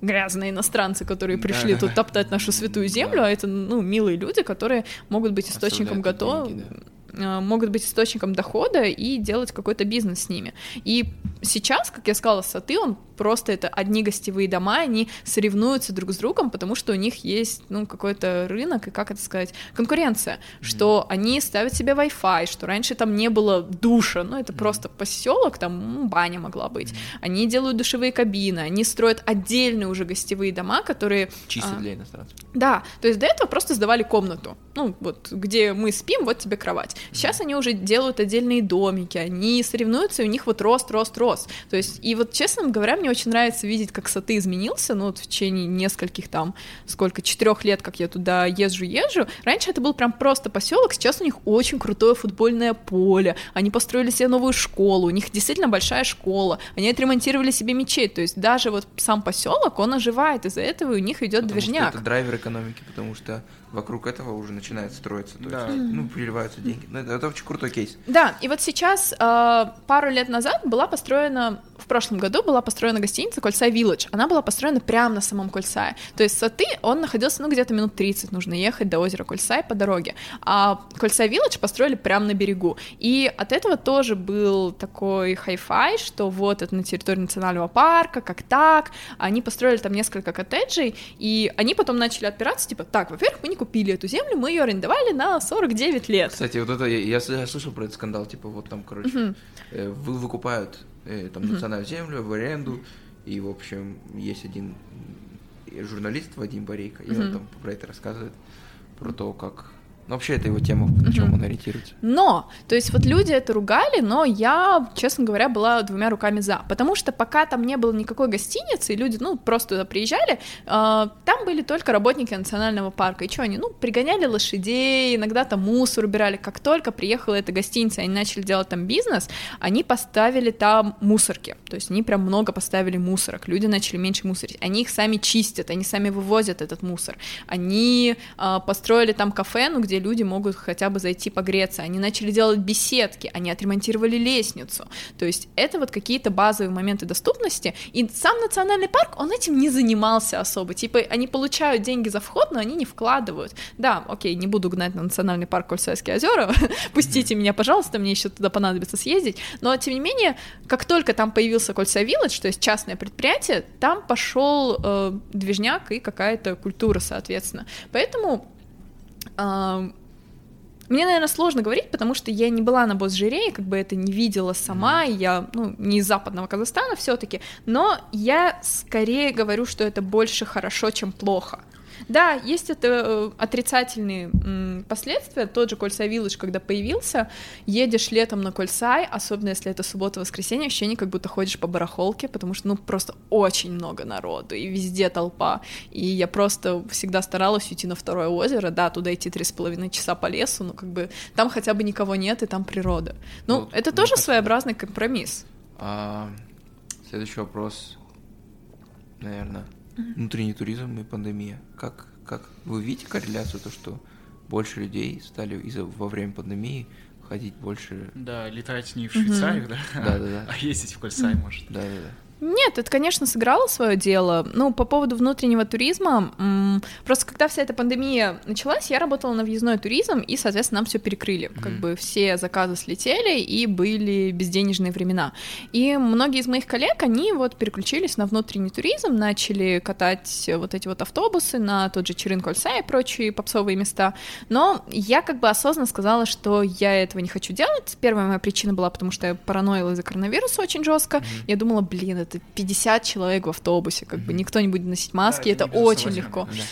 грязные иностранцы, которые пришли да, тут топтать нашу святую землю, да. а это, ну, милые люди, которые могут быть источником готов... да Э, могут быть источником дохода и делать какой-то бизнес с ними. И сейчас, как я сказала, Саты, он просто это одни гостевые дома, они соревнуются друг с другом, потому что у них есть, ну, какой-то рынок, и как это сказать, конкуренция, mm-hmm. что они ставят себе Wi-Fi, что раньше там не было душа, ну, это mm-hmm. просто поселок, там ну, баня могла быть. Mm-hmm. Они делают душевые кабины, они строят отдельные уже гостевые дома, которые... Чисто а, для иностранцев. Да, то есть до этого просто сдавали комнату, ну, вот, где мы спим, вот тебе кровать. Сейчас они уже делают отдельные домики, они соревнуются, и у них вот рост, рост, рост. То есть, и вот, честно говоря, мне очень нравится видеть, как Саты изменился, ну, вот в течение нескольких там, сколько, четырех лет, как я туда езжу-езжу. Раньше это был прям просто поселок, сейчас у них очень крутое футбольное поле, они построили себе новую школу, у них действительно большая школа, они отремонтировали себе мечеть, то есть даже вот сам поселок, он оживает, из-за этого у них идет потому движняк. Это драйвер экономики, потому что вокруг этого уже начинает строиться. То Да. есть, ну, приливаются деньги. Ну, это, это очень крутой кейс. Да, и вот сейчас, э, пару лет назад была построена, в прошлом году была построена гостиница Кольсай Village. Она была построена прямо на самом Кольсае. То есть Саты, он находился, ну, где-то минут 30 нужно ехать до озера Кольсай по дороге. А Кольсай Village построили прямо на берегу. И от этого тоже был такой хай-фай, что вот это на территории национального парка, как так. Они построили там несколько коттеджей, и они потом начали отпираться, типа, так, во-первых, мы не купили эту землю, мы ее арендовали на 49 лет. Кстати, вот это, я, я слышал про этот скандал, типа, вот там, короче, э, вы выкупают э, там национальную землю в аренду, и, в общем, есть один журналист Вадим Борейко, и он там про это рассказывает, про то, как... Ну, вообще, это его тема, на чем он ориентируется. Но, то есть вот люди это ругали, но я, честно говоря, была двумя руками за, потому что пока там не было никакой гостиницы, и люди, ну, просто туда приезжали, э, там были только работники национального парка, и что они, ну, пригоняли лошадей, иногда там мусор убирали, как только приехала эта гостиница, и они начали делать там бизнес, они поставили там мусорки, то есть они прям много поставили мусорок, люди начали меньше мусорить, они их сами чистят, они сами вывозят этот мусор, они э, построили там кафе, ну, где люди могут хотя бы зайти погреться, они начали делать беседки, они отремонтировали лестницу, то есть это вот какие-то базовые моменты доступности, и сам национальный парк, он этим не занимался особо, типа они получают деньги за вход, но они не вкладывают, да, окей, не буду гнать на национальный парк Кольцайские озера, пустите меня, пожалуйста, мне еще туда понадобится съездить, но тем не менее, как только там появился Кольцай Вилледж, то есть частное предприятие, там пошел э, движняк и какая-то культура, соответственно, поэтому мне, наверное, сложно говорить, потому что я не была на Босжире, как бы это не видела сама, я, ну, не из западного Казахстана все таки но я скорее говорю, что это больше хорошо, чем плохо. Да, есть это э, отрицательные последствия. Тот же Кольцай Вилледж, когда появился, едешь летом на Кольцай, особенно если это суббота-воскресенье, ощущение, как будто ходишь по барахолке, потому что, ну, просто очень много народу, и везде толпа. И я просто всегда старалась уйти на второе озеро, да, туда идти три с половиной часа по лесу, но как бы там хотя бы никого нет, и там природа. Ну, Вот, это тоже кажется, своеобразный компромисс. А, следующий вопрос, наверное, внутренний туризм и пандемия. Как, как вы видите корреляцию, то, что больше людей стали из-за во время пандемии ходить больше... Да, летать не в Швейцарию, да, Да-да-да. а ездить в Кольцай, может. Да-да-да. Нет, это, конечно, сыграло свое дело. Ну, по поводу внутреннего туризма, м, просто когда вся эта пандемия началась, я работала на въездной туризм, и, соответственно, нам все перекрыли. Как Мгм. бы все заказы слетели, и были безденежные времена. И многие из моих коллег, они вот переключились на внутренний туризм, начали катать вот эти вот автобусы на тот же Черин Кольца и прочие попсовые места. Но я как бы осознанно сказала, что я этого не хочу делать. Первая моя причина была, потому что я параноила из-за коронавируса очень жестко. Я думала, блин, это 50 человек в автобусе, как бы никто не будет носить маски, Да, это, это очень легко. Да.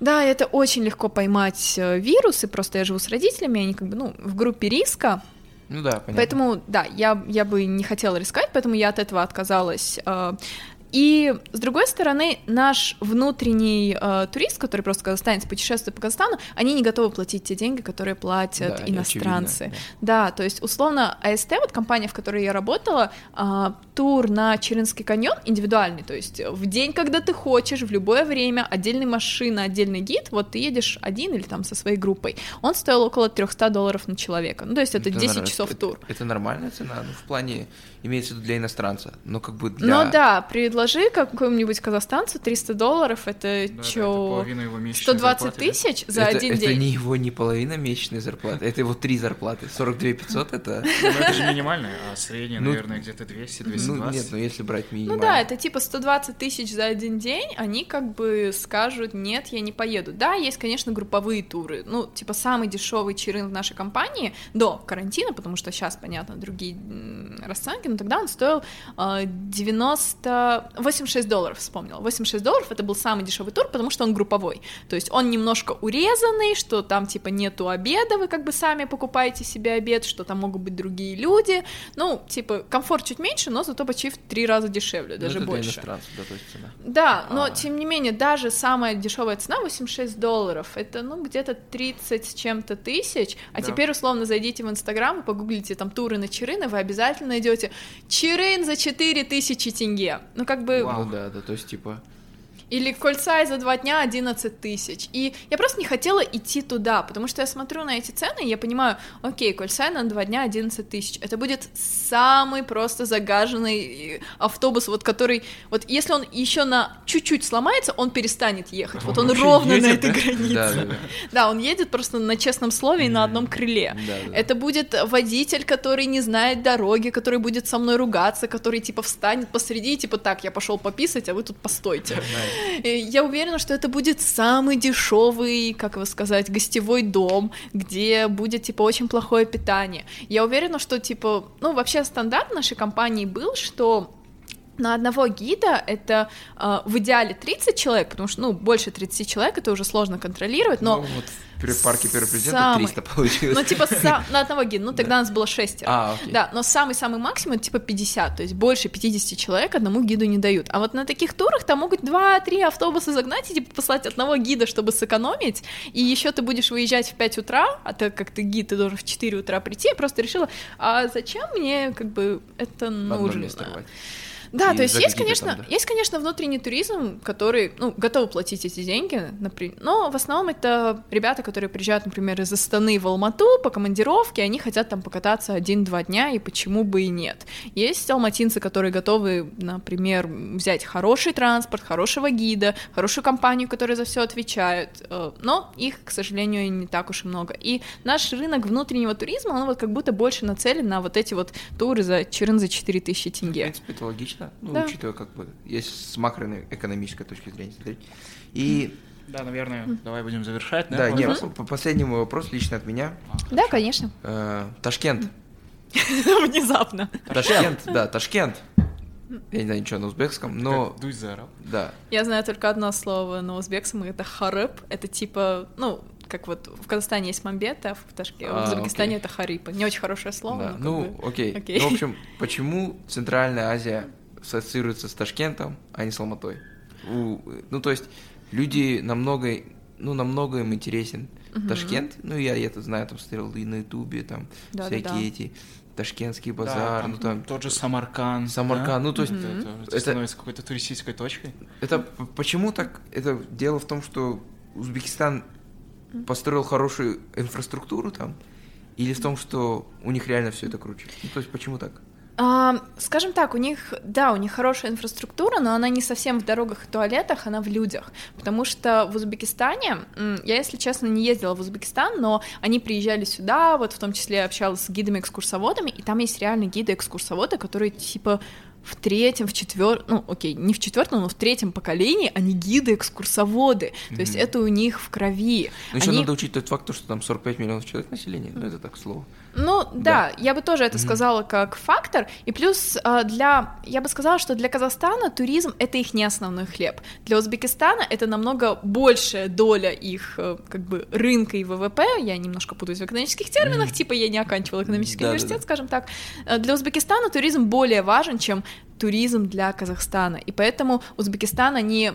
Да, это очень легко поймать э, вирус, и просто я живу с родителями, они как бы, ну, в группе риска, Ну да, понятно. Поэтому, да, я, я бы не хотела рисковать, поэтому я от этого отказалась. э. И, с другой стороны, наш внутренний э, турист, который просто казахстанец путешествует по Казахстану, они не готовы платить те деньги, которые платят Да, иностранцы. очевидно, Да, то есть, условно, АСТ, вот компания, в которой я работала, а, тур на Черинский каньон индивидуальный, то есть в день, когда ты хочешь, в любое время, отдельная машина, отдельный гид, вот ты едешь один или там со своей группой, он стоил около 300 долларов на человека, ну, то есть это, 10 нор- часов это- тур. Это, нормальная цена, ну, в плане, имеется в виду для иностранца, но как бы для... Ну да, предложи какому-нибудь казахстанцу 300 долларов, это Да, да, это чё, половина его месячной 120 зарплаты, да? тысяч за это, один это день? не его не половина месячной зарплаты, это его три зарплаты. 42 500 это... Ну, это же минимальная, а средняя, Ну, наверное, где-то 200-220. Ну нет, ну если брать Ну минимально. да, это типа 120 тысяч за один день, они как бы скажут, нет, я не поеду. Да, есть, конечно, групповые туры. Ну, типа самый дешевый чирын в нашей компании до карантина, потому что сейчас, понятно, другие расценки, но тогда он стоил э, 90... 86 долларов, вспомнила. 86 долларов это был самый дешевый тур, потому что он групповой. То есть он немножко урезанный, что там типа нету обеда, вы как бы сами покупаете себе обед, что там могут быть другие люди. Ну, типа, комфорт чуть меньше, но зато почти в три раза дешевле, Ну, даже для больше. да, то есть цена. Да, но А. тем не менее, даже самая дешевая цена 86 долларов, это ну где-то 30 с чем-то тысяч. А Да. теперь условно зайдите в Инстаграм и погуглите там туры на Чирын, и вы обязательно найдете Чирын за 4000 тенге. Ну как бы Вау. Ну да, да, то есть типа... Или Кольцай за два дня 11 тысяч. И я просто не хотела идти туда, потому что я смотрю на эти цены, и я понимаю, окей, Кольцай на два дня 11 тысяч. Это будет самый просто загаженный автобус, вот который, вот если он еще на чуть-чуть сломается, он перестанет ехать. Он вот он ровно на едет, этой да? границе. Да, да, да. Да, он едет просто на честном слове и на одном крыле. Да, да. Это будет водитель, который не знает дороги, который будет со мной ругаться, который типа встанет посреди типа так, я пошел пописать, а вы тут постойте. Я уверена, что это будет самый дешевый, как его сказать, гостевой дом, где будет типа очень плохое питание. Я уверена, что типа, ну вообще стандарт нашей компании был, что на одного гида это э, в идеале 30 человек, потому что, ну, больше 30 человек это уже сложно контролировать, но... Ну, вот парке первого президента самый- 300 получилось. Ну, типа, са- на одного гида, ну, тогда нас было шестеро. А, окей. Да, но самый-самый максимум типа 50, то есть больше 50 человек одному гиду не дают. А вот на таких турах там могут 2-3 автобуса загнать и типа послать одного гида, чтобы сэкономить, и еще ты будешь выезжать в 5 утра, а так как ты гид, ты должен в 4 утра прийти, я просто решила, а зачем мне как бы это нужно? Да, И то есть есть, конечно, там, да. есть, конечно, внутренний туризм, который, ну, готов платить эти деньги, например, но в основном это ребята, которые приезжают, например, из Астаны в Алмату по командировке, они хотят там покататься один-два дня, и почему бы и нет. Есть алматинцы, которые готовы, например, взять хороший транспорт, хорошего гида, хорошую компанию, которая за все отвечает, э, но их, к сожалению, не так уж и много. И наш рынок внутреннего туризма, он вот как будто больше нацелен на вот эти вот туры за черен за 4000 В тенге. принципе, это логично, ну, Да. учитывая, как бы, есть с макроэкономической точки зрения смотреть. И, Да, наверное, давай будем завершать, да? да, по нет, по- последний мой вопрос лично от меня. Да, конечно. Э, Ташкент. Внезапно. Ташкент, да, Ташкент. Я не знаю ничего на узбекском, но, Как Дуй заорал. да. Я знаю только одно слово на узбекском, и это харып. Это типа, ну, как вот в Казахстане есть мамбет, а в, Ташке... А, в Узбекистане окей. это харипа. Не очень хорошее слово, Да, ну, бы- окей. окей. Ну, в общем, почему Центральная Азия ассоциируется с Ташкентом, а не с Алматой? У- ну, то есть, люди намного, ну, намного им интересен Мгм. Ташкент. Ну, я это знаю, там смотрел и на Ютубе, там Да-да-да. всякие эти ташкентский Да, базар, ну, там... тот же Самарканд. Самарканд, ну, то есть, Это, Мгм. это- это Это- становится какой-то туристической точкой. Это почему так? Это дело в том, что Узбекистан построил хорошую инфраструктуру там, или в том, что у них реально все это круче? Ну, то есть почему так? А, скажем так, у них, да, у них хорошая инфраструктура, но она не совсем в дорогах и туалетах, она в людях. Потому что в Узбекистане, я, если честно, не ездила в Узбекистан, но они приезжали сюда, вот в том числе общалась с гидами-экскурсоводами, и там есть реально гиды-экскурсоводы, которые типа в третьем, в четвертом, ну, окей, не в четвертом, но в третьем поколении они гиды-экскурсоводы. То есть это у них в крови. Ну, еще Они- надо учить тот факт, то, что там 45 миллионов человек населения. Ну, это так, к слову. Ну да, я бы тоже это сказала как фактор. И плюс а, для, я бы сказала, что для Казахстана туризм это их не основной хлеб. Для Узбекистана это намного большая доля их э, как бы рынка и ВВП. Я немножко путаюсь в экономических терминах, типа я не оканчивала экономический Да-да-да. университет, скажем так. Э, Для Узбекистана туризм более важен, чем туризм для Казахстана. И поэтому Узбекистан, они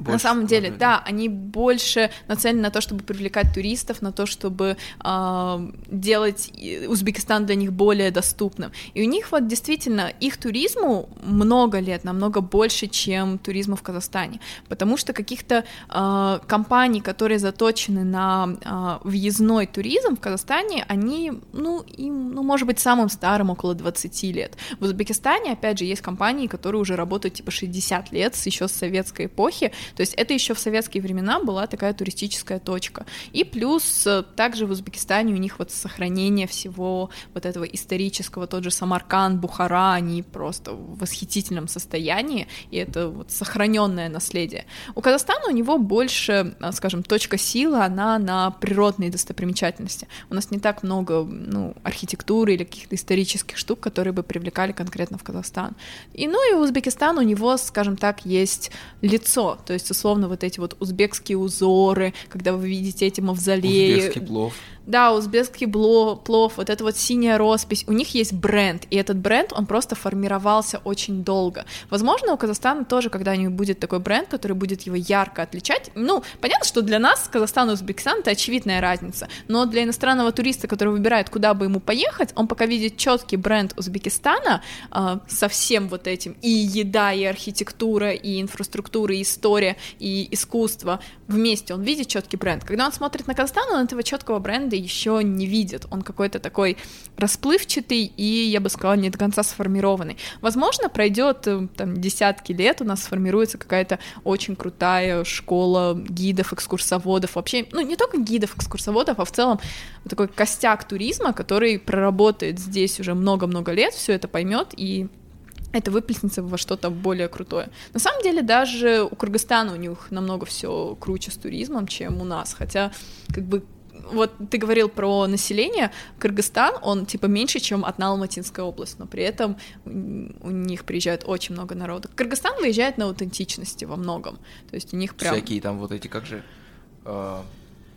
ам, на Больше самом деле, да, они больше нацелены на то, чтобы привлекать туристов, на то, чтобы а, делать Узбекистан для них более доступным. И у них вот действительно их туризму много лет, намного больше, чем туризму в Казахстане, потому что каких-то а, компаний, которые заточены на а, въездной туризм в Казахстане, они, ну, им, ну, может быть, самым старым около 20 лет. В Узбекистане, опять же, есть компании, которые уже работают типа 60 лет, еще с советской эпохи, то есть это еще в советские времена была такая туристическая точка. И плюс э, также в Узбекистане у них вот сохранение всего вот этого исторического, тот же Самарканд, Бухара, они просто в восхитительном состоянии, и это вот сохраненное наследие. У Казахстана у него больше, э, скажем, точка силы, она на природные достопримечательности. У нас не так много ну, архитектуры или каких-то исторических штук, которые бы привлекали конкретно в Казахстан. И ну и Узбекистан у него, скажем так, есть лицо, то есть условно вот эти вот узбекские узоры, когда вы видите эти мавзолеи, Узбекский плов. Да, узбекский плов, вот эта вот синяя роспись, у них есть бренд, и этот бренд, он просто формировался очень долго. Возможно, у Казахстана тоже когда-нибудь будет такой бренд, который будет его ярко отличать. Ну, понятно, что для нас Казахстан и Узбекистан — это очевидная разница, но для иностранного туриста, который выбирает, куда бы ему поехать, он пока видит четкий бренд Узбекистана э, со всем вот этим, и еда, и архитектура, и инфраструктура, и история, и искусство вместе, он видит четкий бренд. Когда он смотрит на Казахстан, он этого четкого бренда еще не видит, он какой-то такой расплывчатый и, я бы сказала, не до конца сформированный. Возможно, пройдет э, там десятки лет, у нас сформируется какая-то очень крутая школа гидов, экскурсоводов, вообще, ну, не только гидов, экскурсоводов, а в целом вот такой костяк туризма, который проработает здесь уже много-много лет, все это поймет и это выплеснется во что-то более крутое. На самом деле даже у Кыргызстана у них намного все круче с туризмом, чем у нас, хотя как бы вот ты говорил про население, Кыргызстан, он типа меньше, чем одна Алматинская область, но при этом у них приезжает очень много народа. Кыргызстан выезжает на аутентичности во многом, то есть у них прям... Всякие там вот эти, как же, э,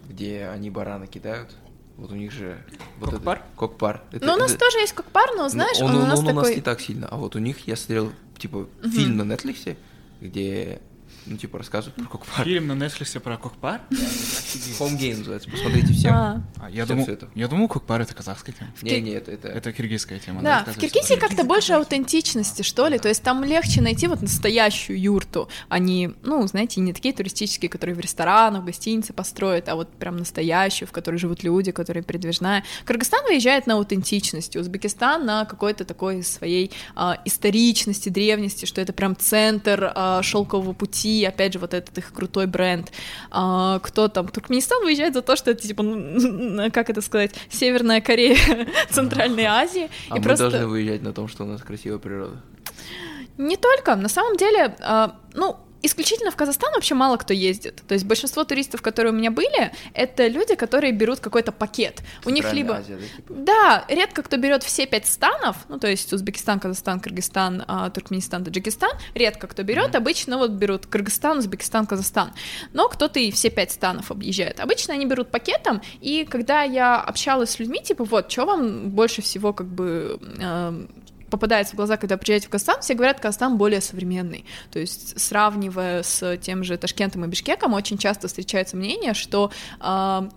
где они бараны кидают, вот у них же... Вот кокпар? Это, кокпар. Это, ну, у нас это... тоже есть кокпар, но знаешь, он, он, он у нас он такой... у нас не так сильно, а вот у них я смотрел, типа, угу. фильм на Netflix, где ну, типа, рассказывают про Кокпар. Фильм на Netflix про Кокпар? Home Game называется, посмотрите всем. А. А, я, думал, я думал, Кокпар — это казахская тема. Не, не, это... Это, это киргизская тема. Да, в Киргизии как-то больше аутентичности, что ли, то есть там легче найти вот настоящую юрту, а не, ну, знаете, не такие туристические, которые в ресторанах, в гостинице построят, а вот прям настоящую, в которой живут люди, которые передвижная. Кыргызстан выезжает на аутентичности, Узбекистан на какой-то такой своей а, историчности, древности, что это прям центр а, шелкового пути, опять же, вот этот их крутой бренд. А, кто там? Туркменистан выезжает за то, что это, типа, как это сказать, Северная Корея Центральной Азии. А и мы просто... должны выезжать на том, что у нас красивая природа. Не только, на самом деле, а, ну, исключительно в Казахстан вообще мало кто ездит. То есть большинство туристов, которые у меня были, это люди, которые берут какой-то пакет. У них либо... Азия, да, типа? да, редко кто берет все пять станов, ну то есть Узбекистан, Казахстан, Кыргызстан, а, Туркменистан, Таджикистан, редко кто берет, mm-hmm. обычно вот берут Кыргызстан, Узбекистан, Казахстан. Но кто-то и все пять станов объезжает. Обычно они берут пакетом, и когда я общалась с людьми, типа, вот, что вам больше всего как бы э, попадается в глаза, когда приезжаете в Казахстан, все говорят, Казахстан более современный. То есть, сравнивая с тем же Ташкентом и Бишкеком, очень часто встречается мнение, что э,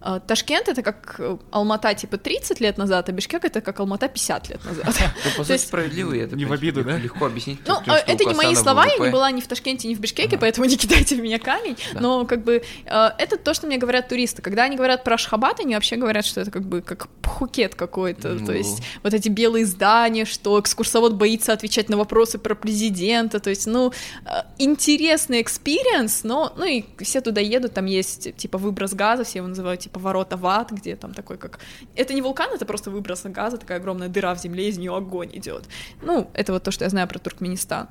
Ташкент — это как э, Алмата, типа, 30 лет назад, а Бишкек — это как Алмата 50 лет назад. Ну, по сути, справедливо, это не в обиду, да? Легко объяснить. Ну, это не мои слова, я не была ни в Ташкенте, ни в Бишкеке, поэтому не кидайте в меня камень, но, как бы, э, это то, что мне говорят туристы. Когда они говорят про Ашхабад, они вообще говорят, что это как бы как пхукет какой-то, то ну. есть вот эти белые здания, что экскурсовод боится отвечать на вопросы про президента, то есть, ну, э, интересный experience, но, ну, и все туда едут, там есть, типа, выброс газа, все его называют, типа ворота в ад, где там такой как... Это не вулкан, это просто выброс газа, такая огромная дыра в земле, из нее огонь идет. Ну, это вот то, что я знаю про Туркменистан.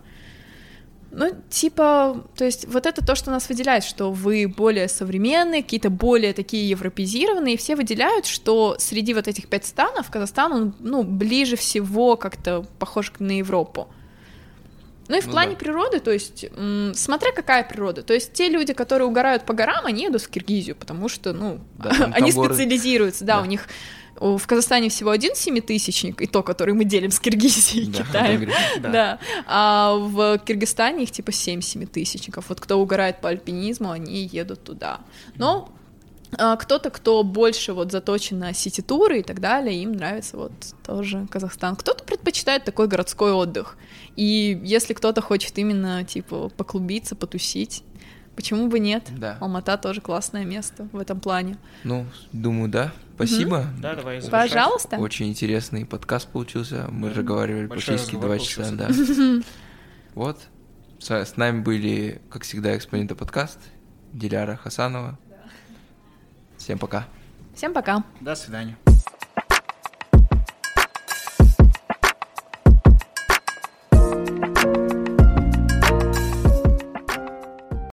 Ну, типа, то есть вот это то, что нас выделяет, что вы более современные, какие-то более такие европезированные, и все выделяют, что среди вот этих пять станов Казахстан, он, ну, ближе всего как-то похож на Европу. Ну и в ну, плане да. природы, то есть, смотря какая природа. То есть те люди, которые угорают по горам, они едут в Киргизию, потому что, ну, да, они специализируются, да, да, у них в Казахстане всего один семитысячник, и то, который мы делим с Киргизией и да, Китаем. Да. да. А в Киргизстане их типа семь семитысячников. Вот кто угорает по альпинизму, они едут туда. Но а, кто-то, кто больше вот заточен на сити-туры и так далее, им нравится вот тоже Казахстан. Кто-то предпочитает такой городской отдых. И если кто-то хочет именно, типа, поклубиться, потусить, почему бы нет? Да. Алмата тоже классное место в этом плане. Ну, думаю, да. Спасибо. Угу. Да, давай Пожалуйста. Очень интересный подкаст получился. Мы разговаривали практически два часа, да. Вот. С нами были, как всегда, экспоненты подкаст Диляра Хасанова. Всем пока. Всем пока. До свидания.